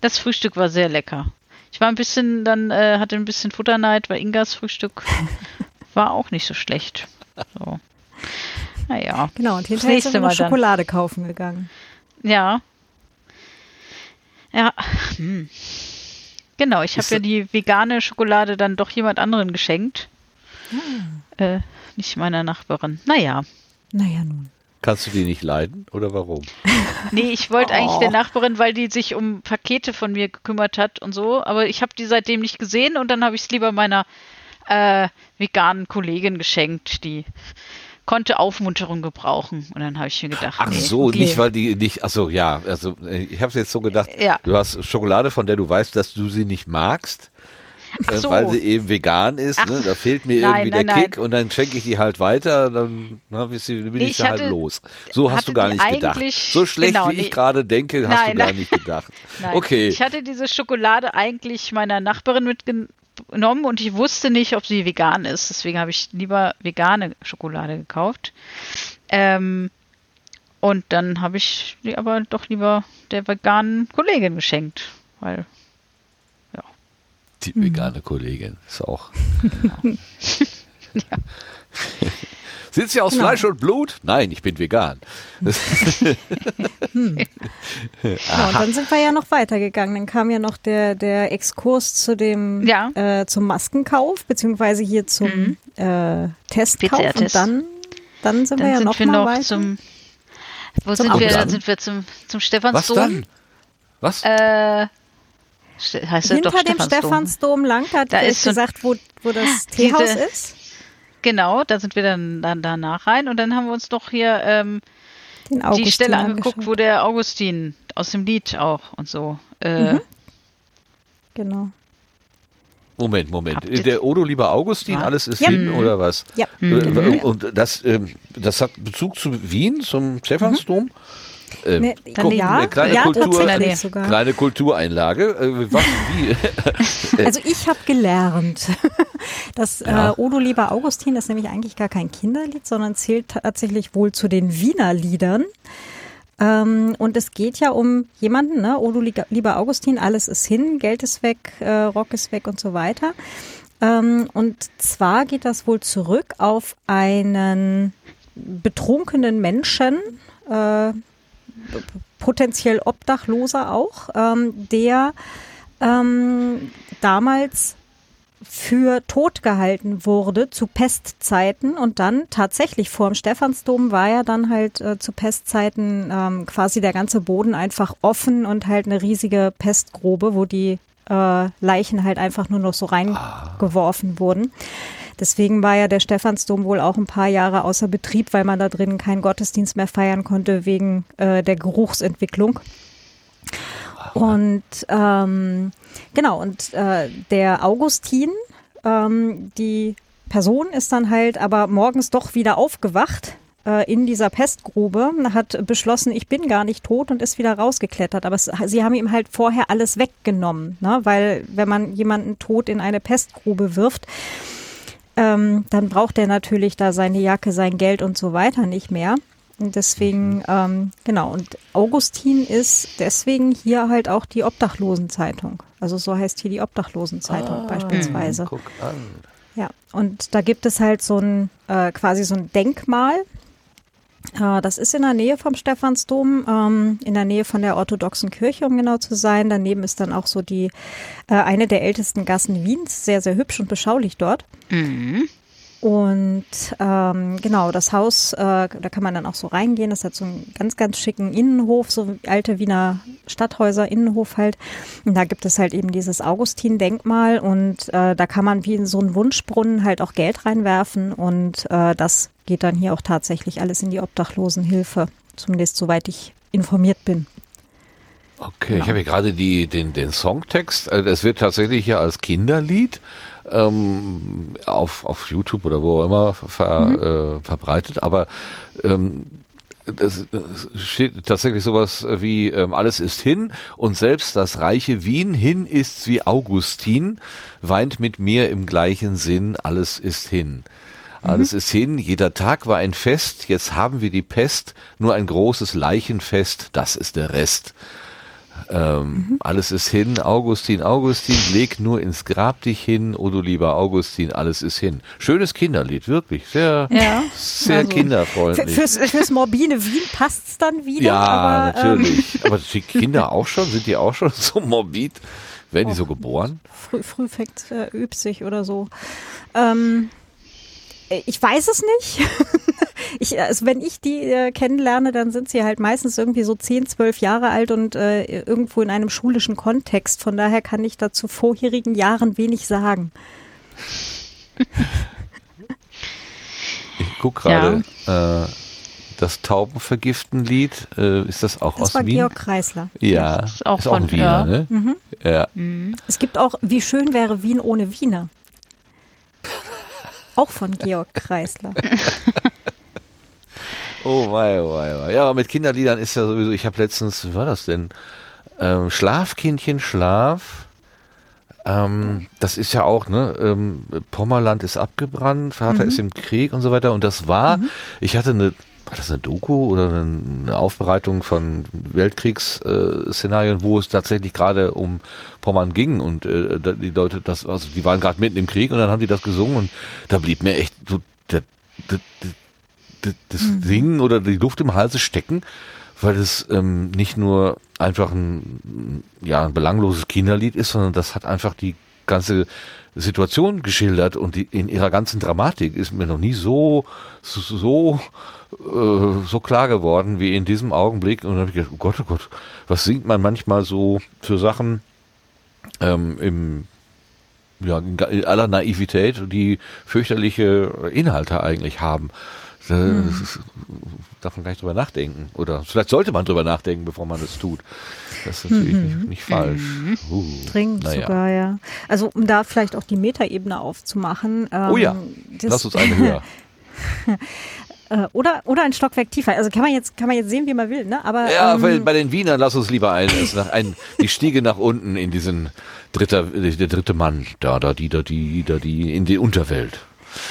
Das Frühstück war sehr lecker. Ich war ein bisschen, dann äh, hatte ein bisschen Futterneid, weil Ingas Frühstück [LAUGHS] war auch nicht so schlecht. So. Naja. Genau, und hinterher sind wir noch Schokolade dann. kaufen gegangen. Ja. Ja. Hm. Genau, ich habe ja die vegane Schokolade dann doch jemand anderen geschenkt. Hm. Äh, nicht meiner Nachbarin. Naja. Naja, nun. Kannst du die nicht leiden oder warum? [LAUGHS] Nee, ich wollte oh. eigentlich der Nachbarin, weil die sich um Pakete von mir gekümmert hat und so, aber ich habe die seitdem nicht gesehen und dann habe ich es lieber meiner äh, veganen Kollegin geschenkt, die konnte Aufmunterung gebrauchen. Und dann habe ich mir gedacht, ach so, okay. nicht weil die nicht, ach so, ja, also äh, ich habe es jetzt so gedacht, ja. du hast Schokolade, von der du weißt, dass du sie nicht magst. Äh, so. weil sie eben vegan ist, ne? da fehlt mir nein, irgendwie nein, der Kick nein. und dann schenke ich die halt weiter, dann na, bin ich, ich, da halt los. So hast du gar nicht gedacht. So schlecht genau, wie ich gerade denke, hast du gar nicht gedacht. [LAUGHS] Okay. Ich hatte diese Schokolade eigentlich meiner Nachbarin mitgenommen und ich wusste nicht, ob sie vegan ist. Deswegen habe ich lieber vegane Schokolade gekauft. Ähm, und dann habe ich die aber doch lieber der veganen Kollegin geschenkt, weil die vegane Kollegin ist auch. [LAUGHS] ja. [LAUGHS] Sind Sie aus genau. Fleisch und Blut? Nein, ich bin vegan. hm. [LAUGHS] ja, und dann sind wir ja noch weitergegangen. Dann kam ja noch der, der Exkurs zu dem ja. äh, zum Maskenkauf, beziehungsweise hier zum mhm. äh, Testkauf. Und dann, dann sind dann wir ja sind noch wir noch weiter. Zum, wo zum sind wir? Dann sind wir zum, zum Stephansdom. Was dann? Was? Äh, heißt Hinter dem Stephansdom, Stephansdom lang hat da ist gesagt, wo, wo das Teehaus ist. Genau, da sind wir dann, dann danach rein und dann haben wir uns doch hier ähm, die Stelle angeguckt, wo der Augustin aus dem Lied auch und so. Äh, mhm. Genau. Moment, Moment. Der Odo lieber Augustin, ja. alles ist ja. hin oder was? Ja. Mhm. Und das, ähm, das hat Bezug zu Wien, zum Stephansdom? Mhm. Äh, ne, guck, ja, eine kleine, ja, Kultur, kleine Kultureinlage. Äh, was, wie? [LAUGHS] also ich habe gelernt, [LAUGHS] dass ja. äh, Odo lieber Augustin ist nämlich eigentlich gar kein Kinderlied, sondern zählt tatsächlich wohl zu den Wiener Liedern. Ähm, und es geht ja um jemanden, ne? Odo lieber Augustin, alles ist hin, Geld ist weg, äh, Rock ist weg und so weiter. Ähm, und zwar geht das wohl zurück auf einen betrunkenen Menschen, äh, potenziell Obdachloser auch, ähm, der ähm, damals für tot gehalten wurde zu Pestzeiten und dann tatsächlich vor dem Stephansdom war ja dann halt äh, zu Pestzeiten ähm, quasi der ganze Boden einfach offen und halt eine riesige Pestgrube, wo die äh, Leichen halt einfach nur noch so reingeworfen wurden. Deswegen war ja der Stephansdom wohl auch ein paar Jahre außer Betrieb, weil man da drin keinen Gottesdienst mehr feiern konnte wegen äh, der Geruchsentwicklung. Und ähm, genau, und äh, der Augustin, ähm, die Person ist dann halt aber morgens doch wieder aufgewacht äh, in dieser Pestgrube, hat beschlossen, ich bin gar nicht tot und ist wieder rausgeklettert. Aber es, sie haben ihm halt vorher alles weggenommen, ne? weil wenn man jemanden tot in eine Pestgrube wirft, ähm, dann braucht er natürlich da seine Jacke, sein Geld und so weiter nicht mehr. Und deswegen, mhm. ähm, genau, und Augustin ist deswegen hier halt auch die Obdachlosenzeitung. Also so heißt hier die Obdachlosenzeitung ah, beispielsweise. Guck an. Ja, und da gibt es halt so ein, äh, quasi so ein Denkmal, das ist in der Nähe vom Stephansdom, ähm, in der Nähe von der orthodoxen Kirche, um genau zu sein. Daneben ist dann auch so die äh, eine der ältesten Gassen Wiens, sehr, sehr hübsch und beschaulich dort. Mhm. Und ähm, genau, das Haus, äh, da kann man dann auch so reingehen. Das hat so einen ganz, ganz schicken Innenhof, so alte Wiener Stadthäuser, Innenhof halt. Und da gibt es halt eben dieses Augustin-Denkmal und äh, da kann man wie in so einen Wunschbrunnen halt auch Geld reinwerfen und äh, das geht dann hier auch tatsächlich alles in die Obdachlosenhilfe, zumindest soweit ich informiert bin. Okay, genau. ich habe hier gerade die, den, den Songtext. Es äh, wird tatsächlich ja als Kinderlied ähm, auf, auf YouTube oder wo auch immer ver, mhm. äh, verbreitet, aber ähm, das, steht tatsächlich sowas wie ähm, alles ist hin und selbst das reiche Wien hin ist's wie Augustin weint mit mir im gleichen Sinn alles ist hin. Alles mhm. ist hin, jeder Tag war ein Fest, jetzt haben wir die Pest, nur ein großes Leichenfest, das ist der Rest. Ähm, mhm. Alles ist hin, Augustin, Augustin, leg nur ins Grab dich hin, oh du lieber Augustin, alles ist hin. Schönes Kinderlied, wirklich, sehr, ja, sehr also, kinderfreundlich. Fürs, fürs morbide Wien passt's dann wieder. Ja, aber, natürlich. Ähm. [LAUGHS] Aber die Kinder auch schon, sind die auch schon [LAUGHS] so morbid? Werden oh, die so geboren? Früh, früh fängt äh, übt sich oder so. Ähm, äh, ich weiß es nicht. [LAUGHS] ich, also wenn ich die äh, kennenlerne, dann sind sie halt meistens irgendwie so 10, 12 Jahre alt und äh, irgendwo in einem schulischen Kontext. Von daher kann ich da zu vorherigen Jahren wenig sagen. ich guck gerade. Ja. Äh, das Taubenvergiften-Lied, äh, ist das auch das aus war Wien? Georg Kreisler. Ja, das ist auch, ist von, auch ein Wiener, ja. ne? Mhm. Ja. Mhm. Es gibt auch, wie schön wäre Wien ohne Wiener. Auch von Georg Kreisler. [LAUGHS] oh wei, oh wei, oh Ja, mit Kinderliedern ist ja sowieso, ich habe letztens, wie war das denn? Ähm, Schlafkindchen, Schlaf. Ähm, das ist ja auch, ne, ähm, Pommerland ist abgebrannt, Vater mhm. ist im Krieg und so weiter. Und das war, mhm. ich hatte eine war das eine Doku oder eine Aufbereitung von Weltkriegsszenarien, wo es tatsächlich gerade um Pommern ging und äh, die Leute, das, also die waren gerade mitten im Krieg und dann haben die das gesungen und da blieb mir echt so der, der, der, das mhm. Singen oder die Luft im Halse stecken, weil es ähm, nicht nur einfach ein, ja, ein belangloses Kinderlied ist, sondern das hat einfach die ganze Situation geschildert und die, in ihrer ganzen Dramatik ist mir noch nie so, so, so äh, so klar geworden wie in diesem Augenblick. Und dann habe ich gedacht, oh Gott, oh Gott, was singt man manchmal so für Sachen ähm, im ja, in aller Naivität, die fürchterliche Inhalte eigentlich haben. Da hm. darf man gar nicht drüber nachdenken. Oder vielleicht sollte man drüber nachdenken, bevor man es tut. Das ist natürlich mhm. nicht, nicht, falsch. Mhm. Uh, Dringend naja. sogar, ja. Also um da vielleicht auch die Metaebene aufzumachen. Ähm, oh ja, lass uns eine höher. [LAUGHS] Äh, oder, oder ein Stockwerk tiefer. Also kann man jetzt, kann man jetzt sehen, wie man will, ne? Aber, ja, ähm, bei den Wienern lass uns lieber ein, ein, die Stiege nach unten in diesen dritter, der dritte Mann, da, da, die, da, die, da, die, in die Unterwelt.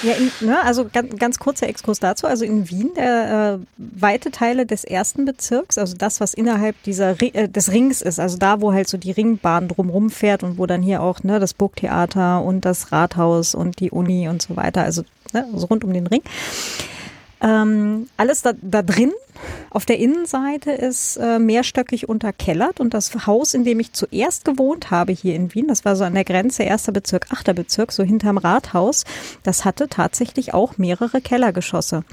Ja, in, ne, also ganz, ganz kurzer Exkurs dazu. Also in Wien, der, äh, weite Teile des ersten Bezirks, also das, was innerhalb dieser äh, des Rings ist, also da, wo halt so die Ringbahn drumrum fährt und wo dann hier auch ne, das Burgtheater und das Rathaus und die Uni und so weiter, also, ne, also rund um den Ring. Ähm, alles da, da drin auf der Innenseite ist äh, mehrstöckig unterkellert und das Haus, in dem ich zuerst gewohnt habe hier in Wien, das war so an der Grenze erster Bezirk, achter Bezirk, so hinterm Rathaus, das hatte tatsächlich auch mehrere Kellergeschosse.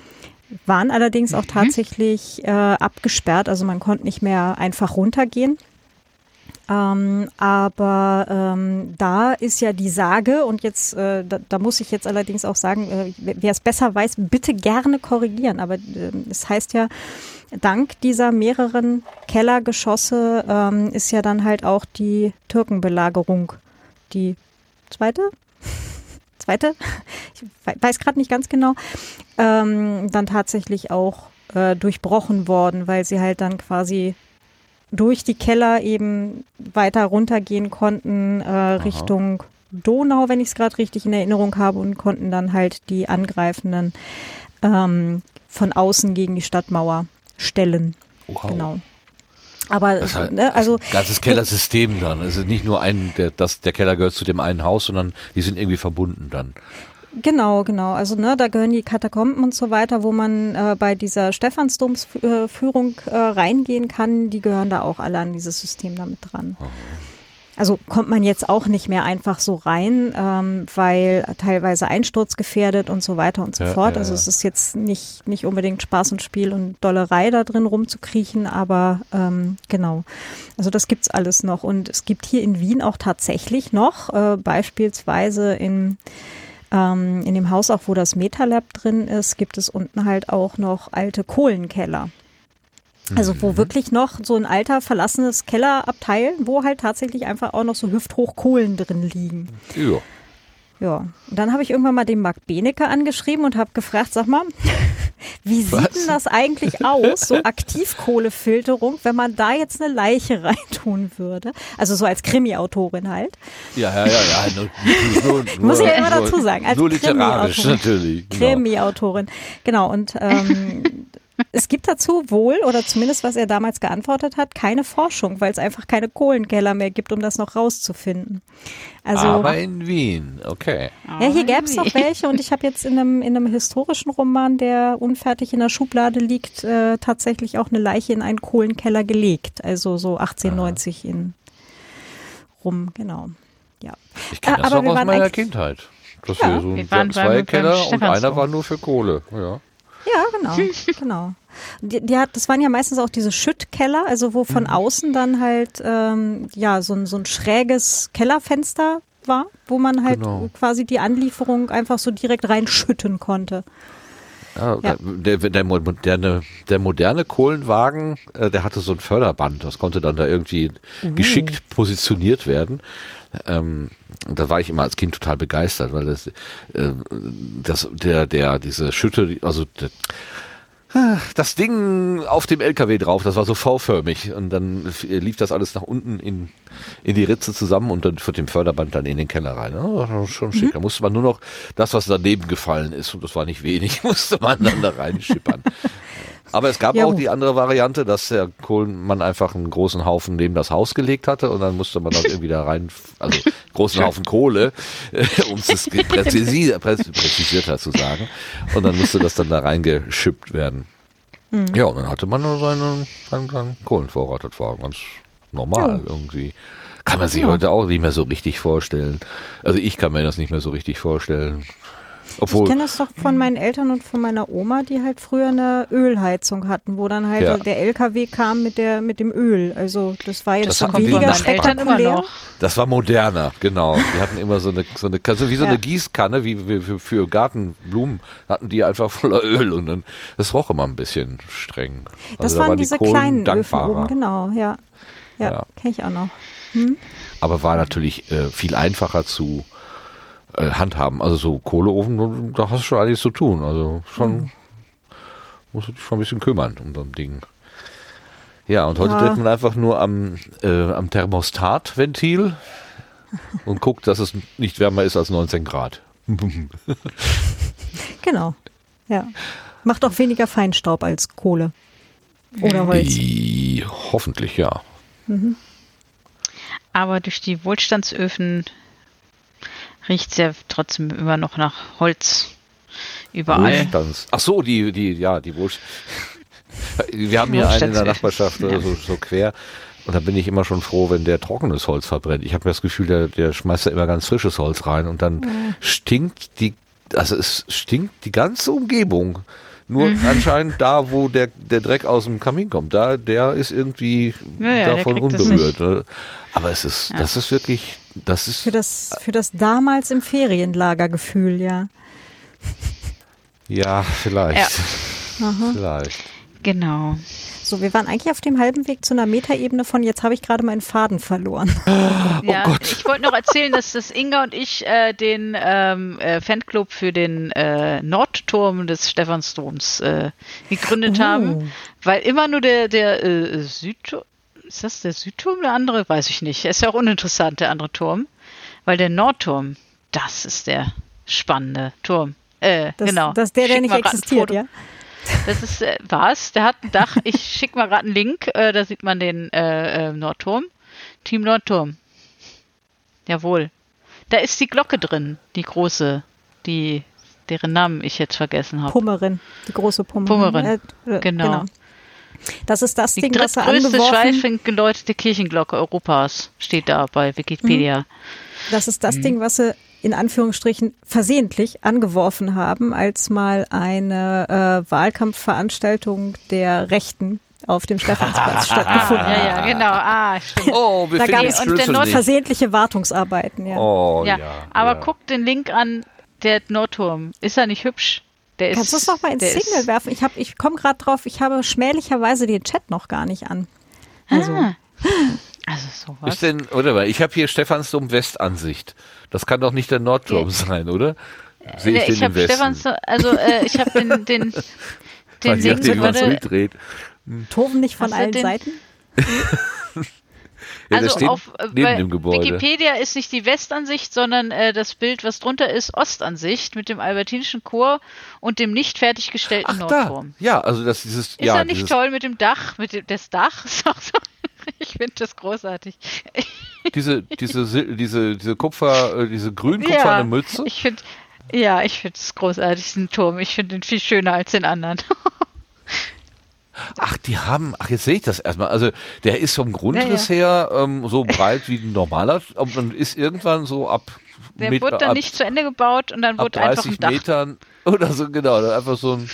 Waren allerdings auch mhm. tatsächlich äh, abgesperrt, also man konnte nicht mehr einfach runtergehen. Ähm, aber ähm, da ist ja die Sage, und jetzt, äh, da, da, muss ich jetzt allerdings auch sagen, äh, wer es besser weiß, bitte gerne korrigieren. Aber äh, es heißt ja, dank dieser mehreren Kellergeschosse ähm, ist ja dann halt auch die Türkenbelagerung die zweite. [LAUGHS] zweite, ich weiß gerade nicht ganz genau, ähm, dann tatsächlich auch äh, durchbrochen worden, weil sie halt dann quasi durch die Keller eben weiter runtergehen konnten äh, Richtung Donau, wenn ich es gerade richtig in Erinnerung habe, und konnten dann halt die Angreifenden ähm, von außen gegen die Stadtmauer stellen. Wow. Genau. Aber das heißt, ne, also ganzes Kellersystem dann. Also nicht nur ein, der, das, der Keller gehört zu dem einen Haus, sondern die sind irgendwie verbunden dann. Genau, genau. Also ne, da gehören die Katakomben und so weiter, wo man äh, bei dieser Stephansdomsführung äh, reingehen kann. Die gehören da auch alle an dieses System damit dran. Also kommt man jetzt auch nicht mehr einfach so rein, ähm, weil teilweise einsturzgefährdet und so weiter und so ja, fort. Ja, also es ist jetzt nicht, nicht unbedingt Spaß und Spiel und Dollerei da drin rumzukriechen, aber ähm, genau. Also das gibt's alles noch. Und es gibt hier in Wien auch tatsächlich noch äh, beispielsweise in ähm, in dem Haus, auch wo das MetaLab drin ist, gibt es unten halt auch noch alte Kohlenkeller. Also wo mhm. wirklich noch so ein alter verlassenes Kellerabteil, wo halt tatsächlich einfach auch noch so hüfthoch Kohlen drin liegen. Ja. Ja, und dann habe ich irgendwann mal den Marc Benecke angeschrieben und habe gefragt, sag mal, [LAUGHS] wie sieht Was? denn das eigentlich aus, so Aktivkohlefilterung, wenn man da jetzt eine Leiche [LAUGHS] reintun würde? Also so als Krimi-Autorin halt. Ja, ja, ja, ja. Nur, nur, [LAUGHS] Muss ich ja immer dazu sagen. Als nur literarisch natürlich. Genau. Krimi-Autorin. Genau, und ähm, es gibt dazu wohl, oder zumindest was er damals geantwortet hat, keine Forschung, weil es einfach keine Kohlenkeller mehr gibt, um das noch rauszufinden. Also, Aber in Wien, okay. Ja, hier gäbe es noch welche und ich habe jetzt in einem, in einem historischen Roman, der unfertig in der Schublade liegt, äh, tatsächlich auch eine Leiche in einen Kohlenkeller gelegt. Also so 1890 Aha. in rum, genau. Ja. Ich kenne das Aber auch aus meiner Kindheit. Das ja, wir so wir waren zwei Keller und einer war nur für Kohle. Ja. Ja, genau, [LAUGHS] genau. Die, die, hat, das waren ja meistens auch diese Schüttkeller, also wo von mhm. außen dann halt ähm, ja so ein, so ein schräges Kellerfenster war, wo man halt genau. quasi die Anlieferung einfach so direkt reinschütten konnte. Ja, ja. Der, der, der, moderne, der moderne Kohlenwagen, äh, der hatte so ein Förderband, das konnte dann da irgendwie uh. geschickt positioniert werden. Ähm, da war ich immer als Kind total begeistert, weil das, äh, das der, der, diese Schütte, also der, das Ding auf dem LKW drauf, das war so V-förmig und dann lief das alles nach unten in, in die Ritze zusammen und dann für den Förderband dann in den Keller rein. War schon schick. Mhm. Da musste man nur noch das, was daneben gefallen ist, und das war nicht wenig, [LAUGHS] musste man dann da reinschippern. Aber es gab ja. auch die andere Variante, dass der Kohlenmann einfach einen großen Haufen neben das Haus gelegt hatte und dann musste man das [LAUGHS] irgendwie da rein, also großen Haufen Kohle, äh, um es präzisier, [LAUGHS] präzisierter zu sagen. Und dann musste das dann da reingeschippt werden. Mhm. Ja, und dann hatte man seinen, seinen, seinen Kohlenvorrat. Das war ganz normal ja. irgendwie. Kann man sich ja. heute auch nicht mehr so richtig vorstellen. Also ich kann mir das nicht mehr so richtig vorstellen. Obwohl, ich kenne das doch von meinen Eltern und von meiner Oma, die halt früher eine Ölheizung hatten, wo dann halt ja. der LKW kam mit der mit dem Öl. Also das war jetzt das schon weniger spektakulär. Das war moderner, genau. Die hatten immer so eine so eine also wie so ja. eine Gießkanne, wie, wie für, für Gartenblumen hatten die einfach voller Öl und dann das roch immer ein bisschen streng. Also das waren, waren diese die kleinen dankbarer. Öfen oben, genau, ja. Ja, ja. kenne ich auch noch. Hm? Aber war natürlich äh, viel einfacher zu äh, handhaben. Also so Kohleofen, da hast du schon alles zu tun. Also schon mhm. musst du dich schon ein bisschen kümmern um so ein Ding. Ja, und heute ja. dreht man einfach nur am, äh, am Thermostatventil [LAUGHS] und guckt, dass es nicht wärmer ist als 19 Grad. [LAUGHS] genau. Ja. Macht auch weniger Feinstaub als Kohle. Oder Holz. Die, hoffentlich, ja. Mhm. Aber durch die Wohlstandsöfen riecht es ja trotzdem immer noch nach Holz überall. Wohlstands. Ach so, die, die, ja, die Wohlstands. [LAUGHS] Wir haben hier einen in der Nachbarschaft ja. so, so quer. Und da bin ich immer schon froh, wenn der trockenes Holz verbrennt. Ich habe das Gefühl, der, der schmeißt da immer ganz frisches Holz rein und dann mhm. stinkt die, also es stinkt die ganze Umgebung. Nur mhm. anscheinend da, wo der, der Dreck aus dem Kamin kommt, da, der ist irgendwie ja, ja, davon unberührt. Ne? Aber es ist, ja. das ist wirklich, das ist. Für das, für das damals im Ferienlagergefühl, ja. Ja, vielleicht. Vielleicht. Genau. So, wir waren eigentlich auf dem halben Weg zu einer Metaebene von jetzt habe ich gerade meinen Faden verloren. Oh ja, Gott. ich wollte noch erzählen, dass das Inga und ich äh, den ähm, äh, Fanclub für den äh, Nordturm des Stephansdoms äh, gegründet oh. haben, weil immer nur der, der äh, Südturm, ist das der Südturm der andere? Weiß ich nicht. Ist ja auch uninteressant, der andere Turm. Weil der Nordturm, das ist der spannende Turm. Äh, das, genau. Das ist der, der nicht existiert, ja? Das ist äh, was? Der hat ein Dach. Ich [LAUGHS] schicke mal gerade einen Link. Äh, da sieht man den äh, äh, Nordturm. Team Nordturm. Jawohl. Da ist die Glocke drin, die große, die deren Namen ich jetzt vergessen habe. Pummerin, die große Pummerin. Pummerin. Äh, genau. genau. Das ist das die Ding, was er angeworfen... Die schweifend geläutete Kirchenglocke Europas steht da bei Wikipedia. Mhm. Das ist das mhm. Ding, was sie in Anführungsstrichen versehentlich angeworfen haben, als mal eine äh, Wahlkampfveranstaltung der Rechten auf dem Stephansplatz [LAUGHS] stattgefunden hat. Ja, ja, genau. Ah, stimmt. Oh, wir da gab es und der versehentliche Wartungsarbeiten. Ja. Oh, ja. ja. Aber ja. guck den Link an, der Nordturm. Ist er nicht hübsch? Der Kannst du es noch mal ins Signal werfen? Ich, ich komme gerade drauf, ich habe schmählicherweise den Chat noch gar nicht an. Also. Ah. [LAUGHS] Also sowas. Ist denn, oder? Ich habe hier Stephansdom Westansicht. Das kann doch nicht der Nordturm ja. sein, oder? Sehe ich den ich im Westen? Also äh, ich habe [LAUGHS] den, den, den Ding, nachdem, wie hm. Toben nicht von allen Seiten? [LAUGHS] ja, also auf äh, neben. Wikipedia ist nicht die Westansicht, sondern äh, das Bild, was drunter ist, Ostansicht mit dem Albertinischen Chor und dem nicht fertiggestellten Ach, Nordturm. Da. Ja, also das dieses. Ist ja, er nicht toll mit dem Dach, mit dem das Dach? Ist [LAUGHS] auch so ich finde das großartig. Diese, diese, diese, diese Kupfer, äh, diese grün-kupferne ja, Mütze? Ich finde, ja, ich finde es großartig, diesen Turm. Ich finde ihn viel schöner als den anderen. [LAUGHS] Ach, die haben, ach, jetzt sehe ich das erstmal. Also, der ist vom Grundriss ja, ja. her ähm, so breit wie ein normaler, und ist irgendwann so ab. Der Meter, wurde dann ab, nicht zu Ende gebaut und dann wurde einfach ein Dach. Metern oder so, genau, einfach so ein,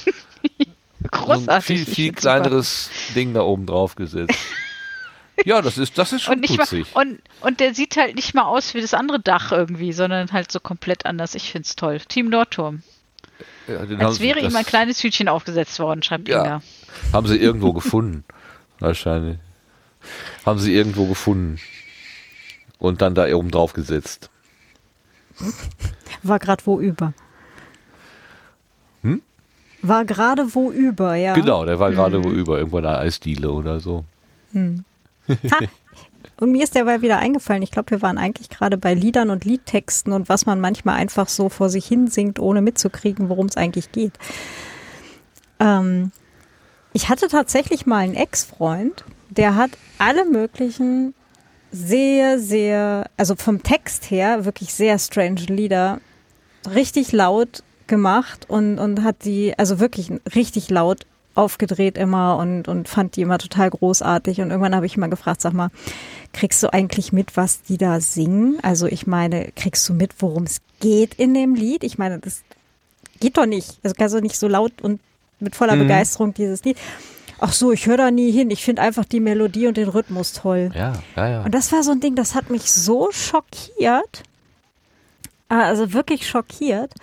[LAUGHS] Großartig. So ein viel, viel kleineres super. Ding da oben drauf gesetzt. [LAUGHS] Ja, das ist, das ist schon und putzig. Mal, und, und der sieht halt nicht mal aus wie das andere Dach irgendwie, sondern halt so komplett anders. Ich find's toll. Team Nordturm. Ja, Als wäre ihm ein kleines Hütchen aufgesetzt worden, schreibt ja. Inga. Haben sie irgendwo gefunden. [LAUGHS] Wahrscheinlich. Haben sie irgendwo gefunden. Und dann da oben drauf gesetzt. War gerade wo über. Hm? War gerade wo über, ja. Genau, der war gerade mhm. wo über, irgendwo in der Eisdiele oder so. Hm. [LAUGHS] Und mir ist derweil wieder eingefallen, ich glaube, wir waren eigentlich gerade bei Liedern und Liedtexten und was man manchmal einfach so vor sich hin singt, ohne mitzukriegen, worum es eigentlich geht. Ähm, ich hatte tatsächlich mal einen Ex-Freund, der hat alle möglichen sehr, sehr, also vom Text her wirklich sehr strange Lieder richtig laut gemacht und, und hat die, also wirklich richtig laut aufgedreht immer und, und fand die immer total großartig. Und irgendwann habe ich mal gefragt, sag mal, kriegst du eigentlich mit, was die da singen? Also ich meine, kriegst du mit, worum es geht in dem Lied? Ich meine, das geht doch nicht. Also kannst du nicht so laut und mit voller mhm. Begeisterung dieses Lied. Ach so, ich höre da nie hin. Ich finde einfach die Melodie und den Rhythmus toll. Ja, ja, ja. Und das war so ein Ding, das hat mich so schockiert. Also wirklich schockiert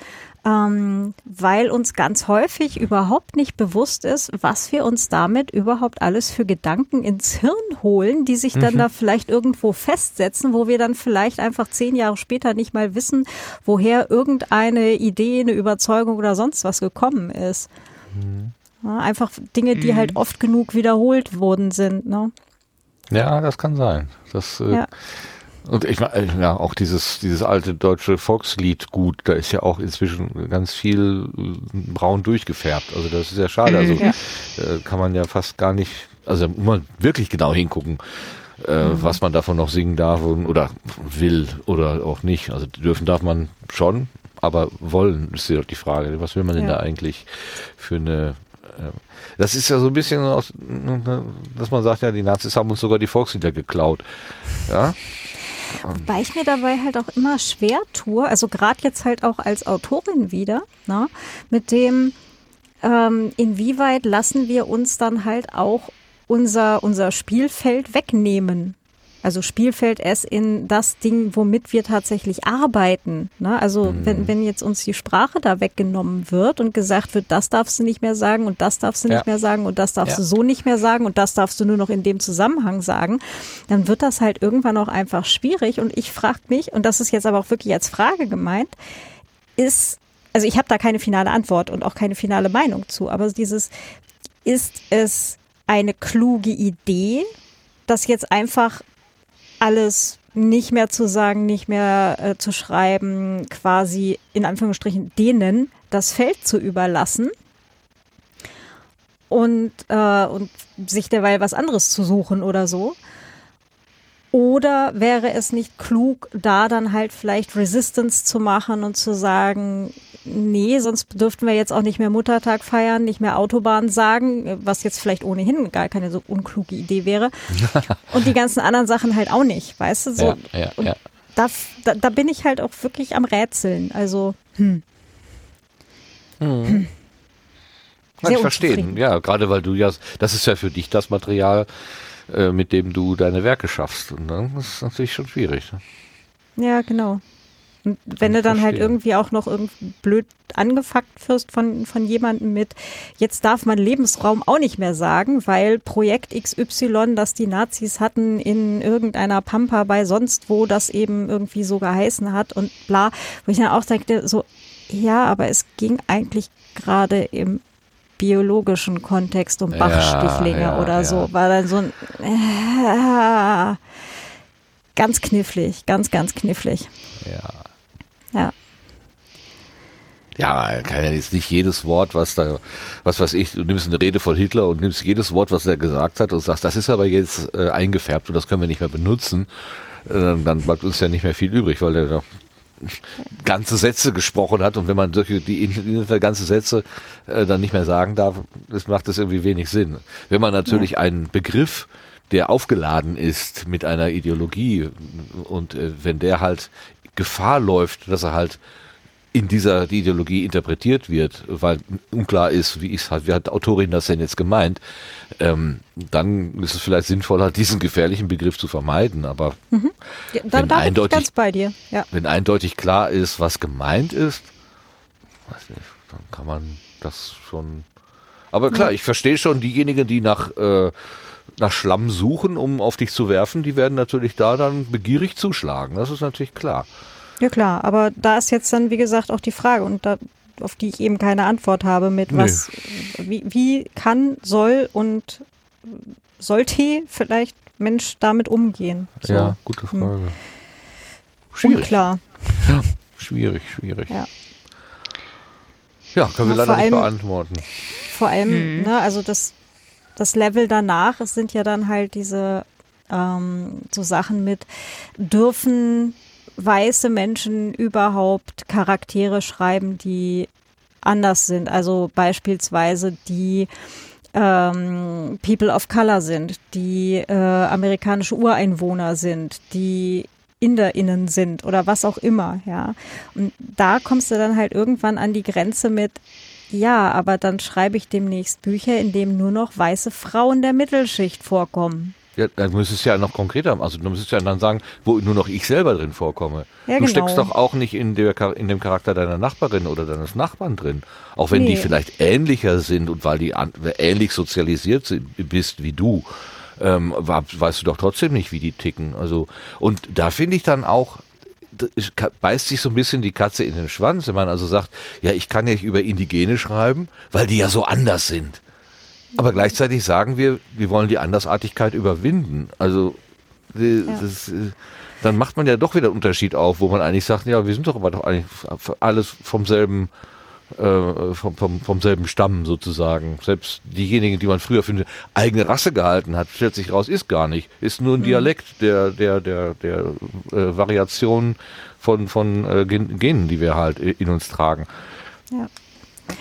ähm, weil uns ganz häufig überhaupt nicht bewusst ist, was wir uns damit überhaupt alles für Gedanken ins Hirn holen, die sich dann mhm. da vielleicht irgendwo festsetzen, wo wir dann vielleicht einfach zehn Jahre später nicht mal wissen, woher irgendeine Idee, eine Überzeugung oder sonst was gekommen ist. Mhm. Ja, einfach Dinge, die halt mhm. halt oft genug wiederholt worden sind. Ne? Ja, das kann sein. Das, äh, ja. Und ich meine, ja, auch dieses, dieses alte deutsche Volkslied gut, da ist ja auch inzwischen ganz viel äh, braun durchgefärbt. Also das ist ja schade. Also ja. Äh, kann man ja fast gar nicht, also muss man wirklich genau hingucken, äh, mhm. was man davon noch singen darf und, oder will oder auch nicht. Also dürfen darf man schon, aber wollen ist ja die Frage. Was will man denn ja. da eigentlich für eine äh, das ist ja so ein bisschen aus, dass man sagt, ja, die Nazis haben uns sogar die Volkslieder geklaut. Ja, Wobei ich mir dabei halt auch immer schwer tue, also gerade jetzt halt auch als Autorin wieder, ne, mit dem, ähm, inwieweit lassen wir uns dann halt auch unser, unser Spielfeld wegnehmen. Also Spielfeld es in das Ding, womit wir tatsächlich arbeiten. Ne? Also mhm. wenn, wenn jetzt uns die Sprache da weggenommen wird und gesagt wird, das darfst du nicht mehr sagen und das darfst du ja. nicht mehr sagen und das darfst ja. du so nicht mehr sagen und das darfst du nur noch in dem Zusammenhang sagen, dann wird das halt irgendwann auch einfach schwierig. Und ich frage mich, und das ist jetzt aber auch wirklich als Frage gemeint, ist, also ich habe da keine finale Antwort und auch keine finale Meinung zu, aber dieses, ist es eine kluge Idee, das jetzt einfach alles nicht mehr zu sagen, nicht mehr äh, zu schreiben, quasi in Anführungsstrichen denen das Feld zu überlassen und, äh, und sich derweil was anderes zu suchen oder so. Oder wäre es nicht klug, da dann halt vielleicht Resistance zu machen und zu sagen, nee, sonst dürften wir jetzt auch nicht mehr Muttertag feiern, nicht mehr Autobahn sagen, was jetzt vielleicht ohnehin gar keine so unkluge Idee wäre. [LAUGHS] und die ganzen anderen Sachen halt auch nicht, weißt du? So. Ja, ja, ja. Da, da, da, bin ich halt auch wirklich am Rätseln. Also, hm. hm. hm. ich verstehe. Ja, gerade weil du ja, das ist ja für dich das Material, äh, mit dem du deine Werke schaffst. Und dann ist es natürlich schon schwierig. Ne? Ja, genau. Und wenn du dann halt irgendwie auch noch irgendwie blöd angefuckt wirst von, von jemandem mit, jetzt darf man Lebensraum auch nicht mehr sagen, weil Projekt XY, das die Nazis hatten in irgendeiner Pampa bei sonst wo, das eben irgendwie so geheißen hat und bla, wo ich dann auch denke, so, ja, aber es ging eigentlich gerade im biologischen Kontext um Bachstichlinge ja, ja, oder ja. so, war dann so ein äh, ganz knifflig, ganz, ganz knifflig. Ja. Ja. Ja, kann ja jetzt nicht jedes Wort, was da, was weiß ich, du nimmst eine Rede von Hitler und nimmst jedes Wort, was er gesagt hat und sagst, das ist aber jetzt äh, eingefärbt und das können wir nicht mehr benutzen. Äh, dann bleibt uns ja nicht mehr viel übrig, weil der ganze Sätze gesprochen hat und wenn man solche, die Inhalte ganze Sätze äh, dann nicht mehr sagen darf, das macht das irgendwie wenig Sinn. Wenn man natürlich ja. einen Begriff, der aufgeladen ist mit einer Ideologie und äh, wenn der halt Gefahr läuft, dass er halt in dieser Ideologie interpretiert wird, weil unklar ist, wie, ist, wie hat die Autorin das denn jetzt gemeint, ähm, dann ist es vielleicht sinnvoller, [LAUGHS] diesen gefährlichen Begriff zu vermeiden. Aber mhm. ja, da, wenn, eindeutig, ja. wenn eindeutig klar ist, was gemeint ist, weiß nicht, dann kann man das schon. Aber klar, ja. ich verstehe schon diejenigen, die nach äh, nach Schlamm suchen, um auf dich zu werfen, die werden natürlich da dann begierig zuschlagen. Das ist natürlich klar. Ja klar, aber da ist jetzt dann, wie gesagt, auch die Frage und da, auf die ich eben keine Antwort habe mit was, nee. wie, wie kann, soll und sollte vielleicht Mensch damit umgehen? So. Ja, gute hm. Frage. Hm. Schwierig. Unklar. Ja, schwierig, schwierig. Ja. Ja, können wir ja, leider nicht allem, beantworten. Vor allem, mhm. ne, also das, das Level danach, es sind ja dann halt diese ähm, so Sachen mit, dürfen weiße Menschen überhaupt Charaktere schreiben, die anders sind. Also beispielsweise die ähm, People of Color sind, die äh, amerikanische Ureinwohner sind, die InderInnen sind oder was auch immer, ja. Und da kommst du dann halt irgendwann an die Grenze mit, ja, aber dann schreibe ich demnächst Bücher, in denen nur noch weiße Frauen der Mittelschicht vorkommen. Ja, dann müsstest du ja noch konkreter, also du müsstest ja dann sagen, wo nur noch ich selber drin vorkomme. Ja, du genau. steckst doch auch nicht in, der, in dem Charakter deiner Nachbarin oder deines Nachbarn drin. Auch wenn nee. die vielleicht ähnlicher sind und weil die ähnlich sozialisiert sind, bist wie du, ähm, weißt du doch trotzdem nicht, wie die ticken. Also, und da finde ich dann auch, beißt sich so ein bisschen die Katze in den Schwanz, wenn man also sagt, ja, ich kann ja nicht über Indigene schreiben, weil die ja so anders sind. Aber gleichzeitig sagen wir, wir wollen die Andersartigkeit überwinden. Also die, ja. das, äh, dann macht man ja doch wieder einen Unterschied auf, wo man eigentlich sagt, ja, wir sind doch aber doch eigentlich alles vom selben äh, vom, vom, vom selben Stamm sozusagen. Selbst diejenigen, die man früher für eine eigene Rasse gehalten hat, stellt sich raus, ist gar nicht. Ist nur ein mhm. Dialekt der, der, der, der äh, Variation von, von äh, Genen, die wir halt in uns tragen. Ja.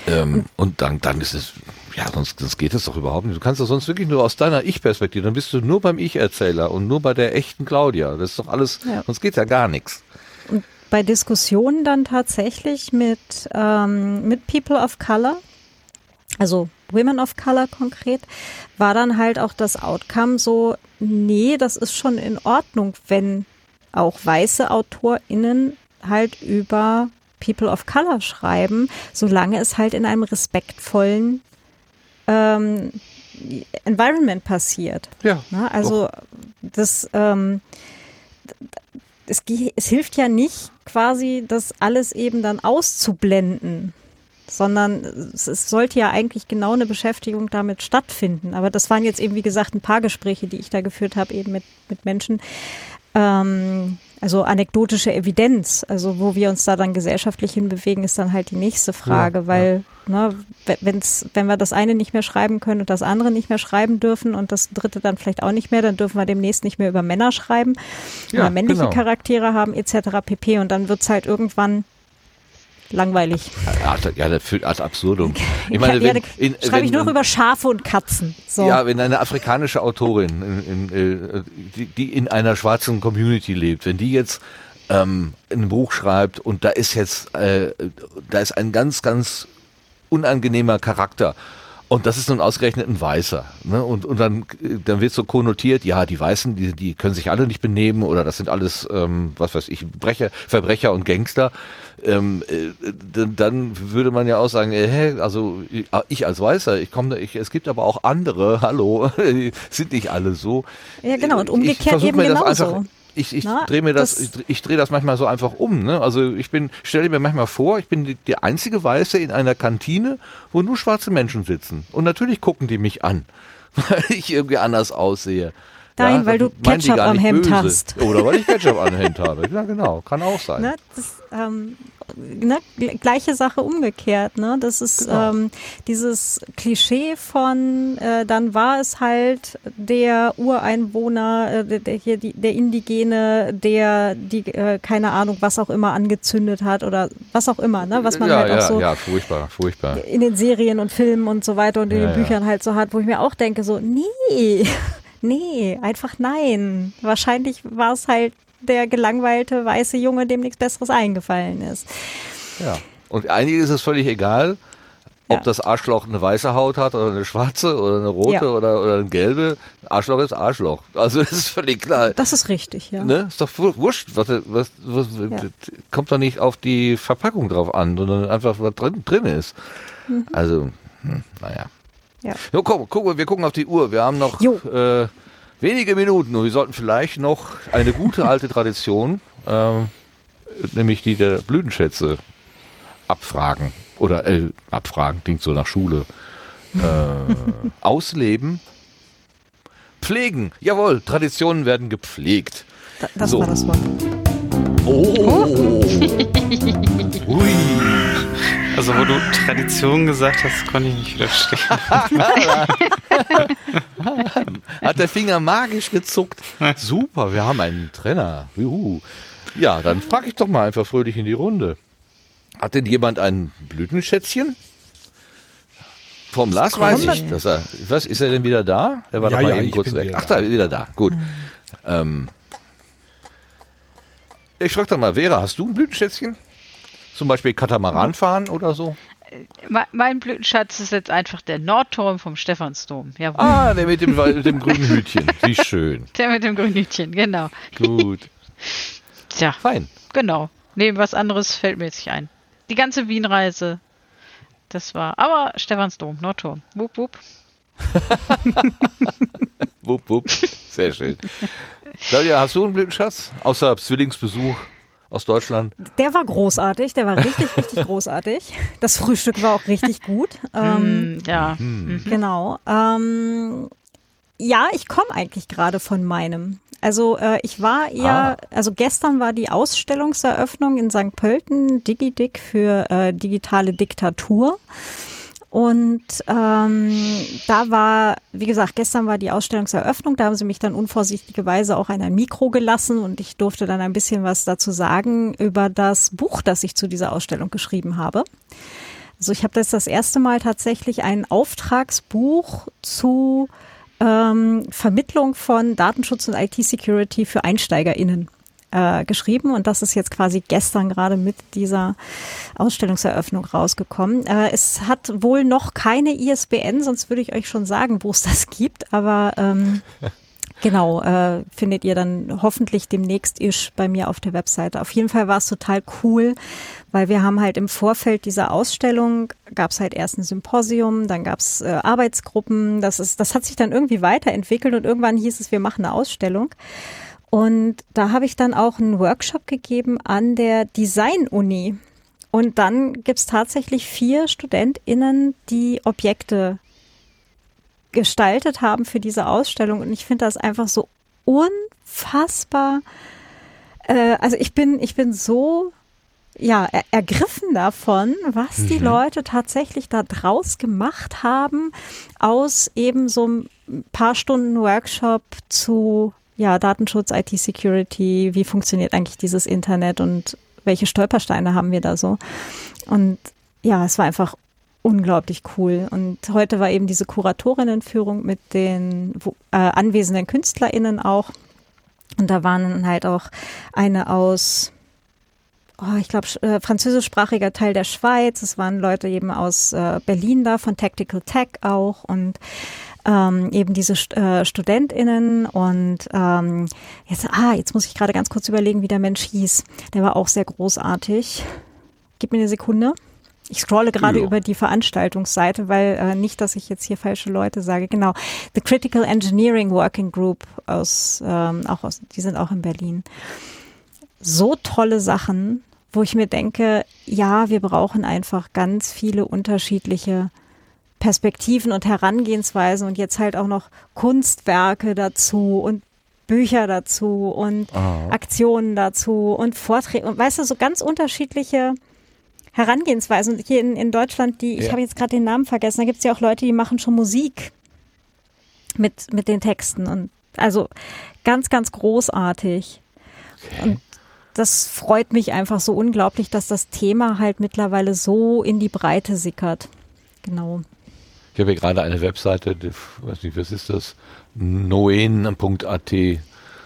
Ähm, und dann, dann ist es ja, sonst, sonst geht es doch überhaupt nicht. Du kannst doch sonst wirklich nur aus deiner Ich-Perspektive, dann bist du nur beim Ich-Erzähler und nur bei der echten Claudia. Das ist doch alles, ja. sonst geht ja gar nichts. Und bei Diskussionen dann tatsächlich mit, ähm, mit People of Color, also Women of Color konkret, war dann halt auch das Outcome so, nee, das ist schon in Ordnung, wenn auch weiße AutorInnen halt über People of Color schreiben, solange es halt in einem respektvollen ähm, Environment passiert. Ja. Na, also doch. das, ähm, es, es hilft ja nicht quasi, das alles eben dann auszublenden, sondern es, es, sollte ja eigentlich genau eine Beschäftigung damit stattfinden. Aber das waren jetzt eben, wie gesagt, ein paar Gespräche, die ich da geführt habe, eben mit, mit Menschen. Ähm, also anekdotische Evidenz, also wo wir uns da dann gesellschaftlich hinbewegen, ist dann halt die nächste Frage, ja, weil ja. Ne, wenn's, wenn wir das eine nicht mehr schreiben können und das andere nicht mehr schreiben dürfen und das dritte dann vielleicht auch nicht mehr, dann dürfen wir demnächst nicht mehr über Männer schreiben, ja, oder männliche genau. Charaktere haben etc. pp. Und dann wird es halt irgendwann langweilig. Ja, das führt ad absurdum. [LAUGHS] Ich meine, wenn, in, schreibe ich nur über Schafe und Katzen. So. Ja, wenn eine afrikanische Autorin, in, in, äh, die, die, in einer schwarzen Community lebt, wenn die jetzt ähm, ein Buch schreibt und da ist jetzt, äh, da ist ein ganz, ganz unangenehmer Charakter und das ist nun ausgerechnet ein Weißer. Ne? Und, und dann, dann wird so konnotiert, ja, die Weißen, die, die können sich alle nicht benehmen oder das sind alles, ähm, was weiß ich, Brecher, Verbrecher und Gangster. Ähm, äh, dann würde man ja auch sagen, äh, hä, also ich als Weißer, ich komme, ich, es gibt aber auch andere, [LAUGHS] hallo, [LAUGHS] sind nicht alle so. Ja, genau, und umgekehrt eben genauso. Einfach, ich, ich drehe mir das, das ich, ich drehe das manchmal so einfach um. Ne? Also ich bin, stelle mir manchmal vor, ich bin die, die einzige Weiße in einer Kantine, wo nur schwarze Menschen sitzen. Und natürlich gucken die mich an, [LAUGHS] weil ich irgendwie anders aussehe. Nein, ja, weil du Ketchup am Hemd böse. hast. [LAUGHS] Oder weil ich Ketchup am Hemd habe. Ja, genau, kann auch sein. Ne, das, ähm, ne, gleiche Sache umgekehrt. Ne? Das ist genau. ähm, dieses Klischee von, äh, dann war es halt der Ureinwohner, äh, der, hier die, der Indigene, der die, äh, keine Ahnung, was auch immer angezündet hat oder was auch immer, ne? was man ja, halt ja, auch so ja, furchtbar, furchtbar. in den Serien und Filmen und so weiter und in den Büchern halt so hat, wo ich mir auch denke, so, nee, nee, einfach nein. Wahrscheinlich war es halt der gelangweilte weiße Junge, dem nichts Besseres eingefallen ist. Ja. Und einigen ist es völlig egal, ob ja. das Arschloch eine weiße Haut hat oder eine schwarze oder eine rote ja. oder, oder eine gelbe. Arschloch ist Arschloch. Also [LAUGHS] das ist völlig klar. Das ist richtig, ja. Ne? Ist doch wurscht. Was, was, was ja. Kommt doch nicht auf die Verpackung drauf an, sondern einfach, was drin, drin ist. Mhm. Also, hm, naja. Ja. Jo, komm, guck, wir gucken auf die Uhr. Wir haben noch äh, wenige Minuten und wir sollten vielleicht noch eine gute alte Tradition, äh, nämlich die der Blütenschätze, abfragen oder äh, abfragen, klingt so nach Schule, äh, [LAUGHS] ausleben, pflegen. Jawohl, Traditionen werden gepflegt. Da, das so. war das Wort. Oh. Ui. [LAUGHS] Also wo du Tradition gesagt hast, konnte ich nicht widerstehen. [LAUGHS] Hat der Finger magisch gezuckt. Super, wir haben einen Trainer. Juhu. Ja, dann frage ich doch mal einfach fröhlich in die Runde. Hat denn jemand ein Blütenschätzchen? Vom Lars weiß ich, dass er, was, ist er denn wieder da? Er war ja, doch mal ja, eben kurz weg. Ach, da, ist wieder da, gut. Mhm. Ähm, ich frage doch mal, Vera, hast du ein Blütenschätzchen? Zum Beispiel Katamaran fahren oder so? Äh, mein Blütenschatz ist jetzt einfach der Nordturm vom Stephansdom. Jawohl. Ah, der mit dem, dem grünen Hütchen. Wie schön. [LAUGHS] Der mit dem grünen Hütchen, genau. Gut. [LAUGHS] Tja. Fein. Genau. Neben was anderes fällt mir jetzt nicht ein die ganze Wienreise. Das war, aber Stephansdom, Nordturm. Wupp, wupp. [LAUGHS] wupp, wupp. Sehr schön. Claudia, hast du einen Blütenschatz? Außer Zwillingsbesuch aus Deutschland? Der war großartig, der war richtig, [LAUGHS] richtig großartig. Das Frühstück war auch richtig gut. Ähm, mm, ja. Mhm. Genau. Ähm, ja, ich komme eigentlich gerade von meinem. Also äh, ich war ja, ah. also gestern war die Ausstellungseröffnung in St. Pölten, DigiDick für äh, digitale Diktatur. Und ähm, da war, wie gesagt, gestern war die Ausstellungseröffnung, da haben sie mich dann unvorsichtigerweise auch ein Mikro gelassen und ich durfte dann ein bisschen was dazu sagen über das Buch, das ich zu dieser Ausstellung geschrieben habe. Also ich habe das das erste Mal tatsächlich ein Auftragsbuch zu ähm, Vermittlung von Datenschutz und IT-Security für EinsteigerInnen äh, geschrieben und das ist jetzt quasi gestern gerade mit dieser Ausstellungseröffnung rausgekommen. Äh, es hat wohl noch keine ISBN, sonst würde ich euch schon sagen, wo es das gibt, aber ähm, [LAUGHS] Genau, äh, findet ihr dann hoffentlich demnächst isch bei mir auf der Webseite. Auf jeden Fall war es total cool, weil wir haben halt im Vorfeld dieser Ausstellung gab es halt erst ein Symposium, dann gab es äh, Arbeitsgruppen. Das ist, das hat sich dann irgendwie weiterentwickelt und irgendwann hieß es, wir machen eine Ausstellung. Und da habe ich dann auch einen Workshop gegeben an der Design-Uni. Und dann gibt es tatsächlich vier StudentInnen, die Objekte gestaltet haben für diese Ausstellung. Und ich finde das einfach so unfassbar. Äh, also ich bin, ich bin so ja, er, ergriffen davon, was mhm. die Leute tatsächlich da draus gemacht haben, aus eben so ein paar Stunden Workshop zu ja, Datenschutz, IT-Security, wie funktioniert eigentlich dieses Internet und welche Stolpersteine haben wir da so. Und ja, es war einfach unglaublich cool. Und heute war eben diese Kuratorinnenführung mit den äh, anwesenden KünstlerInnen auch. Und da waren halt auch eine aus, oh, ich glaube, äh, französischsprachiger Teil der Schweiz. Es waren Leute eben aus äh, Berlin da, von Tactical Tech auch. Und ähm, eben diese äh, StudentInnen und ähm, jetzt, ah, jetzt muss ich gerade ganz kurz überlegen, wie der Mensch hieß. Der war auch sehr großartig. Gib mir eine Sekunde. Ich scrolle gerade ja. über die Veranstaltungsseite, weil äh, nicht, dass ich jetzt hier falsche Leute sage. Genau, The Critical Engineering Working Group aus, ähm, auch aus, die sind auch in Berlin. So tolle Sachen, wo ich mir denke, ja, wir brauchen einfach ganz viele unterschiedliche Perspektiven und Herangehensweisen und jetzt halt auch noch Kunstwerke dazu und Bücher dazu und Aha. Aktionen dazu und Vorträge und weißt du, so ganz unterschiedliche Herangehensweisen. Und hier in, in Deutschland, die, ja. ich habe jetzt gerade den Namen vergessen, da gibt es ja auch Leute, die machen schon Musik mit, mit den Texten. Und also ganz, ganz großartig. Okay. Und das freut mich einfach so unglaublich, dass das Thema halt mittlerweile so in die Breite sickert. Genau. Ich habe hier gerade eine Webseite, die, weiß nicht, was ist das? noen.at.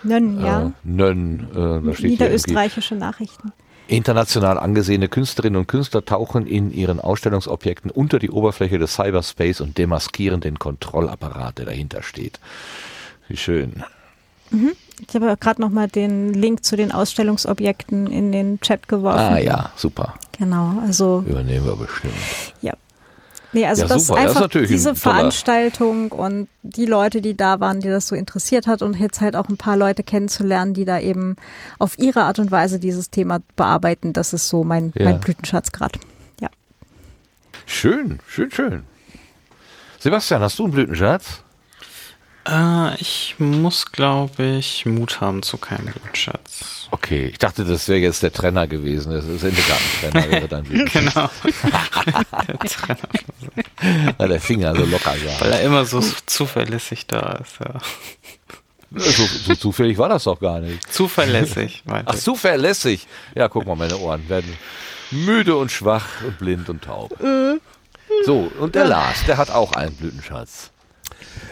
Nönn, ja. Äh, Nönn, äh, da steht Niederösterreichische Nachrichten. International angesehene Künstlerinnen und Künstler tauchen in ihren Ausstellungsobjekten unter die Oberfläche des Cyberspace und demaskieren den Kontrollapparat, der dahinter steht. Wie schön. Mhm. Ich habe gerade noch mal den Link zu den Ausstellungsobjekten in den Chat geworfen. Ah ja, super. Genau, also übernehmen wir bestimmt. Ja. Nee, also ja, das super. einfach das diese Veranstaltung und die Leute, die da waren, die das so interessiert hat und jetzt halt auch ein paar Leute kennenzulernen, die da eben auf ihre Art und Weise dieses Thema bearbeiten, das ist so mein, ja. mein Blütenschatz gerade. Ja. Schön, schön, schön. Sebastian, hast du einen Blütenschatz? Äh, ich muss, glaube ich, Mut haben zu keinem Blutschatz. Okay, ich dachte, das wäre jetzt der Trenner gewesen. Das ist Sendegarten-Trenner wäre Blutschatz. [LAUGHS] genau. der [LAUGHS] Trenner. Weil der Finger so locker war. Weil er immer so zuverlässig da ist, ja. So, so, zufällig war das doch gar nicht. Zuverlässig, meinte Ach, zuverlässig. Ja, guck mal, meine Ohren werden müde und schwach und blind und taub. Äh. So, und der Lars, der hat auch einen Blütenschatz.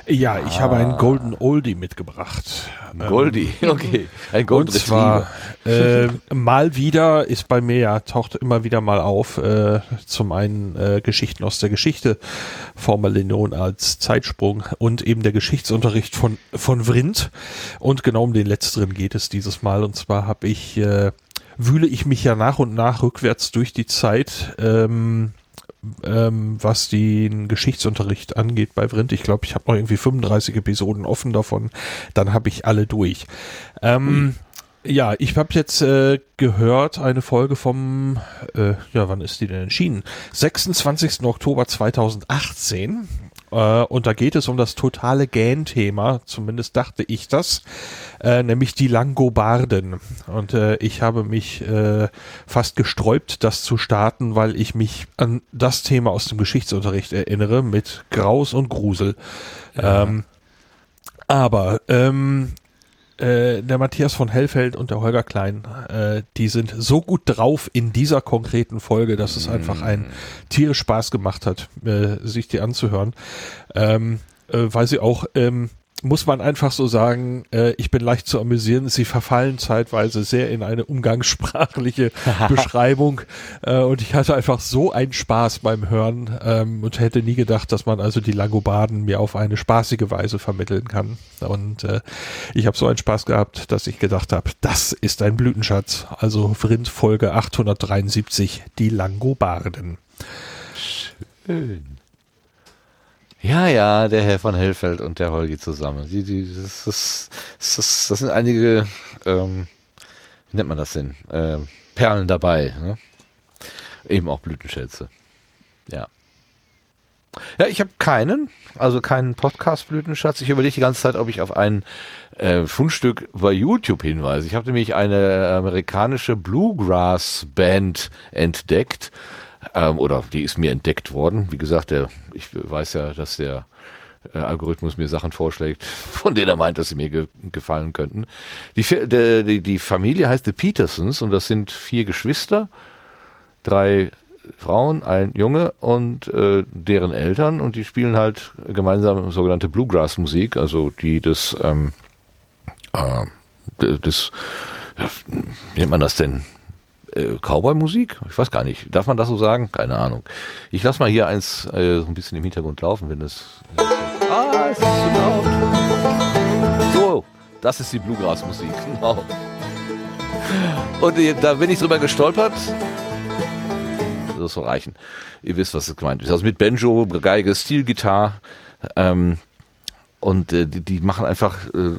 Ja, ich ah. habe einen Golden Oldie mitgebracht. Goldie, ähm, [LAUGHS] okay. Ein Golden Und zwar äh, mal wieder ist bei mir ja taucht immer wieder mal auf. Äh, zum einen äh, Geschichten aus der Geschichte, formerly known als Zeitsprung und eben der Geschichtsunterricht von von Vrindt. Und genau um den letzteren geht es dieses Mal. Und zwar habe ich äh, wühle ich mich ja nach und nach rückwärts durch die Zeit. Ähm, ähm, was den Geschichtsunterricht angeht bei Vrind. Ich glaube, ich habe noch irgendwie 35 Episoden offen davon. Dann habe ich alle durch. Ähm, ja, ich habe jetzt äh, gehört, eine Folge vom, äh, ja, wann ist die denn erschienen? 26. Oktober 2018. Äh, und da geht es um das totale Gähn-Thema, zumindest dachte ich das, äh, nämlich die Langobarden. Und äh, ich habe mich äh, fast gesträubt, das zu starten, weil ich mich an das Thema aus dem Geschichtsunterricht erinnere mit Graus und Grusel. Ja. Ähm, aber ähm, äh, der Matthias von Hellfeld und der Holger Klein, äh, die sind so gut drauf in dieser konkreten Folge, dass es einfach ein tierisch Spaß gemacht hat, äh, sich die anzuhören. Ähm, äh, weil sie auch ähm, muss man einfach so sagen, äh, ich bin leicht zu amüsieren. Sie verfallen zeitweise sehr in eine umgangssprachliche [LAUGHS] Beschreibung äh, und ich hatte einfach so einen Spaß beim Hören ähm, und hätte nie gedacht, dass man also die Langobarden mir auf eine spaßige Weise vermitteln kann. Und äh, ich habe so einen Spaß gehabt, dass ich gedacht habe, das ist ein Blütenschatz. Also Vrind Folge 873, die Langobarden. Schön. Ja, ja, der Herr von Hellfeld und der Holgi zusammen. Die, die, das, ist, das, ist, das sind einige, ähm, wie nennt man das denn? Ähm, Perlen dabei. Ne? Eben auch Blütenschätze. Ja. Ja, ich habe keinen, also keinen Podcast-Blütenschatz. Ich überlege die ganze Zeit, ob ich auf ein äh, Fundstück bei YouTube hinweise. Ich habe nämlich eine amerikanische Bluegrass-Band entdeckt ähm, oder die ist mir entdeckt worden. Wie gesagt, der, ich weiß ja, dass der äh, Algorithmus mir Sachen vorschlägt, [LAUGHS] von denen er meint, dass sie mir ge gefallen könnten. Die, die, die Familie heißt The Petersons und das sind vier Geschwister, drei Frauen, ein Junge und äh, deren Eltern und die spielen halt gemeinsam sogenannte Bluegrass-Musik, also die des, ähm, äh, des, wie nennt man das denn? Äh, Cowboy-Musik? Ich weiß gar nicht. Darf man das so sagen? Keine Ahnung. Ich lasse mal hier eins äh, so ein bisschen im Hintergrund laufen, wenn es. Ah, es ist zu laut. So, das ist die Bluegrass-Musik. [LAUGHS] Genau. Und äh, da bin ich drüber gestolpert. Das soll reichen. Ihr wisst, was es gemeint ist. Also mit Banjo, Geige, Stilgitarre. Ähm, und äh, die, die machen einfach. Äh,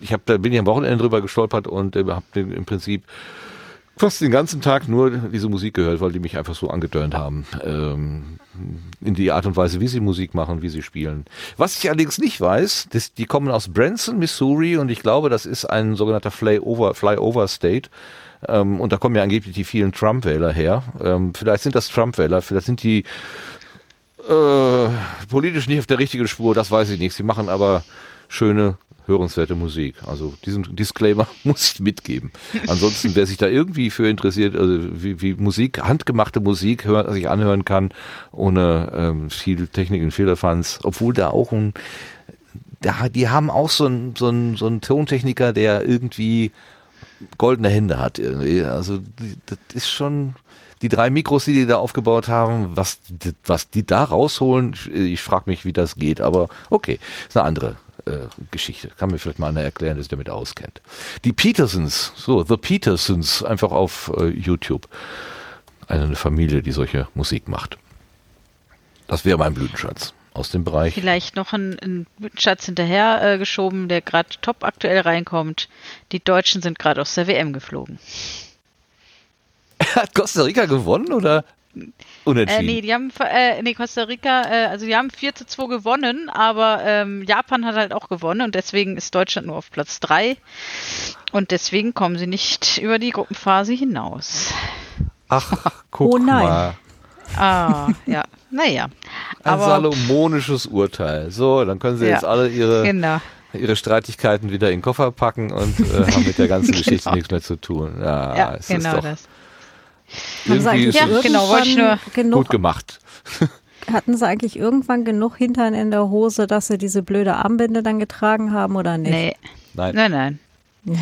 ich habe da bin ich am Wochenende drüber gestolpert und äh, habe im Prinzip fast den ganzen Tag nur diese Musik gehört, weil die mich einfach so angedörnt haben. Ähm, in die Art und Weise, wie sie Musik machen, wie sie spielen. Was ich allerdings nicht weiß, das, die kommen aus Branson, Missouri und ich glaube, das ist ein sogenannter Flyover, Flyover State. Ähm, und da kommen ja angeblich die vielen Trump-Wähler her. Ähm, vielleicht sind das Trump-Wähler, vielleicht sind die äh, politisch nicht auf der richtigen Spur, das weiß ich nicht. Sie machen aber schöne hörenswerte Musik. Also diesen Disclaimer [LAUGHS] muss ich mitgeben. Ansonsten, wer sich da irgendwie für interessiert, also wie, wie Musik, handgemachte Musik hör, sich anhören kann, ohne ähm, viel Technik und Fehlerfans, obwohl da auch ein, da, die haben auch so einen so so einen Tontechniker, der irgendwie goldene Hände hat irgendwie. Also das ist schon die drei Mikros, die die da aufgebaut haben, was, was die da rausholen, ich frage mich, wie das geht, aber okay, ist eine andere Geschichte. Kann mir vielleicht mal einer erklären, der sich damit auskennt. Die Petersons, so, The Petersons, einfach auf äh, YouTube. Eine Familie, die solche Musik macht. Das wäre mein Blütenschatz aus dem Bereich. Vielleicht noch ein, ein Blütenschatz hinterher äh, geschoben, der gerade top aktuell reinkommt. Die Deutschen sind gerade aus der WM geflogen. [LAUGHS] Hat Costa Rica gewonnen oder unentschieden? Äh, nee, die haben, äh, nee, Costa Rica, äh, also die haben 4 zu 2 gewonnen, aber ähm, Japan hat halt auch gewonnen und deswegen ist Deutschland nur auf Platz 3 und deswegen kommen sie nicht über die Gruppenphase hinaus. Ach, guck oh nein. mal. Ah, ja, naja. Ein salomonisches Urteil. So, dann können sie ja, jetzt alle ihre, genau. ihre Streitigkeiten wieder in den Koffer packen und äh, haben mit der ganzen [LAUGHS] genau. Geschichte nichts mehr zu tun. Ja, ja genau das. Irgendwie ist ja, genau, wollte ich nur genug, gut gemacht. [LAUGHS] Hatten sie eigentlich irgendwann genug Hintern in der Hose, dass sie diese blöde Armbinde dann getragen haben oder nicht? Nee. Nein. Nein, nein. Ja.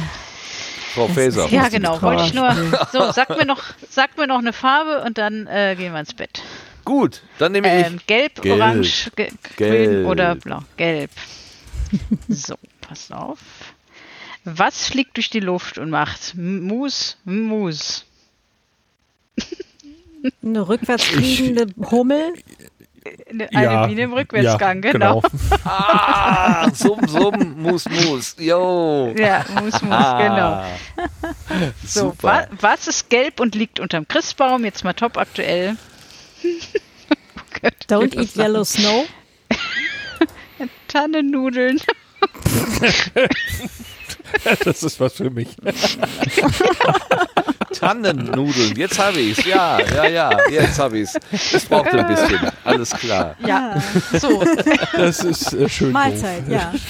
Frau Faeser. Ja, genau. Wollte ich nur. So, sag mir noch, sag mir noch eine Farbe und dann äh, gehen wir ins Bett. Gut, dann nehme ich. Ähm, gelb, gelb, orange, ge gelb. grün oder blau. Gelb. [LAUGHS] so, pass auf. Was fliegt durch die Luft und macht Mus, Mus? [LAUGHS] Eine rückwärts fliegende Hummel? Eine, ja, wie im Rückwärtsgang, ja, genau. genau. [LAUGHS] ah, summ, summ, Mus, Mus, yo. Ja, Mus, Mus, ah, genau. So, wa was ist gelb und liegt unterm Christbaum? Jetzt mal top aktuell. oh [LAUGHS] Don't eat yellow snow. Tannennudeln. [LAUGHS] das ist was für mich. [LAUGHS] Tannennudeln, jetzt habe ich es. Ja, ja, ja, jetzt habe ich es. Es braucht ein bisschen. Alles klar. Ja, so. Das ist äh, schön. Mahlzeit, doof. ja. [LAUGHS]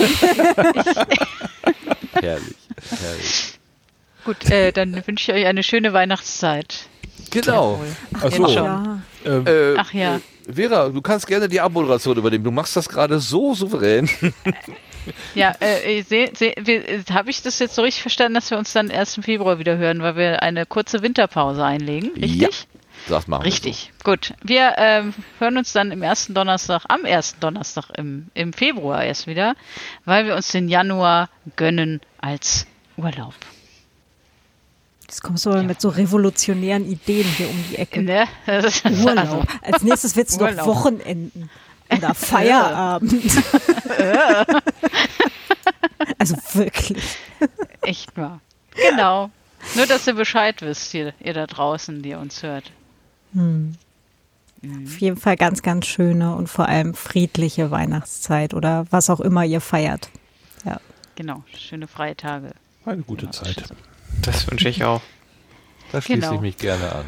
herrlich, herrlich. Gut, äh, dann wünsche ich euch eine schöne Weihnachtszeit. Genau. Ach, so. Ja. Ähm, äh, Ach ja. Vera, du kannst gerne die Abmoderation übernehmen. Du machst das gerade so souverän. Ja, äh, habe ich das jetzt so richtig verstanden, dass wir uns dann 1. Februar wieder hören, weil wir eine kurze Winterpause einlegen, richtig? Ja, das machen Richtig, wir so. gut. Wir ähm, hören uns dann im ersten Donnerstag, am ersten Donnerstag im, im Februar erst wieder, weil wir uns den Januar gönnen als Urlaub. Jetzt kommst du aber ja. mit so revolutionären Ideen hier um die Ecke. Ne? [LAUGHS] Urlaub. Also Als nächstes wird es noch Wochenenden. Oder [LAUGHS] Feierabend. also wirklich. Echt wahr. Genau. Nur, dass ihr Bescheid wisst, ihr, ihr da draußen, die uns hört. Hm. Mhm. Auf jeden Fall ganz, ganz schöne und vor allem friedliche Weihnachtszeit oder was auch immer ihr feiert. Ja. Genau, schöne freie Tage. Eine gute genau. Zeit. Das wünsche ich auch. Da schließe genau. ich mich gerne an.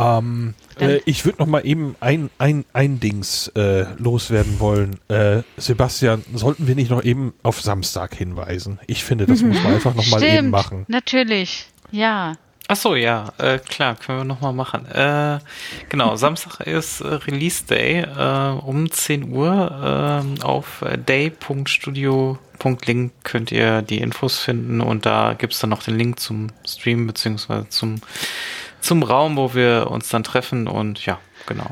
Ähm, äh, ich würde noch mal eben ein, ein, ein Dings äh, loswerden wollen. Äh, Sebastian, sollten wir nicht noch eben auf Samstag hinweisen? Ich finde, das mhm. muss man einfach noch mal Stimmt, eben machen. Natürlich, ja. Ach so, ja, äh, klar, können wir noch mal machen. Äh, genau, [LAUGHS] Samstag ist äh, Release Day äh, um 10 Uhr äh, auf day.studio.link könnt ihr die Infos finden und da gibt es dann noch den Link zum Stream beziehungsweise zum zum Raum, wo wir uns dann treffen und ja, genau.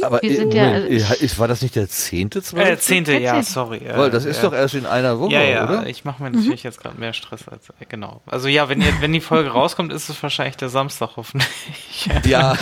Aber wir sind ja, ist, war das nicht der zehnte? Äh, zehnte, ja, sorry. Weil das ist ja. doch erst in einer Woche, ja, ja, oder? ich mache mir natürlich mhm. jetzt gerade mehr Stress als, genau. Also ja, wenn, ihr, wenn die Folge [LAUGHS] rauskommt, ist es wahrscheinlich der Samstag hoffentlich. [LAUGHS] ja,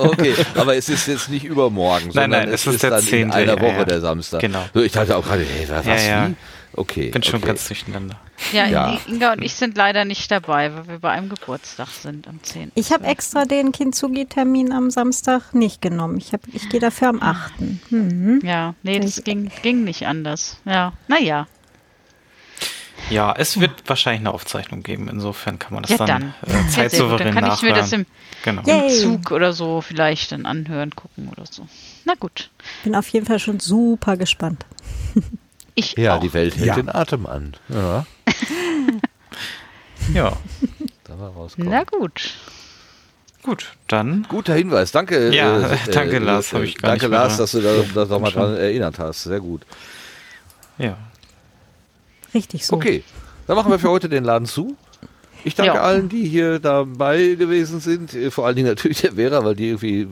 okay, aber es ist jetzt nicht übermorgen, sondern nein, nein, es, es ist, ist dann 10. in einer Woche der Samstag. Genau. So, ich dachte auch gerade, hey, was, wie? Okay. Bin schon okay. ganz durcheinander. Ja, ja, Inga und ich sind leider nicht dabei, weil wir bei einem Geburtstag sind am 10. Ich habe extra den Kintsugi-Termin am Samstag nicht genommen. Ich, ich gehe dafür am 8. Mhm. Ja, nee, das ging, ging nicht anders. Ja, naja. Ja, es wird ja. wahrscheinlich eine Aufzeichnung geben. Insofern kann man das ja, dann, dann. Äh, zeitsouverän Dann kann ich mir das im, genau. im Zug oder so vielleicht dann anhören, gucken oder so. Na gut. Bin auf jeden Fall schon super gespannt. [LAUGHS] Ich ja, auch. die Welt hält ja. den Atem an. Ja. [LAUGHS] ja. Na gut. Gut, dann. Guter Hinweis, danke. Ja, äh, [LAUGHS] danke, äh, Lars, habe ich gar Danke, Lars, dass du da, da nochmal dran erinnert hast. Sehr gut. Ja. Richtig so. Okay, dann machen wir für heute den Laden zu. Ich danke ja. allen, die hier dabei gewesen sind. Äh, vor allen Dingen natürlich der Vera, weil die irgendwie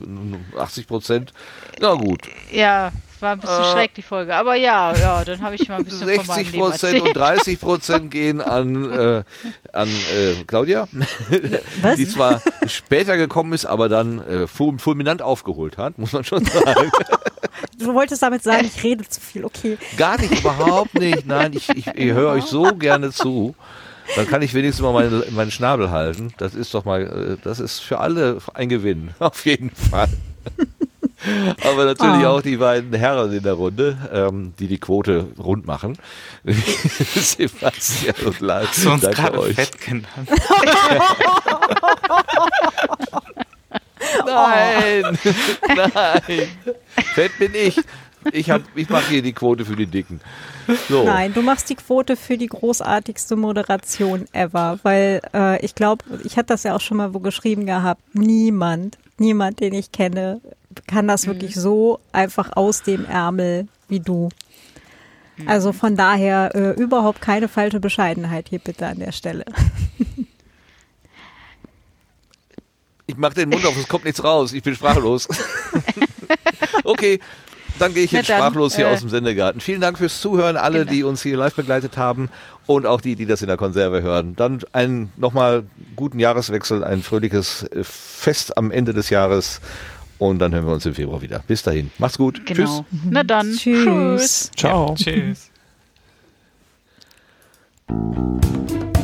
80 Prozent. Na gut. Ja, war ein bisschen äh, schräg, die Folge. Aber ja, ja, dann habe ich mal ein bisschen 60 Prozent und 30 Prozent gehen an, äh, an äh, Claudia, Was? die zwar später gekommen ist, aber dann äh, fulminant aufgeholt hat, muss man schon sagen. [LAUGHS] Du wolltest damit sagen, ich rede zu viel, okay. Gar nicht, überhaupt nicht. Nein, ich, ich, ich höre euch so gerne zu. Dann kann ich wenigstens mal meinen, meinen Schnabel halten. Das ist doch mal, äh, das ist für alle ein Gewinn, [LAUGHS] auf jeden Fall. Aber natürlich oh. auch die beiden Herren in der Runde, ähm, die die Quote rund machen. [LAUGHS] Sebastian und Lars. Hast du uns gerade euch. fett genannt? [LAUGHS] nein, [LAUGHS] nein. Fett bin ich. Ich, ich mache hier die Quote für die Dicken. So. Nein, du machst die Quote für die großartigste Moderation ever, weil äh, ich glaube, ich hatte das ja auch schon mal wo geschrieben gehabt, niemand, niemand, den ich kenne, kann das mhm. wirklich so einfach aus dem Ärmel wie du. Mhm. Also von daher äh, überhaupt keine falsche Bescheidenheit hier bitte an der Stelle. [LAUGHS] Ich mache den Mund auf, es kommt nichts raus. Ich bin sprachlos. [LAUGHS] okay, dann gehe ich jetzt sprachlos hier äh, aus dem Sendegarten. Vielen Dank fürs Zuhören, alle, genau. die uns hier live begleitet haben und auch die, die das in der Konserve hören. Dann einen nochmal guten Jahreswechsel, ein fröhliches äh, Fest am Ende des Jahres und dann hören wir uns im Februar wieder. Bis dahin. Macht's gut. Genau. Tschüss. Na dann. Tschüss. Ciao. Ja, tschüss. [LAUGHS]